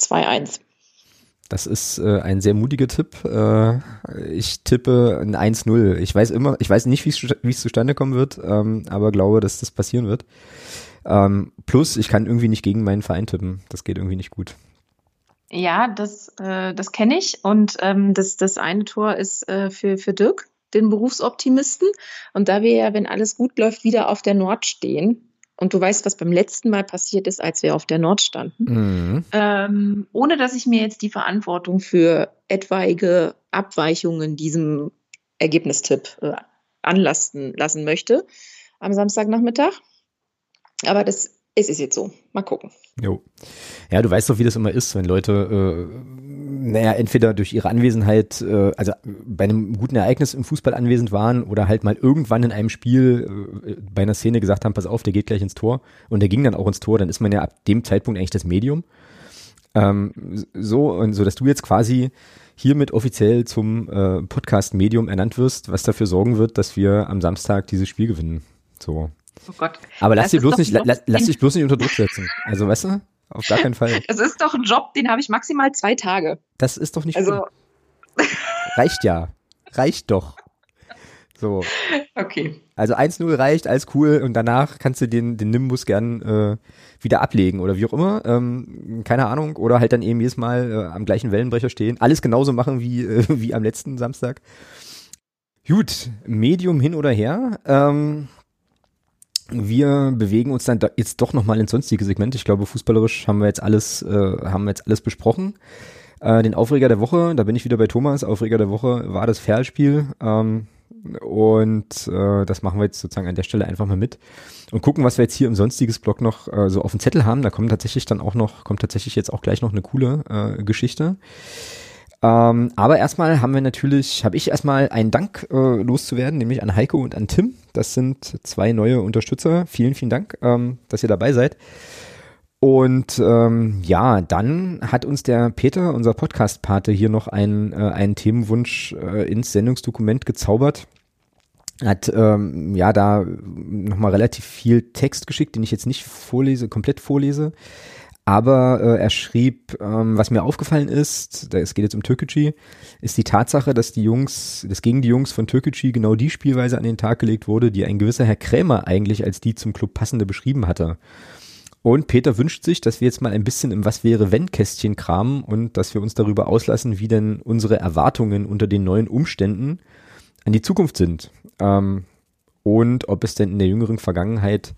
2-1. Das ist äh, ein sehr mutiger Tipp. Äh, ich tippe ein 1-0. Ich weiß immer, ich weiß nicht, wie es zustande kommen wird, ähm, aber glaube, dass das passieren wird. Ähm, plus, ich kann irgendwie nicht gegen meinen Verein tippen. Das geht irgendwie nicht gut. Ja, das, äh, das kenne ich. Und ähm, das, das eine Tor ist äh, für, für Dirk, den Berufsoptimisten. Und da wir ja, wenn alles gut läuft, wieder auf der Nord stehen, und du weißt, was beim letzten Mal passiert ist, als wir auf der Nord standen, mhm. ähm, ohne dass ich mir jetzt die Verantwortung für etwaige Abweichungen diesem Ergebnistipp äh, anlasten lassen möchte am Samstagnachmittag. Aber das es ist jetzt so. Mal gucken. Jo. Ja, du weißt doch, wie das immer ist, wenn Leute, äh, naja, entweder durch ihre Anwesenheit, äh, also bei einem guten Ereignis im Fußball anwesend waren oder halt mal irgendwann in einem Spiel äh, bei einer Szene gesagt haben, pass auf, der geht gleich ins Tor und der ging dann auch ins Tor, dann ist man ja ab dem Zeitpunkt eigentlich das Medium. Ähm, so, und so, dass du jetzt quasi hiermit offiziell zum äh, Podcast-Medium ernannt wirst, was dafür sorgen wird, dass wir am Samstag dieses Spiel gewinnen. So. Oh Gott. Aber lass dich bloß nicht, lass, lass dich bloß nicht unter Druck setzen. Also, weißt du? Auf gar keinen Fall. (laughs) Es ist doch ein Job, den habe ich maximal zwei Tage. Das ist doch nicht also. Reicht ja. Reicht doch. So. (laughs) Okay. Also 1-0 reicht, alles cool und danach kannst du den, den Nimbus gern äh, wieder ablegen oder wie auch immer. Ähm, keine Ahnung. Oder halt dann eben jedes Mal äh, am gleichen Wellenbrecher stehen. Alles genauso machen wie, äh, (laughs) wie am letzten Samstag. Gut, Medium hin oder her. Ähm, wir bewegen uns dann jetzt doch nochmal ins sonstige Segment. Ich glaube, fußballerisch haben wir jetzt alles, äh, haben wir jetzt alles besprochen. Äh, den Aufreger der Woche, da bin ich wieder bei Thomas. Aufreger der Woche war das Ferlspiel. Ähm, und äh, das machen wir jetzt sozusagen an der Stelle einfach mal mit und gucken, was wir jetzt hier im sonstiges Blog noch äh, so auf dem Zettel haben. Da kommt tatsächlich dann auch noch, kommt tatsächlich jetzt auch gleich noch eine coole äh, Geschichte. Ähm, aber erstmal haben wir natürlich, habe ich erstmal einen Dank äh, loszuwerden, nämlich an Heiko und an Tim. Das sind zwei neue Unterstützer. Vielen, vielen Dank, ähm, dass ihr dabei seid. Und ähm, ja, dann hat uns der Peter, unser Podcast-Pate, hier noch einen, äh, einen Themenwunsch äh, ins Sendungsdokument gezaubert. Hat ähm, ja da nochmal relativ viel Text geschickt, den ich jetzt nicht vorlese, komplett vorlese. Aber äh, er schrieb, ähm, was mir aufgefallen ist, da, es geht jetzt um Türkgücü, ist die Tatsache, dass die Jungs, dass gegen die Jungs von Türkgücü genau die Spielweise an den Tag gelegt wurde, die ein gewisser Herr Krämer eigentlich als die zum Club passende beschrieben hatte. Und Peter wünscht sich, dass wir jetzt mal ein bisschen im Was wäre wenn Kästchen kramen und dass wir uns darüber auslassen, wie denn unsere Erwartungen unter den neuen Umständen an die Zukunft sind. Ähm, und ob es denn in der jüngeren Vergangenheit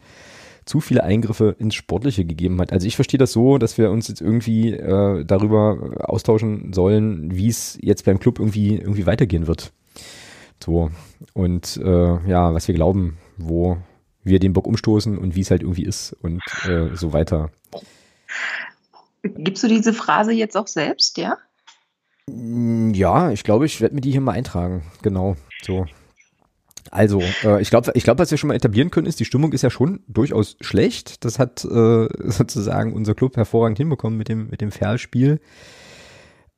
zu viele Eingriffe ins Sportliche gegeben hat. Also ich verstehe das so, dass wir uns jetzt irgendwie äh, darüber austauschen sollen, wie es jetzt beim Club irgendwie irgendwie weitergehen wird. So und äh, ja, was wir glauben, wo wir den Bock umstoßen und wie es halt irgendwie ist und äh, so weiter. Gibst du diese Phrase jetzt auch selbst, ja? Ja, ich glaube, ich werde mir die hier mal eintragen. Genau, so. Also, äh, ich glaube, ich glaub, was wir schon mal etablieren können, ist, die Stimmung ist ja schon durchaus schlecht. Das hat äh, (laughs) sozusagen unser Club hervorragend hinbekommen mit dem, mit dem Ferl-Spiel.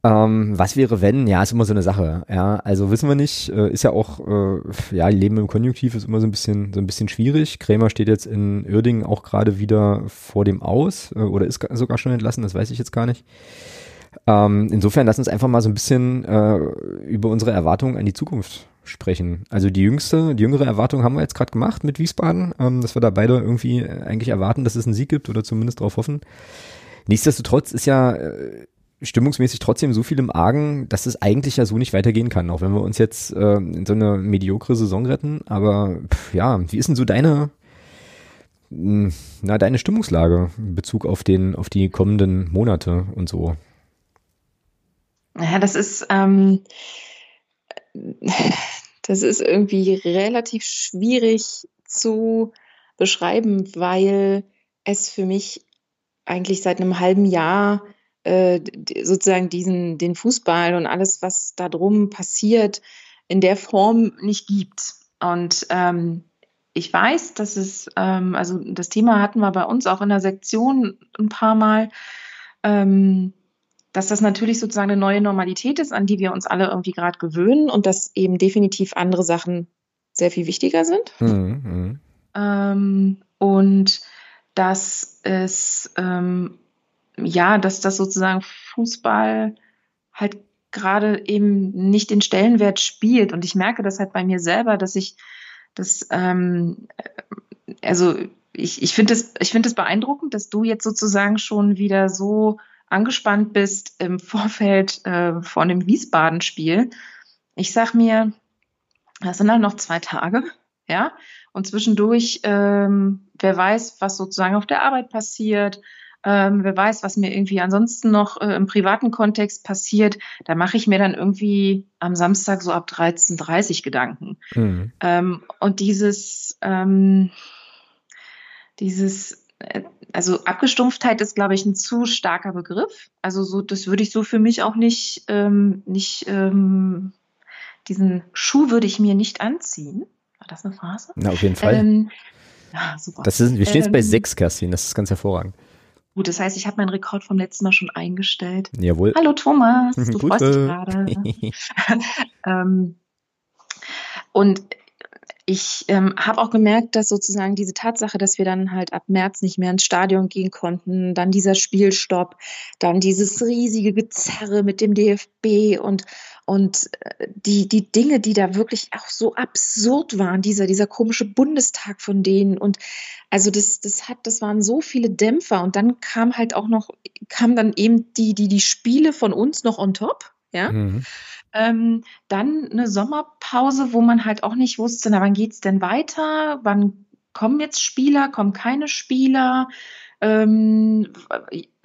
Ähm, was wäre, wenn? Ja, ist immer so eine Sache. Ja, also wissen wir nicht. Äh, ist ja auch, äh, ja, Leben im Konjunktiv ist immer so ein bisschen, so ein bisschen schwierig. Krämer steht jetzt in Uerdingen auch gerade wieder vor dem Aus äh, oder ist sogar schon entlassen. Das weiß ich jetzt gar nicht. Ähm, insofern lass uns einfach mal so ein bisschen äh, über unsere Erwartungen an die Zukunft sprechen. Also die jüngste, die jüngere Erwartung haben wir jetzt gerade gemacht mit Wiesbaden, ähm, dass wir da beide irgendwie eigentlich erwarten, dass es einen Sieg gibt oder zumindest darauf hoffen. Nichtsdestotrotz ist ja äh, stimmungsmäßig trotzdem so viel im Argen, dass es eigentlich ja so nicht weitergehen kann, auch wenn wir uns jetzt äh, in so eine mediokre Saison retten. Aber pff, ja, wie ist denn so deine, hm, na, deine Stimmungslage in Bezug auf den, auf die kommenden Monate und so? Ja, das ist, ähm, (laughs) das ist irgendwie relativ schwierig zu beschreiben, weil es für mich eigentlich seit einem halben Jahr äh, sozusagen diesen, den Fußball und alles, was da drum passiert, in der Form nicht gibt. Und ähm, ich weiß, dass es, ähm, also das Thema hatten wir bei uns auch in der Sektion ein paar Mal, ähm, dass das natürlich sozusagen eine neue Normalität ist, an die wir uns alle irgendwie gerade gewöhnen und dass eben definitiv andere Sachen sehr viel wichtiger sind. Mhm. mhm. Ähm, und dass es, ähm, ja, dass das sozusagen Fußball halt gerade eben nicht den Stellenwert spielt. Und ich merke das halt bei mir selber, dass ich das, ähm, also ich, ich finde es ich finde es beeindruckend, dass du jetzt sozusagen schon wieder so angespannt bist im (laughs) Vorfeld äh, von dem Wiesbaden-Spiel. Ich sag mir, Das sind dann noch zwei Tage, ja. Und zwischendurch, ähm, wer weiß, was sozusagen auf der Arbeit passiert, ähm, wer weiß, was mir irgendwie ansonsten noch äh, im privaten Kontext passiert, da mache ich mir dann irgendwie am Samstag so ab 13.30 Gedanken. Mhm. Ähm, und dieses, ähm, dieses, also Abgestumpftheit ist, glaube ich, ein zu starker Begriff. Also so, das würde ich so für mich auch nicht, ähm, nicht, ähm, diesen Schuh würde ich mir nicht anziehen. War das eine Phrase? Na, auf jeden Fall. Ähm, ja, super. Das ist, wir stehen jetzt bei ähm, sechs, Kerstin, das ist ganz hervorragend. Gut, das heißt, ich habe meinen Rekord vom letzten Mal schon eingestellt. Jawohl. Hallo Thomas, (laughs) du freust dich gerade. (laughs) (laughs) ähm, und ich ähm, habe auch gemerkt, dass sozusagen diese Tatsache, dass wir dann halt ab März nicht mehr ins Stadion gehen konnten, dann dieser Spielstopp, dann dieses riesige Gezerre mit dem DFB und, und äh, die, die Dinge, die da wirklich auch so absurd waren, dieser, dieser komische Bundestag von denen. Und also das, das hat, das waren so viele Dämpfer. Und dann kam halt auch noch, kam dann eben die, die, die Spiele von uns noch on top. Ja. Mhm. Ähm, dann eine Sommerpause, wo man halt auch nicht wusste, na, wann geht's denn weiter? Wann kommen jetzt Spieler, kommen keine Spieler? Ähm,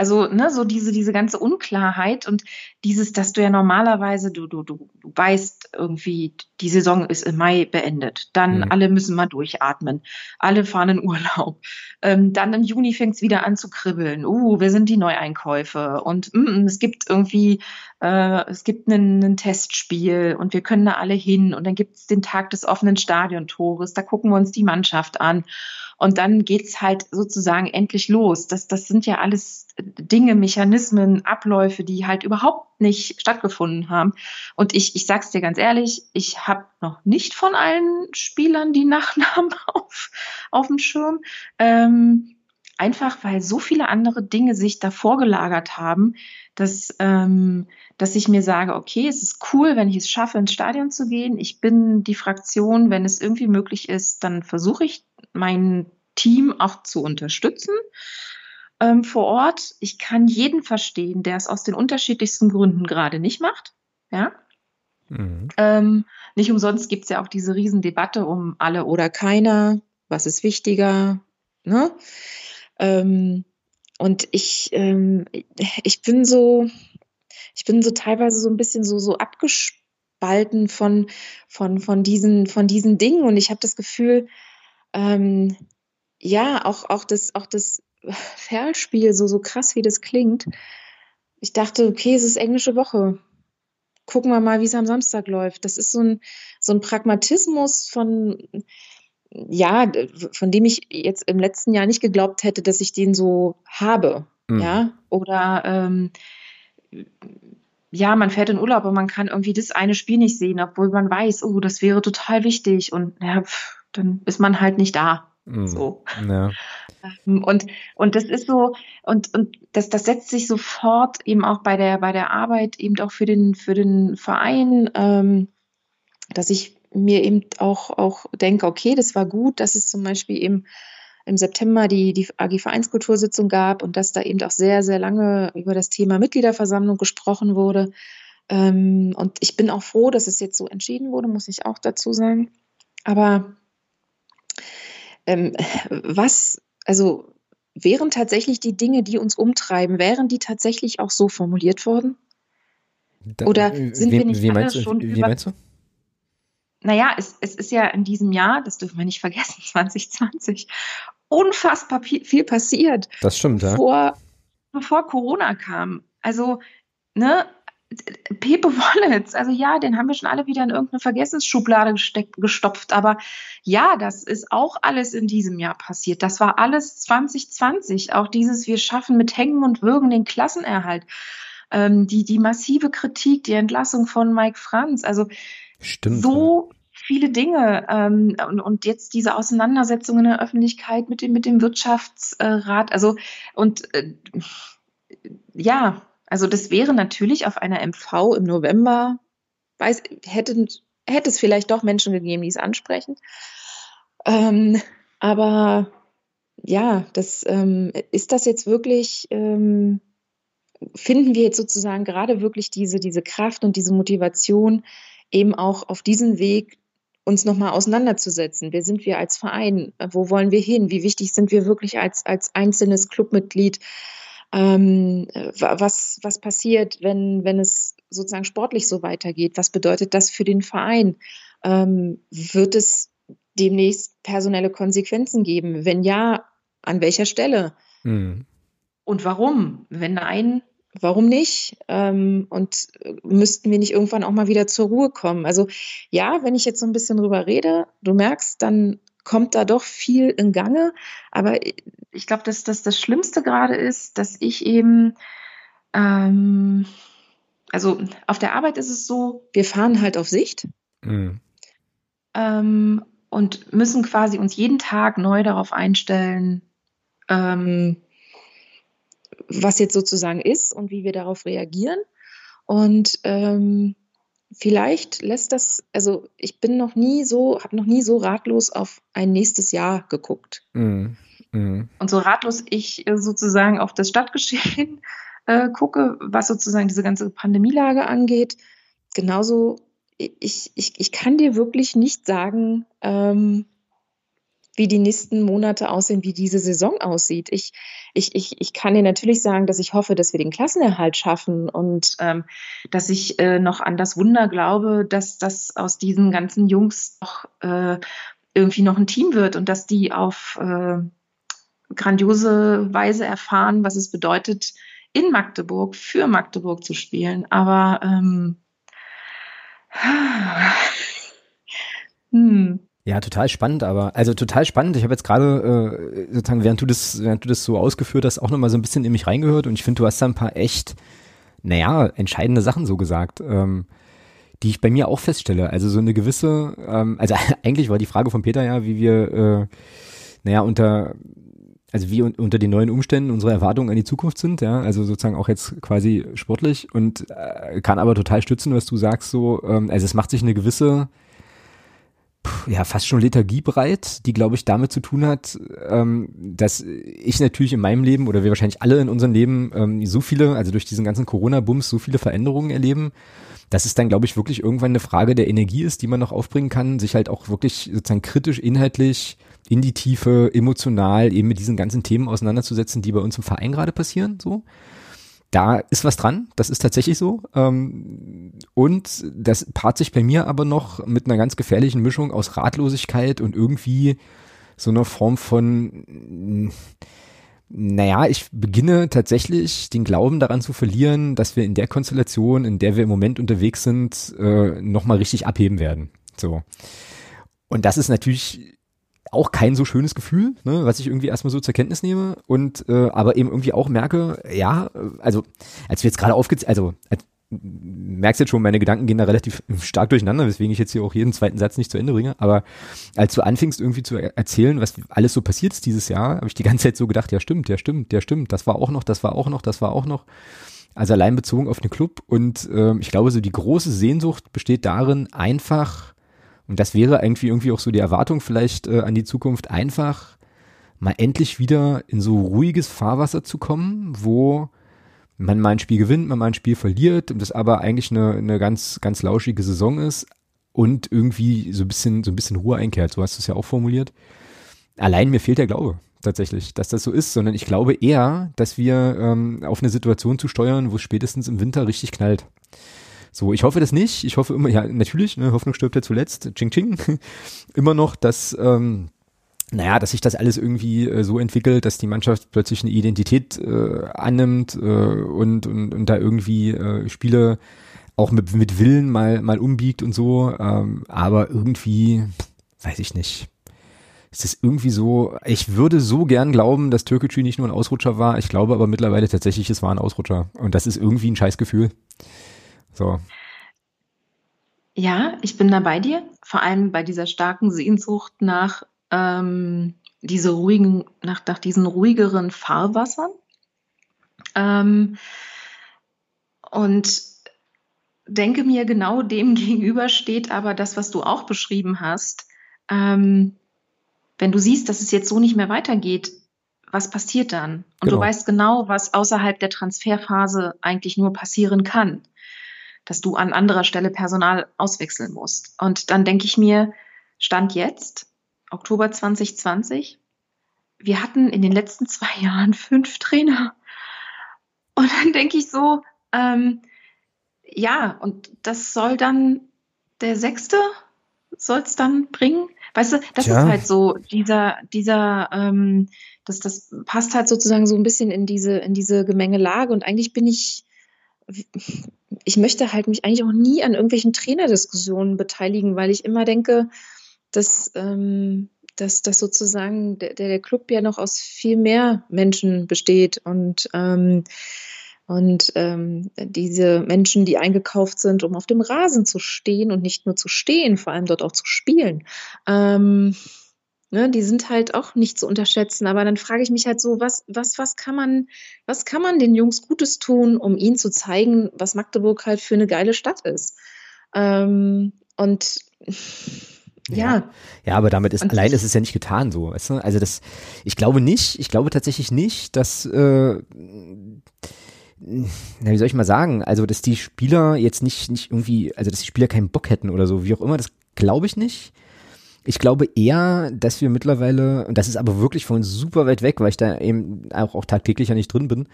also ne, so diese, diese ganze Unklarheit und dieses, dass du ja normalerweise, du, du, du, du weißt irgendwie, die Saison ist im Mai beendet. Dann mhm. alle müssen mal durchatmen. Alle fahren in Urlaub. Ähm, dann im Juni fängt es wieder an zu kribbeln. Uh, wir sind die Neueinkäufe. Und mm, es gibt irgendwie, äh, es gibt ein Testspiel und wir können da alle hin. Und dann gibt es den Tag des offenen Stadiontores. Da gucken wir uns die Mannschaft an. Und dann geht's halt sozusagen endlich los. Das, das sind ja alles Dinge, Mechanismen, Abläufe, die halt überhaupt nicht stattgefunden haben. Und ich, ich sag's dir ganz ehrlich, ich habe noch nicht von allen Spielern die Nachnamen (laughs) auf, auf dem Schirm. Ähm, einfach weil so viele andere Dinge sich davor gelagert haben, dass, ähm, dass ich mir sage, okay, es ist cool, wenn ich es schaffe, ins Stadion zu gehen. Ich bin die Fraktion, wenn es irgendwie möglich ist, dann versuche ich mein Team auch zu unterstützen ähm, vor Ort. Ich kann jeden verstehen, der es aus den unterschiedlichsten Gründen gerade nicht macht. Ja. Mhm. Ähm, nicht umsonst gibt es ja auch diese Riesendebatte um alle oder keiner. Was ist wichtiger? Ne? Ähm, und ich, ähm, ich bin so, ich bin so teilweise so ein bisschen so, so abgespalten von, von, von, diesen, von diesen Dingen. Und ich habe das Gefühl, ähm, ja, auch, auch das, auch das Ferlspiel, so, so krass wie das klingt. Ich dachte, okay, es ist englische Woche. Gucken wir mal, wie es am Samstag läuft. Das ist so ein, so ein Pragmatismus von, ja, von dem ich jetzt im letzten Jahr nicht geglaubt hätte, dass ich den so habe. Mhm. Ja, oder ähm, ja, man fährt in Urlaub und man kann irgendwie das eine Spiel nicht sehen, obwohl man weiß, oh, das wäre total wichtig und ja, pff, dann ist man halt nicht da. Mhm. So. Ja. Und, und das ist so, und, und das, das setzt sich sofort eben auch bei der, bei der Arbeit, eben auch für den, für den Verein, ähm, dass ich mir eben auch, auch denke, okay, das war gut, dass es zum Beispiel eben im September die, die AG Vereinskultursitzung gab und dass da eben auch sehr, sehr lange über das Thema Mitgliederversammlung gesprochen wurde. Ähm, und ich bin auch froh, dass es jetzt so entschieden wurde, muss ich auch dazu sagen. Aber ähm, was, also wären tatsächlich die Dinge, die uns umtreiben, wären die tatsächlich auch so formuliert worden? Da, Oder äh, sind wie, wir nicht wie meinst, schon wie über, meinst du? Naja, es, es ist ja in diesem Jahr, das dürfen wir nicht (laughs) vergessen, 2020, unfassbar viel passiert. Das stimmt, ja. Bevor, bevor Corona kam. Also, ne, Pepe Wollitz, also ja, den haben wir schon alle wieder in irgendeine Vergessensschublade gesteckt, gestopft. Aber ja, das ist auch alles in diesem Jahr passiert. Das war alles 2020. Auch dieses, wir schaffen mit Hängen und Würgen den Klassenerhalt. Ähm, die, die massive Kritik, die Entlassung von Mike Franz. Also Stimmt, so ja. viele Dinge. Ähm, und, und jetzt diese Auseinandersetzung in der Öffentlichkeit mit dem, mit dem Wirtschaftsrat. Also, und äh, ja, also das wäre natürlich auf einer MV im November, weiß, hätte, hätte es vielleicht doch Menschen gegeben, die es ansprechen. Ähm, aber ja, das ähm, ist das jetzt wirklich, ähm, finden wir jetzt sozusagen gerade wirklich diese, diese Kraft und diese Motivation, eben auch auf diesem Weg uns nochmal auseinanderzusetzen. Wer sind wir als Verein? Wo wollen wir hin? Wie wichtig sind wir wirklich als, als einzelnes Clubmitglied? Ähm, was, was passiert, wenn, wenn es sozusagen sportlich so weitergeht? Was bedeutet das für den Verein? Ähm, wird es demnächst personelle Konsequenzen geben? Wenn ja, an welcher Stelle? Mhm. Und warum? Wenn nein, warum nicht? Ähm, und müssten wir nicht irgendwann auch mal wieder zur Ruhe kommen? Also ja, wenn ich jetzt so ein bisschen drüber rede, du merkst, dann kommt da doch viel in Gange. Aber ich glaube, dass das das Schlimmste gerade ist, dass ich eben, ähm, also auf der Arbeit ist es so, wir fahren halt auf Sicht. Mhm. Ähm, und müssen quasi uns jeden Tag neu darauf einstellen, ähm, was jetzt sozusagen ist und wie wir darauf reagieren. Und ähm, vielleicht lässt das, also ich bin noch nie so, habe noch nie so ratlos auf ein nächstes Jahr geguckt. Mm, mm. Und so ratlos ich sozusagen auf das Stadtgeschehen (laughs) äh, gucke, was sozusagen diese ganze Pandemielage angeht, genauso, ich, ich, ich kann dir wirklich nicht sagen, ähm, wie die nächsten Monate aussehen, wie diese Saison aussieht. Ich, ich, ich, ich kann dir natürlich sagen, dass ich hoffe, dass wir den Klassenerhalt schaffen und ähm, dass ich äh, noch an das Wunder glaube, dass das aus diesen ganzen Jungs noch äh, irgendwie noch ein Team wird und dass die auf äh, grandiose Weise erfahren, was es bedeutet, in Magdeburg für Magdeburg zu spielen. Aber ähm, (sighs) hm. Ja, total spannend, aber also total spannend. Ich habe jetzt gerade äh, sozusagen, während du das, während du das so ausgeführt hast, auch nochmal so ein bisschen in mich reingehört und ich finde, du hast da ein paar echt, naja, entscheidende Sachen so gesagt, ähm, die ich bei mir auch feststelle. Also so eine gewisse, ähm, also (laughs) eigentlich war die Frage von Peter ja, wie wir, äh, naja, unter also wie un unter den neuen Umständen unsere Erwartungen an die Zukunft sind, ja, also sozusagen auch jetzt quasi sportlich und äh, kann aber total stützen, was du sagst, so, ähm, also es macht sich eine gewisse ja fast schon Lethargie breit, die glaube ich damit zu tun hat, ähm, dass ich natürlich in meinem Leben oder wir wahrscheinlich alle in unserem Leben ähm, so viele, also durch diesen ganzen Corona-Bums so viele Veränderungen erleben, dass es dann glaube ich wirklich irgendwann eine Frage der Energie ist, die man noch aufbringen kann, sich halt auch wirklich sozusagen kritisch, inhaltlich in die Tiefe, emotional eben mit diesen ganzen Themen auseinanderzusetzen, die bei uns im Verein gerade passieren, so da ist was dran, das ist tatsächlich so. Ähm, und das paart sich bei mir aber noch mit einer ganz gefährlichen Mischung aus Ratlosigkeit und irgendwie so einer Form von, naja, ich beginne tatsächlich den Glauben daran zu verlieren, dass wir in der Konstellation, in der wir im Moment unterwegs sind, äh, nochmal richtig abheben werden. So. Und das ist natürlich auch kein so schönes Gefühl, ne, was ich irgendwie erstmal so zur Kenntnis nehme und äh, aber eben irgendwie auch merke, ja, also als wir jetzt gerade aufgezählt, also als, merkst jetzt schon, meine Gedanken gehen da relativ stark durcheinander, weswegen ich jetzt hier auch jeden zweiten Satz nicht zu Ende bringe. Aber als du anfingst irgendwie zu erzählen, was alles so passiert ist dieses Jahr, habe ich die ganze Zeit so gedacht, ja stimmt, ja stimmt, ja stimmt, das war auch noch, das war auch noch, das war auch noch. Also allein bezogen auf den Club und ähm, ich glaube, so die große Sehnsucht besteht darin, einfach und das wäre irgendwie irgendwie auch so die Erwartung vielleicht äh, an die Zukunft, einfach mal endlich wieder in so ruhiges Fahrwasser zu kommen, wo man mal ein Spiel gewinnt, man mal ein Spiel verliert und das aber eigentlich eine, eine ganz, ganz lauschige Saison ist und irgendwie so ein bisschen, so ein bisschen Ruhe einkehrt. So hast du es ja auch formuliert. Allein mir fehlt der Glaube tatsächlich, dass das so ist, sondern ich glaube eher, dass wir ähm, auf eine Situation zu steuern, wo es spätestens im Winter richtig knallt. So, ich hoffe das nicht. Ich hoffe immer, ja, natürlich, ne, Hoffnung stirbt ja zuletzt. Ching Ching. (laughs) immer noch, dass, ähm, naja, dass sich das alles irgendwie äh, so entwickelt, dass die Mannschaft plötzlich eine Identität äh, annimmt äh, und, und, und da irgendwie äh, Spiele auch mit, mit Willen mal, mal umbiegt und so. Ähm, aber irgendwie, weiß ich nicht. Es ist irgendwie so, ich würde so gern glauben, dass Türkgücü nicht nur ein Ausrutscher war. Ich glaube aber mittlerweile tatsächlich, es war ein Ausrutscher. Und das ist irgendwie ein Scheißgefühl. So. Ja, ich bin da bei dir, vor allem bei dieser starken Sehnsucht nach ähm, diese ruhigen, nach, nach diesen ruhigeren Fahrwassern. Ähm, und denke mir, genau dem (laughs) gegenüber steht aber das, was du auch beschrieben hast. Ähm, wenn du siehst, dass es jetzt so nicht mehr weitergeht, was passiert dann? Und genau. du weißt genau, was außerhalb der Transferphase eigentlich nur passieren kann dass du an anderer Stelle Personal auswechseln musst. Und dann denke ich mir, Stand jetzt, Oktober 2020, wir hatten in den letzten zwei (laughs) Jahren fünf Trainer. Und dann denke ich so, ähm, ja, und das soll dann der sechste soll es dann bringen? Weißt du, das Tja. ist halt so dieser, dieser, ähm, das, das passt halt sozusagen so ein bisschen in diese, in diese Gemengelage. Und eigentlich bin ich, ich möchte halt mich eigentlich auch nie an irgendwelchen Trainerdiskussionen beteiligen, weil ich immer denke, dass, ähm, dass, dass sozusagen der, der Club ja noch aus viel mehr Menschen besteht und ähm, und ähm, diese Menschen, die eingekauft sind, um auf dem Rasen zu stehen und nicht nur zu stehen, vor allem dort auch zu spielen, ähm, ne, die sind halt auch nicht zu unterschätzen. Aber dann frage ich mich halt so, was, was, was kann man, was kann man den Jungs Gutes tun, um ihnen zu zeigen, was Magdeburg halt für eine geile Stadt ist? Ähm, und ja. ja. Aber damit ist und allein ist es ja nicht getan so, weißt du? Also das, ich glaube nicht, ich glaube tatsächlich nicht, dass äh, na, wie soll ich mal sagen, also dass die Spieler jetzt nicht, nicht irgendwie, also dass die Spieler keinen Bock hätten oder so, wie auch immer, das glaube ich nicht. Ich glaube eher, dass wir mittlerweile, und das ist aber wirklich von super weit weg, weil ich da eben auch, auch tagtäglich ja nicht drin bin,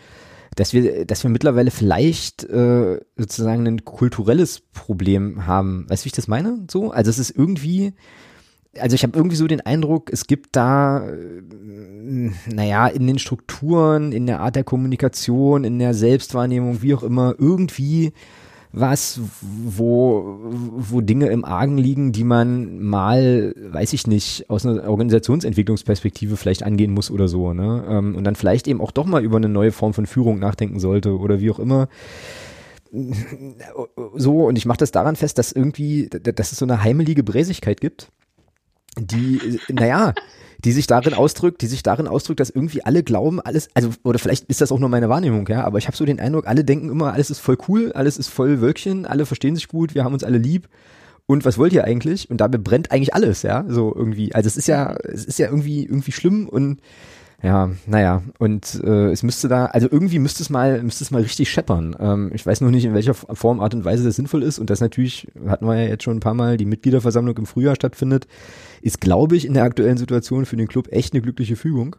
dass wir, dass wir mittlerweile vielleicht äh, sozusagen ein kulturelles Problem haben. Weißt du, wie ich das meine? So, also es ist irgendwie, also ich habe irgendwie so den Eindruck, es gibt da, äh, naja, in den Strukturen, in der Art der Kommunikation, in der Selbstwahrnehmung, wie auch immer, irgendwie was, wo, wo Dinge im Argen liegen, die man mal, weiß ich nicht, aus einer Organisationsentwicklungsperspektive vielleicht angehen muss oder so, ne? Ähm, und dann vielleicht eben auch doch mal über eine neue Form von Führung nachdenken sollte oder wie auch immer so, und ich mache das daran fest, dass irgendwie, dass es so eine heimelige Bräsigkeit gibt die, naja, die sich darin ausdrückt, die sich darin ausdrückt, dass irgendwie alle glauben, alles, also, oder vielleicht ist das auch nur meine Wahrnehmung, ja, aber ich habe so den Eindruck, alle denken immer, alles ist voll cool, alles ist voll Wölkchen, alle verstehen sich gut, wir haben uns alle lieb. Und was wollt ihr eigentlich? Und dabei brennt eigentlich alles, ja, so irgendwie. Also es ist ja, es ist ja irgendwie, irgendwie schlimm und ja, naja, und äh, es müsste da, also irgendwie müsste es mal, müsste es mal richtig scheppern. Ähm, ich weiß noch nicht, in welcher Form, Art und Weise das sinnvoll ist. Und das natürlich, hatten wir ja jetzt schon ein paar Mal, die Mitgliederversammlung im Frühjahr stattfindet, ist, glaube ich, in der aktuellen Situation für den Club echt eine glückliche Fügung.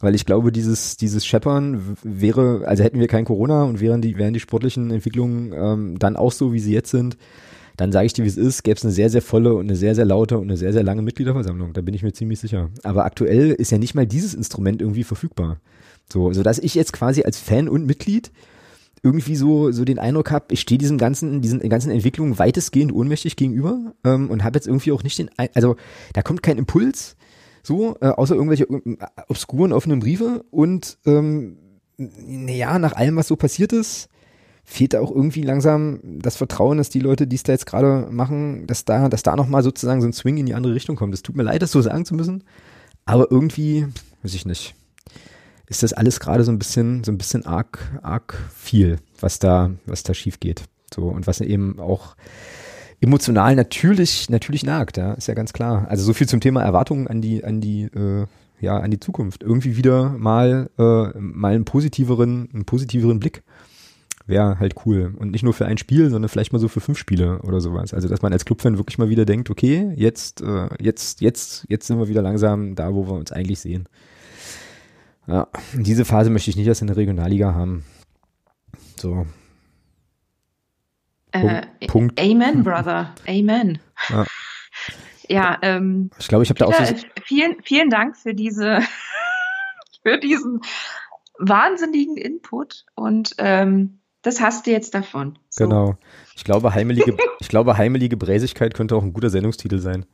Weil ich glaube, dieses, dieses Scheppern wäre, also hätten wir kein Corona und wären die, wären die sportlichen Entwicklungen ähm, dann auch so, wie sie jetzt sind, dann sage ich dir, wie es ist, gäbe es eine sehr, sehr volle und eine sehr, sehr laute und eine sehr, sehr lange Mitgliederversammlung. Da bin ich mir ziemlich sicher. Aber aktuell ist ja nicht mal dieses Instrument irgendwie verfügbar. So, so dass ich jetzt quasi als Fan und Mitglied irgendwie so so den Eindruck habe, ich stehe diesem ganzen diesen ganzen Entwicklungen weitestgehend ohnmächtig gegenüber ähm, und habe jetzt irgendwie auch nicht den also da kommt kein Impuls so äh, außer irgendwelche äh, obskuren offenen Briefe und ähm, naja nach allem was so passiert ist fehlt da auch irgendwie langsam das Vertrauen, dass die Leute, die es da jetzt gerade machen, dass da, dass da nochmal sozusagen so ein Swing in die andere Richtung kommt. Es tut mir leid, das so sagen zu müssen, aber irgendwie, weiß ich nicht, ist das alles gerade so ein bisschen, so ein bisschen arg, arg viel, was da, was da schief geht. So, und was eben auch emotional natürlich, natürlich nagt, ja, ist ja ganz klar. Also so viel zum Thema Erwartungen an die, an die, äh, ja, an die Zukunft. Irgendwie wieder mal, äh, mal einen positiveren, einen positiveren Blick wäre halt cool. Und nicht nur für ein Spiel, sondern vielleicht mal so für fünf Spiele oder sowas. Also dass man als Clubfan wirklich mal wieder denkt, okay, jetzt, äh, jetzt, jetzt, jetzt sind wir wieder langsam da, wo wir uns eigentlich sehen. Ja, diese Phase möchte ich nicht erst in der Regionalliga haben. So. Äh, Punkt. Amen, Brother. Amen. Ja. (laughs) ja ähm, ich glaube, ich habe da auch so vielen, vielen Dank für diese, (laughs) für diesen wahnsinnigen Input und ähm, das hast du jetzt davon. So. Genau. Ich glaube, heimelige, (laughs) ich glaube, heimelige Bräsigkeit könnte auch ein guter Sendungstitel sein.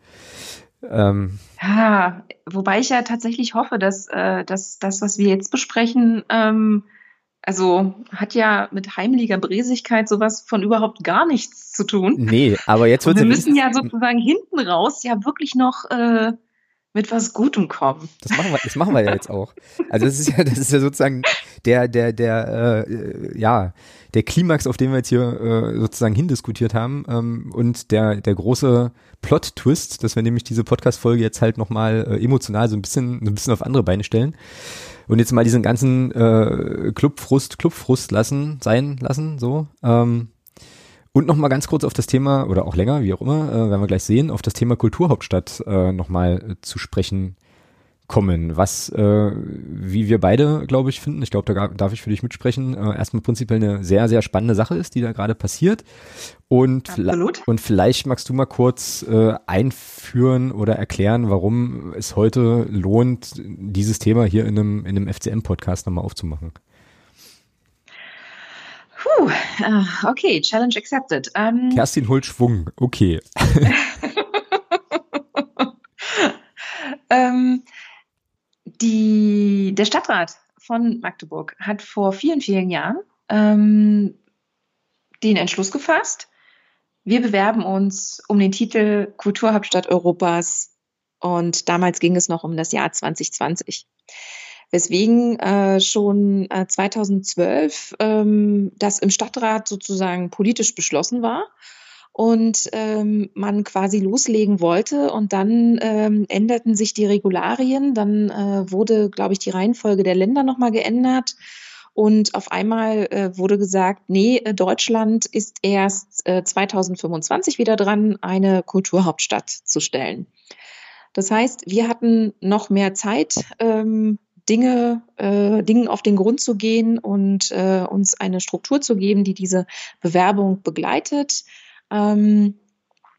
Ähm. Ja, wobei ich ja tatsächlich hoffe, dass, äh, dass das, was wir jetzt besprechen, ähm, also hat ja mit heimeliger Bräsigkeit sowas von überhaupt gar nichts zu tun. Nee, aber jetzt wird Wir müssen ja sozusagen hinten raus ja wirklich noch äh, mit was Gutem kommen. Das machen wir, das machen wir ja jetzt auch. Also das ist ja, das ist ja sozusagen der, der, der, äh, ja, der Klimax, auf den wir jetzt hier äh, sozusagen hindiskutiert haben ähm, und der, der große Plot-Twist, dass wir nämlich diese Podcast-Folge jetzt halt nochmal äh, emotional so ein bisschen, so ein bisschen auf andere Beine stellen und jetzt mal diesen ganzen äh, Clubfrust, Clubfrust lassen, sein lassen, so. Ähm, Und nochmal ganz kurz auf das Thema, oder auch länger, wie auch immer, äh, werden wir gleich sehen, auf das Thema Kulturhauptstadt äh, nochmal äh, zu sprechen kommen, was äh, wie wir beide, glaube ich, finden, ich glaube, da darf ich für dich mitsprechen, äh, erstmal prinzipiell eine sehr, sehr spannende Sache ist, die da gerade passiert. Und, und vielleicht magst du mal kurz äh, einführen oder erklären, warum es heute lohnt, dieses Thema hier in einem, in einem FCM-Podcast nochmal aufzumachen. Puh, uh, okay, Challenge accepted. Um, Kerstin holt Schwung, okay. (laughs) ähm, die, der Stadtrat von Magdeburg hat vor vielen, vielen Jahren ähm, den Entschluss gefasst, wir bewerben uns um den Titel Kulturhauptstadt Europas und damals ging es noch um das Jahr 2020. Weswegen äh, schon äh, 2012 ähm, das im Stadtrat sozusagen politisch beschlossen war und ähm, man quasi loslegen wollte. Und dann ähm, änderten sich die Regularien. Dann äh, wurde, glaube ich, die Reihenfolge der Länder nochmal geändert. Und auf einmal äh, wurde gesagt, nee, äh, Deutschland ist erst äh, 2025 wieder dran, eine Kulturhauptstadt zu stellen. Das heißt, wir hatten noch mehr Zeit, ähm, Dinge, äh, Dingen auf den Grund zu gehen und äh, uns eine Struktur zu geben, die diese Bewerbung begleitet. Ähm,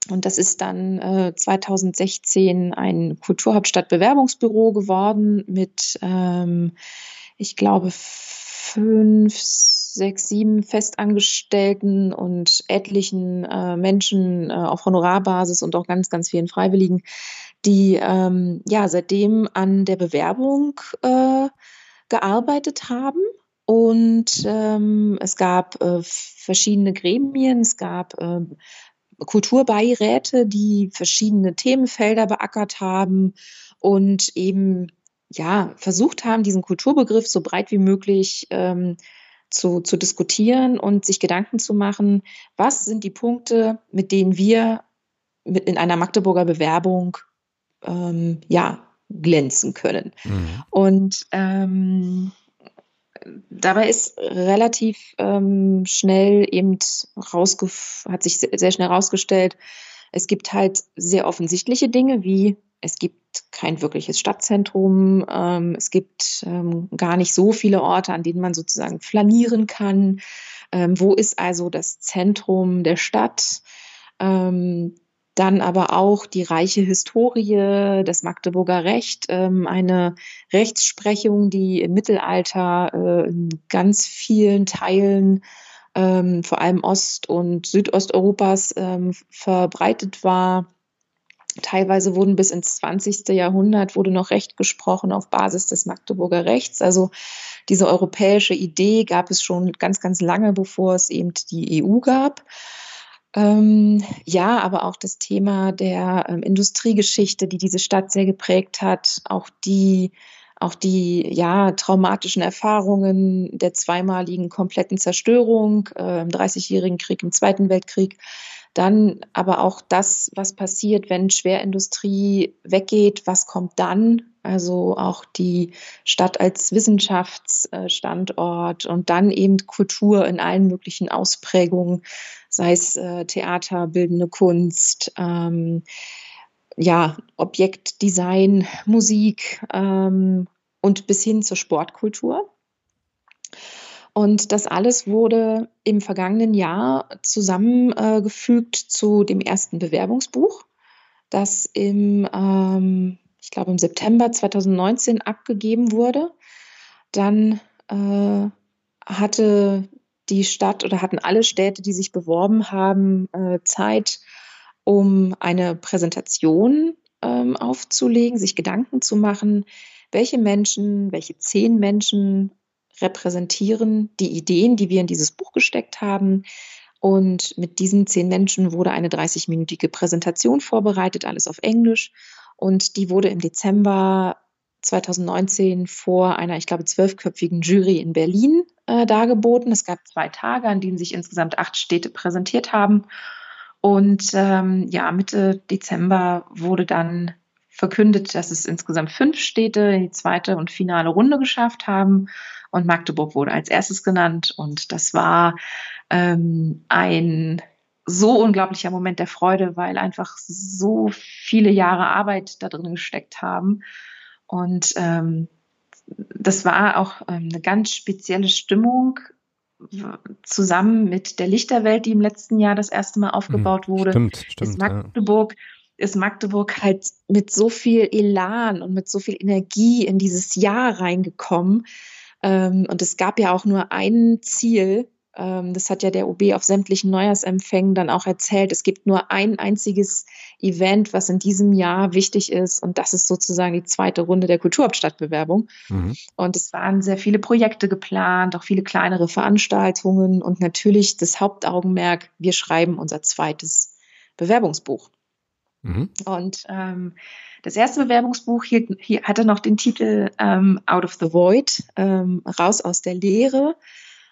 und das ist dann äh, 2016 ein Kulturhauptstadt-Bewerbungsbüro geworden mit, ähm, ich glaube, fünf, sechs, sieben Festangestellten und etlichen äh, Menschen äh, auf Honorarbasis und auch ganz, ganz vielen Freiwilligen, die ähm, ja seitdem an der Bewerbung äh, gearbeitet haben. Und ähm, es gab äh, verschiedene Gremien, es gab äh, Kulturbeiräte, die verschiedene Themenfelder beackert haben und eben ja versucht haben, diesen Kulturbegriff so breit wie möglich ähm, zu, zu diskutieren und sich Gedanken zu machen, was sind die Punkte, mit denen wir mit in einer Magdeburger Bewerbung ähm, ja glänzen können. Mhm. Und ähm, dabei ist relativ ähm, schnell eben rausge hat sich sehr schnell herausgestellt, es gibt halt sehr offensichtliche Dinge wie es gibt kein wirkliches Stadtzentrum, ähm, es gibt ähm, gar nicht so viele Orte, an denen man sozusagen flanieren kann. Ähm, wo ist also das Zentrum der Stadt? Dann aber auch die reiche Historie, das Magdeburger Recht, ähm, eine Rechtsprechung, die im Mittelalter äh, in ganz vielen Teilen, ähm, vor allem Ost- und Südosteuropas, ähm, verbreitet war. Teilweise wurden bis ins 20. Jahrhundert wurde noch Recht gesprochen auf Basis des Magdeburger Rechts. Also diese europäische Idee gab es schon ganz, ganz lange, bevor es eben die EU gab. Ähm, ja, aber auch das Thema der ähm, Industriegeschichte, die diese Stadt sehr geprägt hat, auch die, auch die ja, traumatischen Erfahrungen der zweimaligen kompletten Zerstörung äh, im Dreißigjährigen Krieg, im Zweiten Weltkrieg. Dann aber auch das, was passiert, wenn Schwerindustrie weggeht, was kommt dann? Also auch die Stadt als Wissenschaftsstandort und dann eben Kultur in allen möglichen Ausprägungen sei es äh, Theater, bildende Kunst, ähm, ja, Objektdesign, Musik ähm, und bis hin zur Sportkultur. Und das alles wurde im vergangenen Jahr zusammengefügt zu dem ersten Bewerbungsbuch, das im, ähm, ich glaube, im September 2019 abgegeben wurde. Dann äh, hatte die Stadt oder hatten alle Städte, die sich beworben haben, äh, Zeit, um eine Präsentation ähm, aufzulegen, sich Gedanken zu machen, welche Menschen, welche zehn Menschen repräsentieren die Ideen, die wir in dieses Buch gesteckt haben. Und mit diesen zehn Menschen wurde eine 30-minütige Präsentation vorbereitet, alles auf Englisch. Und die wurde im Dezember 2019 vor einer, ich glaube, zwölfköpfigen Jury in Berlin äh, dargeboten. Es gab zwei Tage, an denen sich insgesamt acht Städte präsentiert haben. Und ähm, ja, Mitte Dezember wurde dann verkündet, dass es insgesamt fünf Städte in die zweite und finale Runde geschafft haben. Und Magdeburg wurde als erstes genannt. Und das war ähm, ein so unglaublicher Moment der Freude, weil einfach so viele Jahre Arbeit da drin gesteckt haben. Und ähm, das war auch ähm, eine ganz spezielle Stimmung zusammen mit der Lichterwelt, die im letzten Jahr das erste Mal aufgebaut wurde. Stimmt, stimmt. Ist Magdeburg, ja. ist Magdeburg halt mit so viel Elan und mit so viel Energie in dieses Jahr reingekommen. Ähm, und es gab ja auch nur ein Ziel, ähm, das hat ja der OB auf sämtlichen Neujahrsempfängen dann auch erzählt. Es gibt nur ein einziges Event, was in diesem Jahr wichtig ist. Und das ist sozusagen die zweite Runde der Kulturhauptstadtbewerbung. Mhm. Und es waren sehr viele Projekte geplant, auch viele kleinere Veranstaltungen und natürlich das Hauptaugenmerk, wir schreiben unser zweites Bewerbungsbuch. Mhm. Und ähm, das erste Bewerbungsbuch hier, hier hatte noch den Titel ähm, Out of the Void, ähm, raus aus der Leere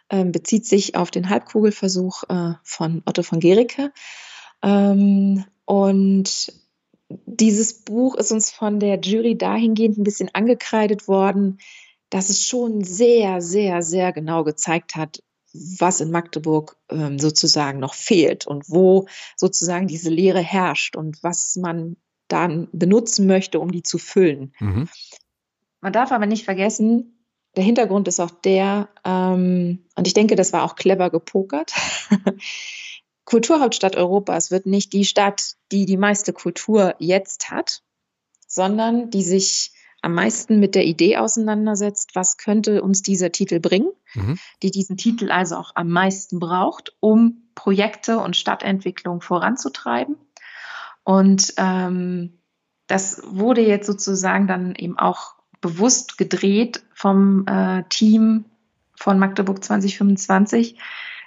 ähm, bezieht sich auf den Halbkugelversuch äh, von Otto von Gericke. Ähm, und dieses Buch ist uns von der Jury dahingehend ein bisschen angekreidet worden, dass es schon sehr, sehr, sehr genau gezeigt hat, was in Magdeburg ähm, sozusagen noch fehlt und wo sozusagen diese Lehre herrscht und was man dann benutzen möchte, um die zu füllen. Mhm. Man darf aber nicht vergessen, der Hintergrund ist auch der, ähm, und ich denke, das war auch clever gepokert. (laughs) Kulturhauptstadt Europas wird nicht die Stadt, die die meiste Kultur jetzt hat, sondern die sich am meisten mit der Idee auseinandersetzt, was könnte uns dieser Titel bringen, mhm. die diesen Titel also auch am meisten braucht, um Projekte und Stadtentwicklung voranzutreiben. Und ähm, das wurde jetzt sozusagen dann eben auch bewusst gedreht vom äh, Team von Magdeburg 2025.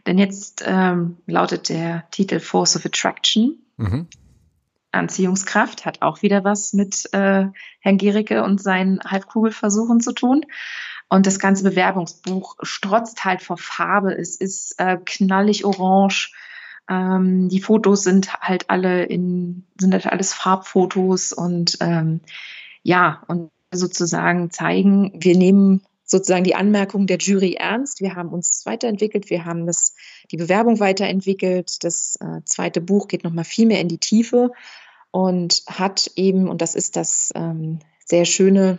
Denn jetzt ähm, lautet der Titel Force of Attraction. Mhm. Anziehungskraft hat auch wieder was mit äh, Herrn Gericke und seinen Halbkugelversuchen zu tun. Und das ganze Bewerbungsbuch strotzt halt vor Farbe. Es ist äh, knallig orange. Ähm, die Fotos sind halt alle in, sind halt alles Farbfotos und ähm, ja, und sozusagen zeigen, wir nehmen sozusagen die Anmerkung der Jury ernst. Wir haben uns weiterentwickelt, wir haben das, die Bewerbung weiterentwickelt. Das äh, zweite Buch geht nochmal viel mehr in die Tiefe und hat eben, und das ist das ähm, sehr schöne,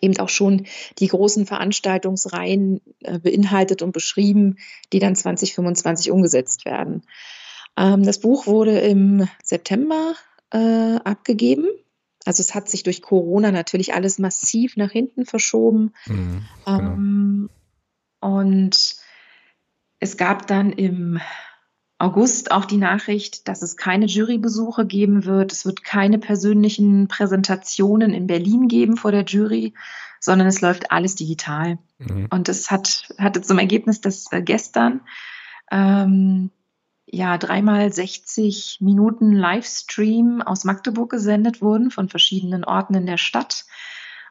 eben auch schon die großen Veranstaltungsreihen äh, beinhaltet und beschrieben, die dann 2025 umgesetzt werden. Ähm, das Buch wurde im September äh, abgegeben also es hat sich durch Corona natürlich alles massiv nach hinten verschoben. Mhm, genau. ähm, und es gab dann im August auch die Nachricht, dass es keine Jurybesuche geben wird. Es wird keine persönlichen Präsentationen in Berlin geben vor der Jury, sondern es läuft alles digital. Mhm. Und es hat, hatte zum Ergebnis, dass äh, gestern ähm, ja dreimal 60 Minuten Livestream aus Magdeburg gesendet wurden von verschiedenen Orten in der Stadt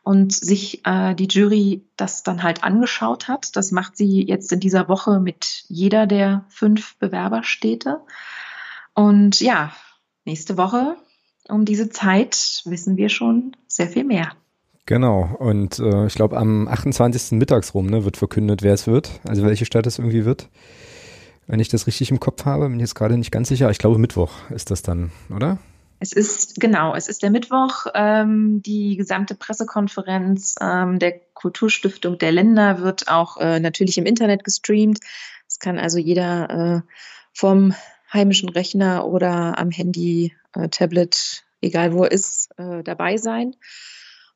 und sich äh, die Jury das dann halt angeschaut hat. Das macht sie jetzt in dieser Woche mit jeder der fünf Bewerberstädte. Und ja, nächste Woche um diese Zeit wissen wir schon sehr viel mehr. Genau, und äh, ich glaube am 28. mittags rum ne, wird verkündet, wer es wird, also welche Stadt es irgendwie wird wenn ich das richtig im Kopf habe. Bin jetzt gerade nicht ganz sicher. Ich glaube, Mittwoch ist das dann, oder? Es ist, genau, es ist der Mittwoch. Ähm, die gesamte Pressekonferenz ähm, der Kulturstiftung der Länder wird auch äh, natürlich im Internet gestreamt. Es kann also jeder äh, vom heimischen Rechner oder am Handy, äh, Tablet, egal wo er ist, äh, dabei sein.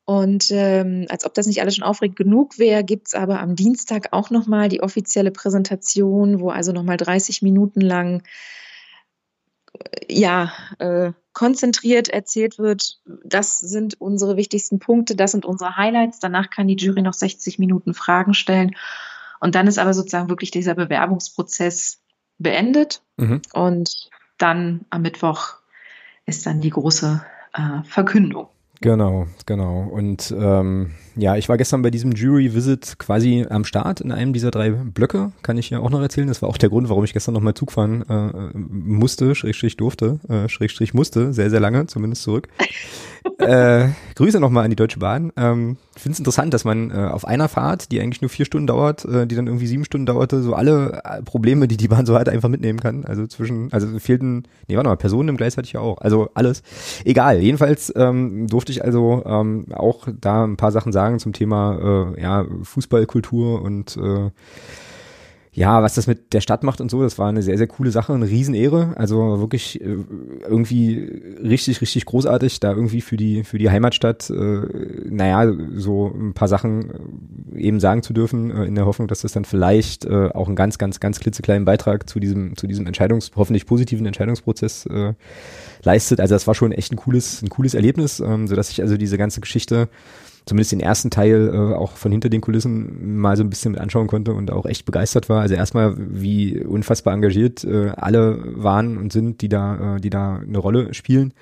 Und ähm, als ob das nicht alles schon aufregend genug wäre, gibt's aber am Dienstag auch nochmal die offizielle Präsentation, wo also nochmal 30 Minuten lang äh, ja, äh, konzentriert erzählt wird, das sind unsere wichtigsten Punkte, das sind unsere Highlights. Danach kann die Jury noch 60 Minuten Fragen stellen. Und dann ist aber sozusagen wirklich dieser Bewerbungsprozess beendet. Mhm. Und dann am Mittwoch ist dann die große äh, Verkündung. Genau, genau. Und ähm, ja, ich war gestern bei diesem Jury-Visit quasi am Start in einem dieser drei Blöcke, kann ich ja auch noch erzählen. Das war auch der Grund, warum ich gestern nochmal Zug fahren äh, musste, Schrägstrich durfte, äh, Schrägstrich musste, sehr, sehr lange, zumindest zurück. (laughs) äh, Grüße nochmal an die Deutsche Bahn. Ähm, ich finde es interessant, dass man äh, auf einer Fahrt, die eigentlich nur vier Stunden dauert, äh, die dann irgendwie sieben Stunden dauerte, so alle äh, Probleme, die die Bahn so hat, einfach mitnehmen kann. Also zwischen, also fehlten, nee, warte mal, Personen im Gleis hatte ich ja auch. Also alles. Egal. Jedenfalls ähm, durfte ich also ähm, auch da ein paar Sachen sagen zum Thema äh, ja, Fußballkultur und äh, ja, was das mit der Stadt macht und so, das war eine sehr, sehr coole Sache, eine Riesenehre. Also wirklich äh, irgendwie richtig, richtig großartig, da irgendwie für die, für die Heimatstadt, äh, naja, so ein paar Sachen äh, eben sagen zu dürfen, äh, in der Hoffnung, dass das dann vielleicht äh, auch einen ganz, ganz, ganz klitzekleinen Beitrag zu diesem, zu diesem Entscheidungs-, hoffentlich positiven Entscheidungsprozess äh, leistet. Also das war schon echt ein cooles, ein cooles Erlebnis, ähm, so dass ich also diese ganze Geschichte zumindest den ersten Teil äh, auch von hinter den Kulissen mal so ein bisschen mit anschauen konnte und auch echt begeistert war. Also erstmal, wie unfassbar engagiert äh, alle waren und sind, die da, äh, die da eine Rolle spielen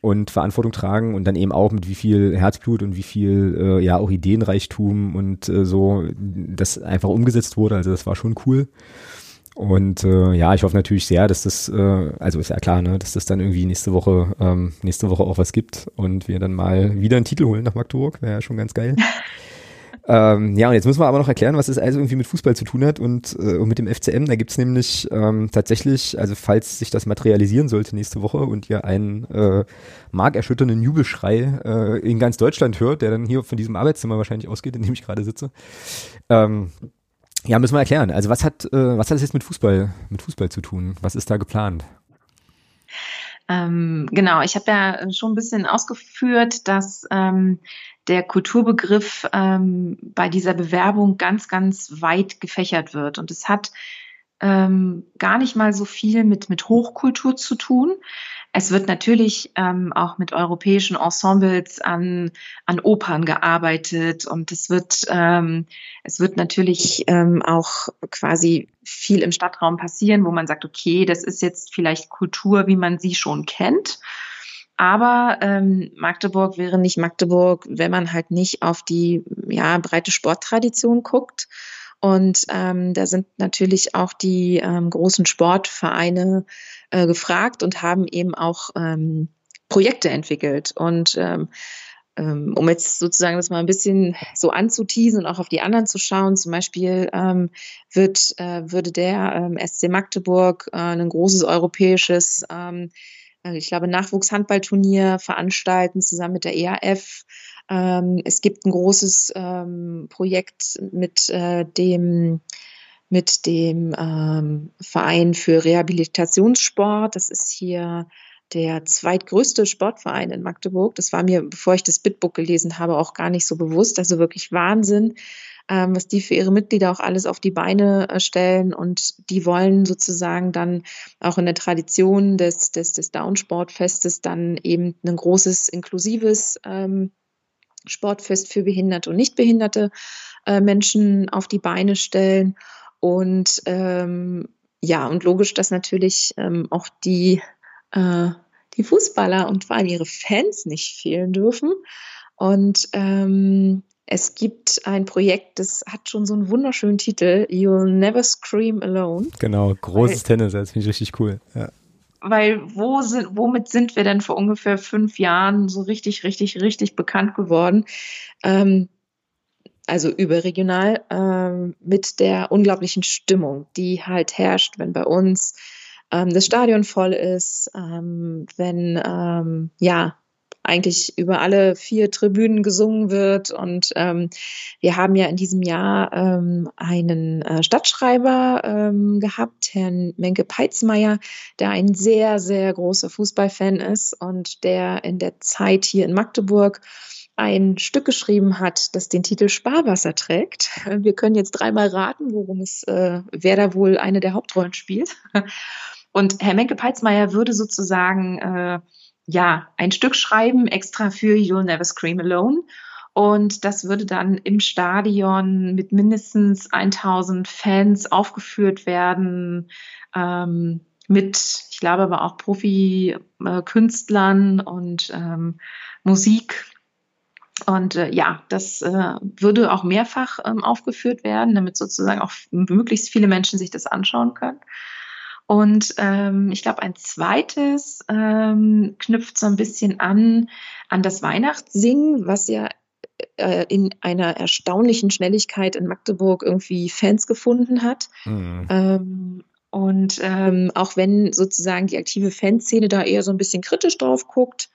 und Verantwortung tragen und dann eben auch mit wie viel Herzblut und wie viel äh, ja auch Ideenreichtum und äh, so das einfach umgesetzt wurde. Also das war schon cool. Und äh, ja, ich hoffe natürlich sehr, dass das, äh, also ist ja klar, ne, dass das dann irgendwie nächste Woche, ähm, nächste Woche auch was gibt und wir dann mal wieder einen Titel holen nach Magdeburg. Wäre ja schon ganz geil. (laughs) ähm, ja, und jetzt müssen wir aber noch erklären, was es also irgendwie mit Fußball zu tun hat und, äh, und mit dem FCM. Da gibt's nämlich ähm, tatsächlich, also falls sich das materialisieren sollte nächste Woche und ihr einen äh, markerschütternden Jubelschrei äh, in ganz Deutschland hört, der dann hier von diesem Arbeitszimmer wahrscheinlich ausgeht, in dem ich gerade sitze, ähm, ja, müssen wir erklären. Also was hat, äh, was hat es jetzt mit Fußball, mit Fußball zu tun? Was ist da geplant? Ähm, genau, ich habe ja schon ein bisschen ausgeführt, dass ähm, der Kulturbegriff ähm, bei dieser Bewerbung ganz, ganz weit gefächert wird. Und es hat ähm, gar nicht mal so viel mit, mit Hochkultur zu tun. Es wird natürlich ähm, auch mit europäischen Ensembles an, an Opern gearbeitet und es wird, ähm, es wird natürlich ähm, auch quasi viel im Stadtraum passieren, wo man sagt, okay, das ist jetzt vielleicht Kultur, wie man sie schon kennt. Aber ähm, Magdeburg wäre nicht Magdeburg, wenn man halt nicht auf die ja, breite Sporttradition guckt. Und ähm, da sind natürlich auch die ähm, großen Sportvereine äh, gefragt und haben eben auch ähm, Projekte entwickelt. Und ähm, ähm, um jetzt sozusagen das mal ein bisschen so anzuteasen und auch auf die anderen zu schauen, zum Beispiel ähm, wird, äh, würde der ähm, SC Magdeburg äh, ein großes europäisches, ähm, äh, ich glaube, Nachwuchshandballturnier veranstalten, zusammen mit der EAF. Ähm, es gibt ein großes ähm, Projekt mit äh, dem mit dem ähm, Verein für Rehabilitationssport. Das ist hier der zweitgrößte Sportverein in Magdeburg. Das war mir, bevor ich das Bitbook gelesen habe, auch gar nicht so bewusst. Also wirklich Wahnsinn, ähm, was die für ihre Mitglieder auch alles auf die Beine äh, stellen. Und die wollen sozusagen dann auch in der Tradition des, des, des Downsportfestes dann eben ein großes, inklusives ähm, Sportfest für behinderte und nicht behinderte äh, Menschen auf die Beine stellen. Und ähm, ja, und logisch, dass natürlich ähm, auch die, äh, die Fußballer und vor allem ihre Fans nicht fehlen dürfen. Und ähm, es gibt ein Projekt, das hat schon so einen wunderschönen Titel, You'll Never Scream Alone. Genau, großes Weil, Tennis, das finde ich richtig cool. Ja weil wo sind, womit sind wir denn vor ungefähr fünf Jahren so richtig, richtig, richtig bekannt geworden? Ähm, also überregional, ähm, mit der unglaublichen Stimmung, die halt herrscht, wenn bei uns ähm, das Stadion voll ist, ähm, wenn ähm, ja eigentlich über alle vier Tribünen gesungen wird. Und ähm, wir haben ja in diesem Jahr ähm, einen äh, Stadtschreiber gehabt, Herrn Menke Peitzmeier, der ein sehr, sehr großer Fußballfan ist und der in der Zeit hier in Magdeburg ein Stück geschrieben hat, das den Titel Sparwasser trägt. Wir können jetzt dreimal raten, worum es, äh, wer da wohl eine der Hauptrollen spielt. Und Herr Menke Peitzmeier würde sozusagen äh, ja, ein Stück schreiben, extra für You'll Never Scream Alone. Und das würde dann im Stadion mit mindestens 1000 Fans aufgeführt werden, ähm, mit, ich glaube aber auch Profi-Künstlern und ähm, Musik. Und äh, ja, das äh, würde auch mehrfach ähm, aufgeführt werden, damit sozusagen auch möglichst viele Menschen sich das anschauen können. Und ähm, ich glaube, ein zweites ähm, knüpft so ein bisschen an an das Weihnachtssingen, was ja äh, in einer erstaunlichen Schnelligkeit in Magdeburg irgendwie Fans gefunden hat. Mhm. Ähm, und ähm, auch wenn sozusagen die aktive Fanszene da eher so ein bisschen kritisch drauf guckt,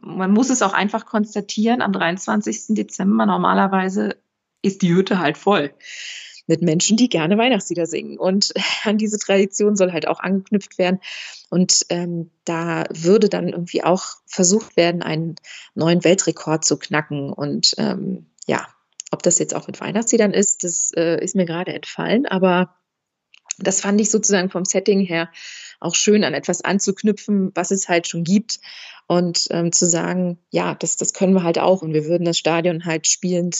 man muss es auch einfach konstatieren, am 23. Dezember normalerweise ist die Hütte halt voll mit Menschen, die gerne Weihnachtslieder singen. Und (laughs) an diese Tradition soll halt auch angeknüpft werden. Und ähm, da würde dann irgendwie auch versucht werden, einen neuen Weltrekord zu knacken. Und ähm, ja, ob das jetzt auch mit Weihnachtsliedern ist, das äh, ist mir gerade entfallen. Aber das fand ich sozusagen vom Setting her auch schön, an etwas anzuknüpfen, was es halt schon gibt. Und ähm, zu sagen, ja, das, das können wir halt auch und wir würden das Stadion halt spielend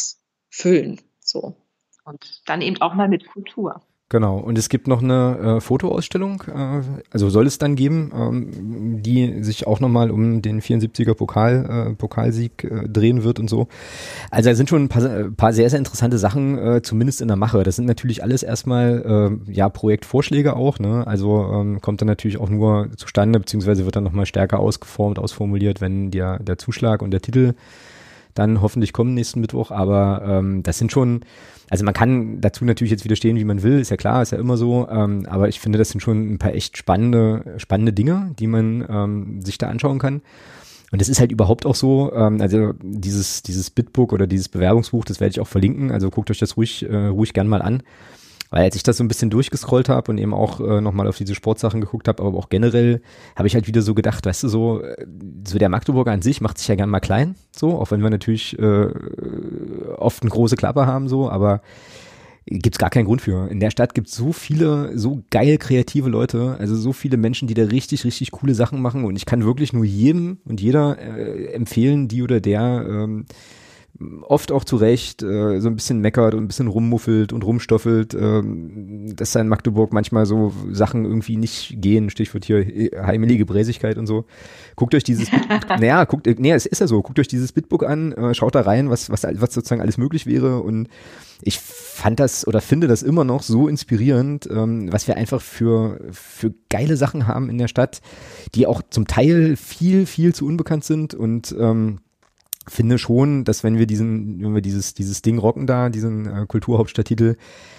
füllen. So. Und dann eben auch mal mit Kultur. Genau, und es gibt noch eine äh, Fotoausstellung, äh, also soll es dann geben, ähm, die sich auch nochmal um den 74er Pokal, äh, Pokalsieg äh, drehen wird und so. Also da sind schon ein paar, äh, paar sehr, sehr interessante Sachen, äh, zumindest in der Mache. Das sind natürlich alles erstmal äh, ja Projektvorschläge auch, ne? Also ähm, kommt dann natürlich auch nur zustande, beziehungsweise wird dann nochmal stärker ausgeformt, ausformuliert, wenn der, der Zuschlag und der Titel dann hoffentlich kommen nächsten Mittwoch. Aber ähm, das sind schon, also man kann dazu natürlich jetzt widerstehen, wie man will, ist ja klar, ist ja immer so. Ähm, aber ich finde, das sind schon ein paar echt spannende, spannende Dinge, die man ähm, sich da anschauen kann. Und es ist halt überhaupt auch so, ähm, also dieses, dieses Bitbook oder dieses Bewerbungsbuch, das werde ich auch verlinken, also guckt euch das ruhig, äh, ruhig gern mal an. Weil als ich das so ein bisschen durchgescrollt habe und eben auch äh, nochmal auf diese Sportsachen geguckt habe, aber auch generell habe ich halt wieder so gedacht, weißt du, so, äh, so der Magdeburger an sich macht sich ja gern mal klein, so, auch wenn wir natürlich äh, oft eine große Klappe haben, so, aber gibt's gar keinen Grund für. In der Stadt gibt's so viele, so geil kreative Leute, also so viele Menschen, die da richtig, richtig coole Sachen machen und ich kann wirklich nur jedem und jeder äh, empfehlen, die oder der ähm, oft auch zu Recht äh, so ein bisschen meckert und ein bisschen rummuffelt und rumstoffelt, äh, dass da in Magdeburg manchmal so Sachen irgendwie nicht gehen, Stichwort hier äh, heimelige Bräsigkeit und so. Guckt euch dieses, (laughs) naja, guckt, äh, nee, es ist ja so, guckt euch dieses Bitbook an, äh, schaut da rein, was, was, was sozusagen alles möglich wäre. Und ich fand das oder finde das immer noch so inspirierend, ähm, was wir einfach für, für geile Sachen haben in der Stadt, die auch zum Teil viel, viel zu unbekannt sind. Und ähm, finde schon, dass wenn wir diesen, wenn wir dieses, dieses Ding rocken da, diesen äh, Kulturhauptstadttitel,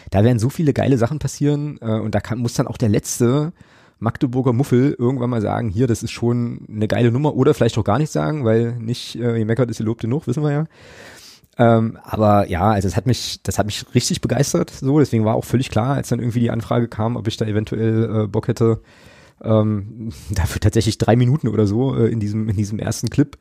da werden so viele geile Sachen passieren äh, und da kann, muss dann auch der letzte Magdeburger Muffel irgendwann mal sagen, hier, das ist schon eine geile Nummer oder vielleicht auch gar nicht sagen, weil nicht äh, je meckert ist, gelobt genug, wissen wir ja. Ähm, aber ja, also es hat mich, das hat mich richtig begeistert, so, deswegen war auch völlig klar, als dann irgendwie die Anfrage kam, ob ich da eventuell äh, Bock hätte, ähm, (laughs) dafür tatsächlich drei Minuten oder so äh, in diesem in diesem ersten Clip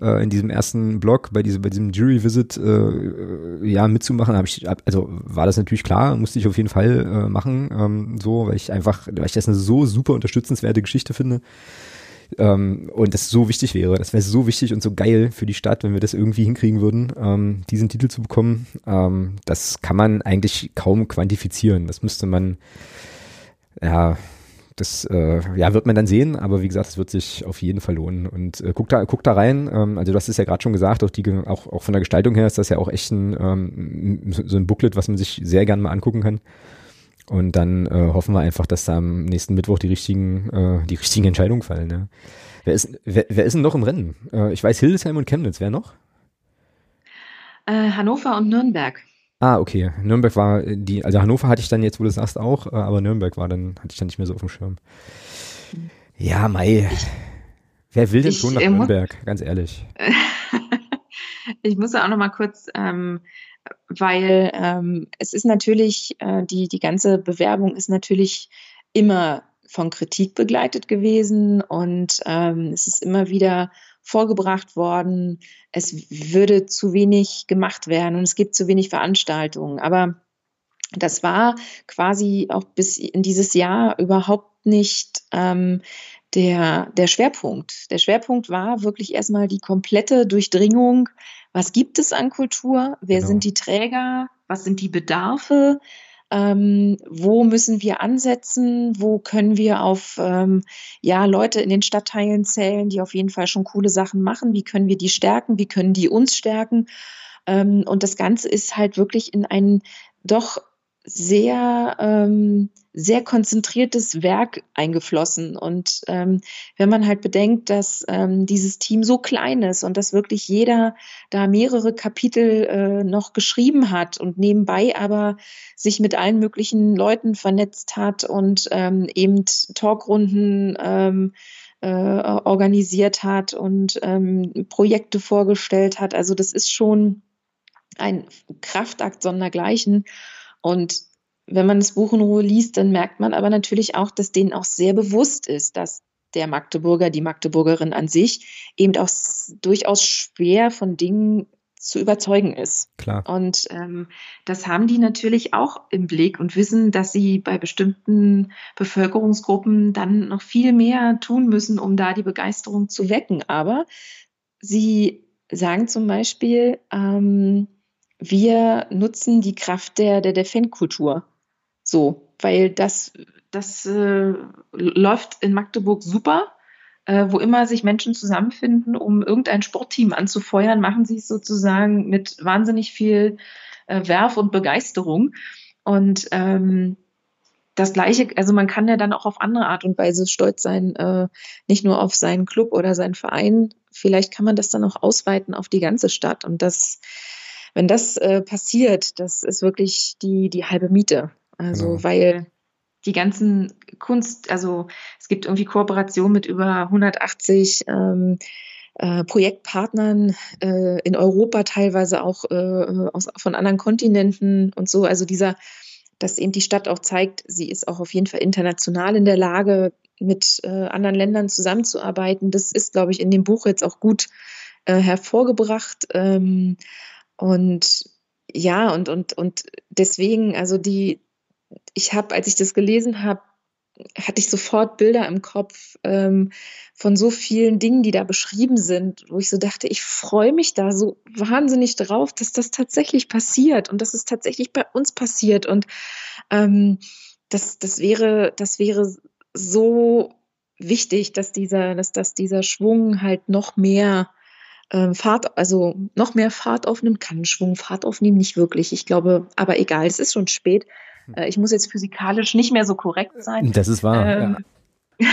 äh, in diesem ersten Blog bei diesem, bei diesem Jury Visit äh, ja mitzumachen, habe ich, also war das natürlich klar, musste ich auf jeden Fall äh, machen, ähm, so, weil ich einfach, weil ich das eine so super unterstützenswerte Geschichte finde. Ähm, und das so wichtig wäre. Das wäre so wichtig und so geil für die Stadt, wenn wir das irgendwie hinkriegen würden, ähm, diesen Titel zu bekommen. Ähm, das kann man eigentlich kaum quantifizieren. Das müsste man, ja, das äh, ja, wird man dann sehen, aber wie gesagt, es wird sich auf jeden Fall lohnen. Und äh, guck da, guck da rein. Ähm, also du hast es ja gerade schon gesagt, auch, die, auch, auch von der Gestaltung her ist das ja auch echt ein, ähm, so ein Booklet, was man sich sehr gerne mal angucken kann. Und dann äh, hoffen wir einfach, dass da am nächsten Mittwoch die richtigen, äh, die richtigen Entscheidungen fallen. Ja. Wer, ist, wer, wer ist denn noch im Rennen? Äh, ich weiß Hildesheim und Chemnitz. Wer noch? Äh, Hannover und Nürnberg. Ah, okay. Nürnberg war die, also Hannover hatte ich dann jetzt, wo du sagst, auch, äh, aber Nürnberg war dann, hatte ich dann nicht mehr so auf dem Schirm. Ja, Mai. Wer will denn ich, schon nach äh, Nürnberg, ganz ehrlich? (laughs) ich muss auch noch mal kurz, ähm, weil ähm, es ist natürlich, äh, die, die ganze Bewerbung ist natürlich immer von Kritik begleitet gewesen und ähm, es ist immer wieder vorgebracht worden, es würde zu wenig gemacht werden und es gibt zu wenig Veranstaltungen. Aber das war quasi auch bis in dieses Jahr überhaupt nicht ähm, der, der Schwerpunkt. Der Schwerpunkt war wirklich erstmal die komplette Durchdringung. Was gibt es an Kultur? Wer genau. sind die Träger? Was sind die Bedarfe? Ähm, wo müssen wir ansetzen, wo können wir auf ähm, ja, Leute in den Stadtteilen zählen, die auf jeden Fall schon coole Sachen machen, wie können wir die stärken, wie können die uns stärken. Ähm, und das Ganze ist halt wirklich in einen doch sehr ähm, sehr konzentriertes Werk eingeflossen. Und ähm, wenn man halt bedenkt, dass ähm, dieses Team so klein ist und dass wirklich jeder da mehrere Kapitel äh, noch geschrieben hat und nebenbei aber sich mit allen möglichen Leuten vernetzt hat und ähm, eben Talkrunden ähm, äh, organisiert hat und ähm, Projekte vorgestellt hat. Also das ist schon ein Kraftakt sondergleichen. Und wenn man das Buch in Ruhe liest, dann merkt man aber natürlich auch, dass denen auch sehr bewusst ist, dass der Magdeburger, die Magdeburgerin an sich eben auch durchaus schwer von Dingen zu überzeugen ist. Klar. Und ähm, das haben die natürlich auch im Blick und wissen, dass sie bei bestimmten Bevölkerungsgruppen dann noch viel mehr tun müssen, um da die Begeisterung zu wecken. Aber sie sagen zum Beispiel, ähm, wir nutzen die Kraft der, der, der Fankultur. So, weil das, das äh, läuft in Magdeburg super. Äh, wo immer sich Menschen zusammenfinden, um irgendein Sportteam anzufeuern, machen sie es sozusagen mit wahnsinnig viel äh, Werf und Begeisterung. Und ähm, das Gleiche, also man kann ja dann auch auf andere Art und Weise stolz sein, äh, nicht nur auf seinen Club oder seinen Verein. Vielleicht kann man das dann auch ausweiten auf die ganze Stadt. Und das, wenn das äh, passiert, das ist wirklich die, die halbe Miete. Also, genau. weil die ganzen Kunst, also es gibt irgendwie Kooperationen mit über 180 ähm, äh, Projektpartnern äh, in Europa, teilweise auch äh, aus, von anderen Kontinenten und so. Also dieser, dass eben die Stadt auch zeigt, sie ist auch auf jeden Fall international in der Lage, mit äh, anderen Ländern zusammenzuarbeiten. Das ist, glaube ich, in dem Buch jetzt auch gut äh, hervorgebracht. Ähm, und ja, und, und, und deswegen, also die, ich habe, als ich das gelesen habe, hatte ich sofort Bilder im Kopf ähm, von so vielen Dingen, die da beschrieben sind, wo ich so dachte, ich freue mich da so wahnsinnig drauf, dass das tatsächlich passiert und dass es tatsächlich bei uns passiert. Und ähm, das, das, wäre, das wäre so wichtig, dass dieser, dass, dass dieser Schwung halt noch mehr ähm, Fahrt, also noch mehr Fahrt aufnimmt, kann Schwung Fahrt aufnehmen, nicht wirklich. Ich glaube, aber egal, es ist schon spät. Äh, ich muss jetzt physikalisch nicht mehr so korrekt sein. Das ist wahr. Ähm, ja.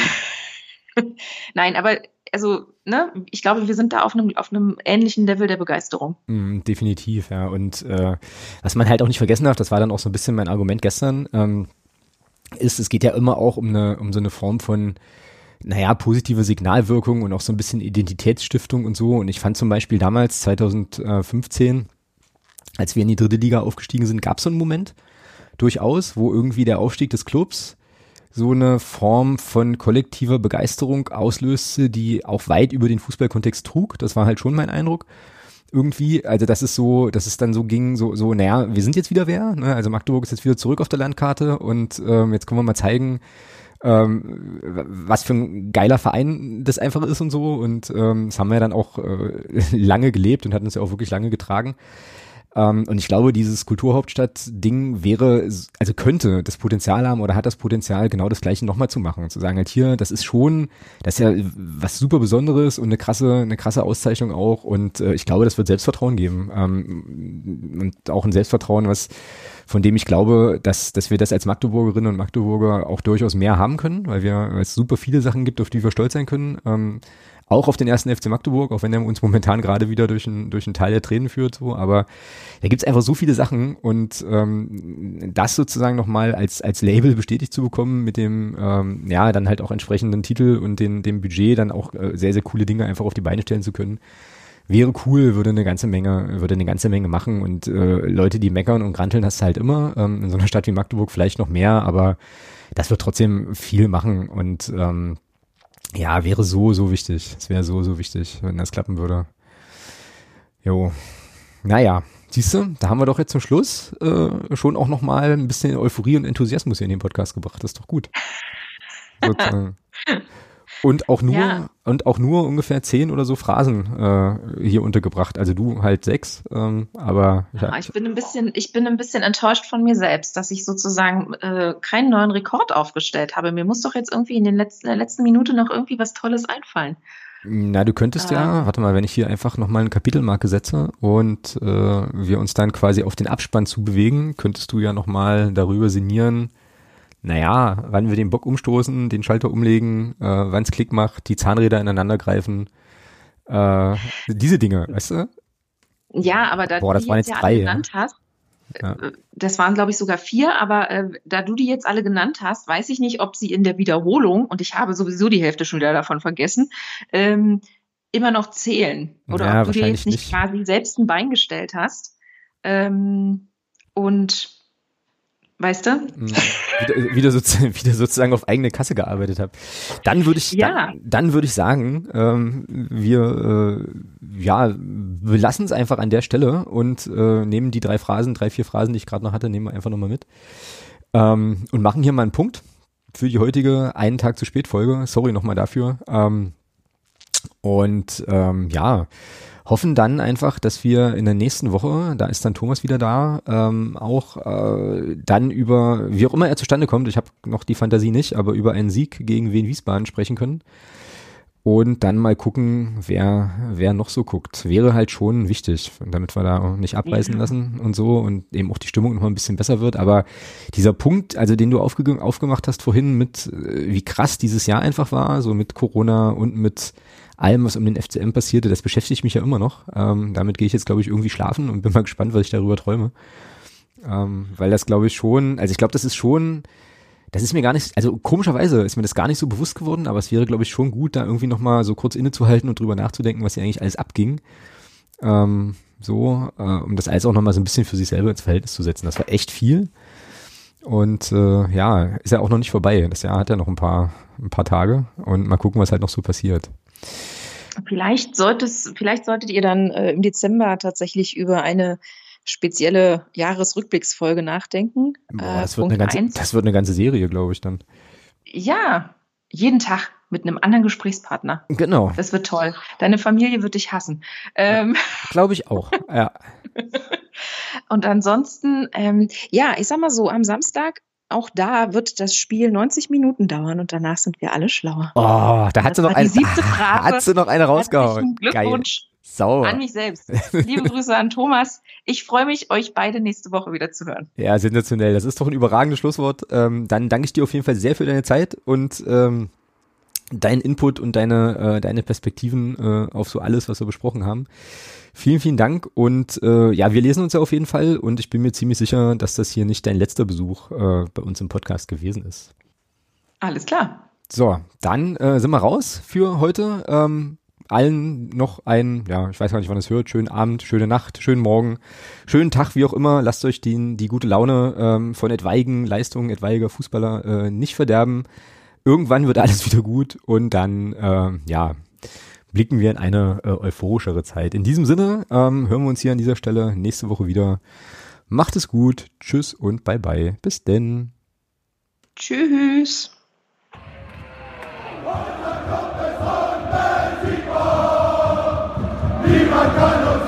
(laughs) Nein, aber also, ne, ich glaube, wir sind da auf einem, auf einem ähnlichen Level der Begeisterung. Mm, definitiv, ja. Und äh, was man halt auch nicht vergessen darf, das war dann auch so ein bisschen mein Argument gestern, ähm, ist, es geht ja immer auch um eine, um so eine Form von naja, positive Signalwirkung und auch so ein bisschen Identitätsstiftung und so. Und ich fand zum Beispiel damals, 2015, als wir in die dritte Liga aufgestiegen sind, gab es so einen Moment, durchaus, wo irgendwie der Aufstieg des Clubs so eine Form von kollektiver Begeisterung auslöste, die auch weit über den Fußballkontext trug. Das war halt schon mein Eindruck. Irgendwie, also das ist so, dass es dann so ging, so, so, naja, wir sind jetzt wieder wer, ne? also Magdeburg ist jetzt wieder zurück auf der Landkarte und ähm, jetzt können wir mal zeigen, ähm, was für ein geiler Verein das einfach ist und so. Und ähm, das haben wir dann auch äh, (laughs) lange gelebt und hat uns ja auch wirklich lange getragen. Ähm, und ich glaube, dieses Kulturhauptstadt-Ding wäre, also könnte das Potenzial haben oder hat das Potenzial, genau das Gleiche nochmal zu machen. zu sagen halt hier, das ist schon, das ist ja was super Besonderes und eine krasse, eine krasse Auszeichnung auch. Und äh, ich glaube, das wird Selbstvertrauen geben. Ähm, und auch ein Selbstvertrauen, was von dem ich glaube, dass, dass wir das als Magdeburgerinnen und Magdeburger auch durchaus mehr haben können, weil wir, weil es super viele Sachen gibt, auf die wir stolz sein können. Ähm, auch auf den ersten FC Magdeburg, auch wenn er uns momentan gerade wieder durch einen durch einen Teil der Tränen führt, so, aber da gibt's einfach so viele Sachen und ähm, das sozusagen nochmal als als Label bestätigt zu bekommen mit dem ähm, ja dann halt auch entsprechenden Titel und den, dem Budget dann auch äh, sehr sehr coole Dinge einfach auf die Beine stellen zu können wäre cool, würde eine ganze Menge, würde eine ganze Menge machen und äh, Leute, die meckern und granteln, hast du halt immer. Ähm, in so einer Stadt wie Magdeburg vielleicht noch mehr, aber das wird trotzdem viel machen und ähm, ja, wäre so, so wichtig. Es wäre so, so wichtig, wenn das klappen würde. Jo. Naja, siehst du, da haben wir doch jetzt zum Schluss äh, schon auch nochmal ein bisschen Euphorie und Enthusiasmus hier in den Podcast gebracht. Das ist doch gut. (laughs) Sozusagen. Und auch nur ja. und auch nur ungefähr zehn oder so Phrasen äh, hier untergebracht. Also du halt sechs, ähm, aber ja. ich bin ein bisschen, ich bin ein bisschen enttäuscht von mir selbst, dass ich sozusagen äh, keinen neuen Rekord aufgestellt habe. Mir muss doch jetzt irgendwie in den letzten, in der letzten Minute noch irgendwie was Tolles einfallen. Na, du könntest äh, ja, warte mal, wenn ich hier einfach nochmal eine Kapitelmarke setze und äh, wir uns dann quasi auf den Abspann zu bewegen, könntest du ja nochmal darüber sinnieren, naja, wann wir den Bock umstoßen, den Schalter umlegen, äh, wann es Klick macht, die Zahnräder ineinander greifen, äh, diese Dinge, weißt du? Ja, aber da Boah, das du waren jetzt jetzt ja drei, alle ja. genannt hast, Ja. äh, das waren glaube ich sogar vier, aber äh, da du die jetzt alle genannt hast, weiß ich nicht, ob sie in der Wiederholung, und ich habe sowieso die Hälfte schon wieder davon vergessen, ähm, immer noch zählen. Oder Ja, ob du dir jetzt nicht, nicht. quasi selbst ein Bein gestellt hast. Ähm, und weißt du? Mm, wieder, wieder, sozusagen, (laughs) wieder sozusagen auf eigene Kasse gearbeitet habe. Dann würde ich, Ja. dann, dann würde ich sagen, ähm, wir, äh, ja, wir lassen es einfach an der Stelle und äh, nehmen die drei Phrasen, drei, vier Phrasen, die ich gerade noch hatte, nehmen wir einfach nochmal mit ähm, und machen hier mal einen Punkt für die heutige einen Tag zu spät Folge. Sorry nochmal dafür. Ähm, und ähm, ja, hoffen dann einfach, dass wir in der nächsten Woche, da ist dann Thomas wieder da, ähm, auch äh, dann über, wie auch immer er zustande kommt, ich habe noch die Fantasie nicht, aber über einen Sieg gegen Wien Wiesbaden sprechen können. Und dann mal gucken, wer, wer noch so guckt. Wäre halt schon wichtig, damit wir da auch nicht abreißen Ja. lassen und so und eben auch die Stimmung noch mal ein bisschen besser wird. Aber dieser Punkt, also den du aufge aufgemacht hast vorhin mit, äh, wie krass dieses Jahr einfach war, so mit Corona und mit allem, was um den FCM passierte, das beschäftigt mich ja immer noch. Ähm, damit gehe ich jetzt, glaube ich, irgendwie schlafen und bin mal (laughs) gespannt, was ich darüber träume. Ähm, weil das, glaube ich, schon, also ich glaube, das ist schon, das ist mir gar nicht, also komischerweise ist mir das gar nicht so bewusst geworden, aber es wäre, glaube ich, schon gut, da irgendwie nochmal so kurz innezuhalten und drüber nachzudenken, was hier eigentlich alles abging. Ähm, so, äh, um das alles auch nochmal so ein bisschen für sich selber ins Verhältnis zu setzen. Das war echt viel. Und äh, ja, ist ja auch noch nicht vorbei. Das Jahr hat ja noch ein paar, ein paar Tage und mal gucken, was halt noch so passiert. Vielleicht, vielleicht solltet ihr dann äh, im Dezember tatsächlich über eine spezielle Jahresrückblicksfolge nachdenken. Boah, Äh, das, wird Punkt eine ganze, das wird eine ganze Serie, glaube ich, dann. Ja, jeden Tag mit einem anderen Gesprächspartner. Genau, Das wird toll. Deine Familie wird dich hassen. Ähm, glaube ich auch. Ja. (laughs) und ansonsten, ähm, ja, ich sag mal so, am Samstag, auch da wird das Spiel 90 Minuten dauern und danach sind wir alle schlauer. Oh, da hat Das (laughs) sie noch eine, siebte Phrase. hat sie noch eine rausgehauen. Glückwunsch Geil. Sauer. an mich selbst. (laughs) Liebe Grüße an Thomas. Ich freue mich, euch beide nächste Woche wieder zu hören. Ja, sensationell. Das ist doch ein überragendes Schlusswort. Ähm, dann danke ich dir auf jeden Fall sehr für deine Zeit und ähm, deinen Input und deine, äh, deine Perspektiven äh, auf so alles, was wir besprochen haben. Vielen, vielen Dank und äh, ja, wir lesen uns ja auf jeden Fall und ich bin mir ziemlich sicher, dass das hier nicht dein letzter Besuch äh, bei uns im Podcast gewesen ist. Alles klar. So, dann äh, sind wir raus für heute. Ähm, allen noch ein, ja, ich weiß gar nicht, wann es hört, schönen Abend, schöne Nacht, schönen Morgen, schönen Tag, wie auch immer. Lasst euch die, die gute Laune ähm, von etwaigen Leistungen etwaiger Fußballer äh, nicht verderben. Irgendwann wird alles (laughs) wieder gut und dann, äh, ja, blicken wir in eine äh, euphorischere Zeit. In diesem Sinne ähm, hören wir uns hier an dieser Stelle nächste Woche wieder. Macht es gut, tschüss und bye bye. Bis denn. Tschüss. Niemand kann uns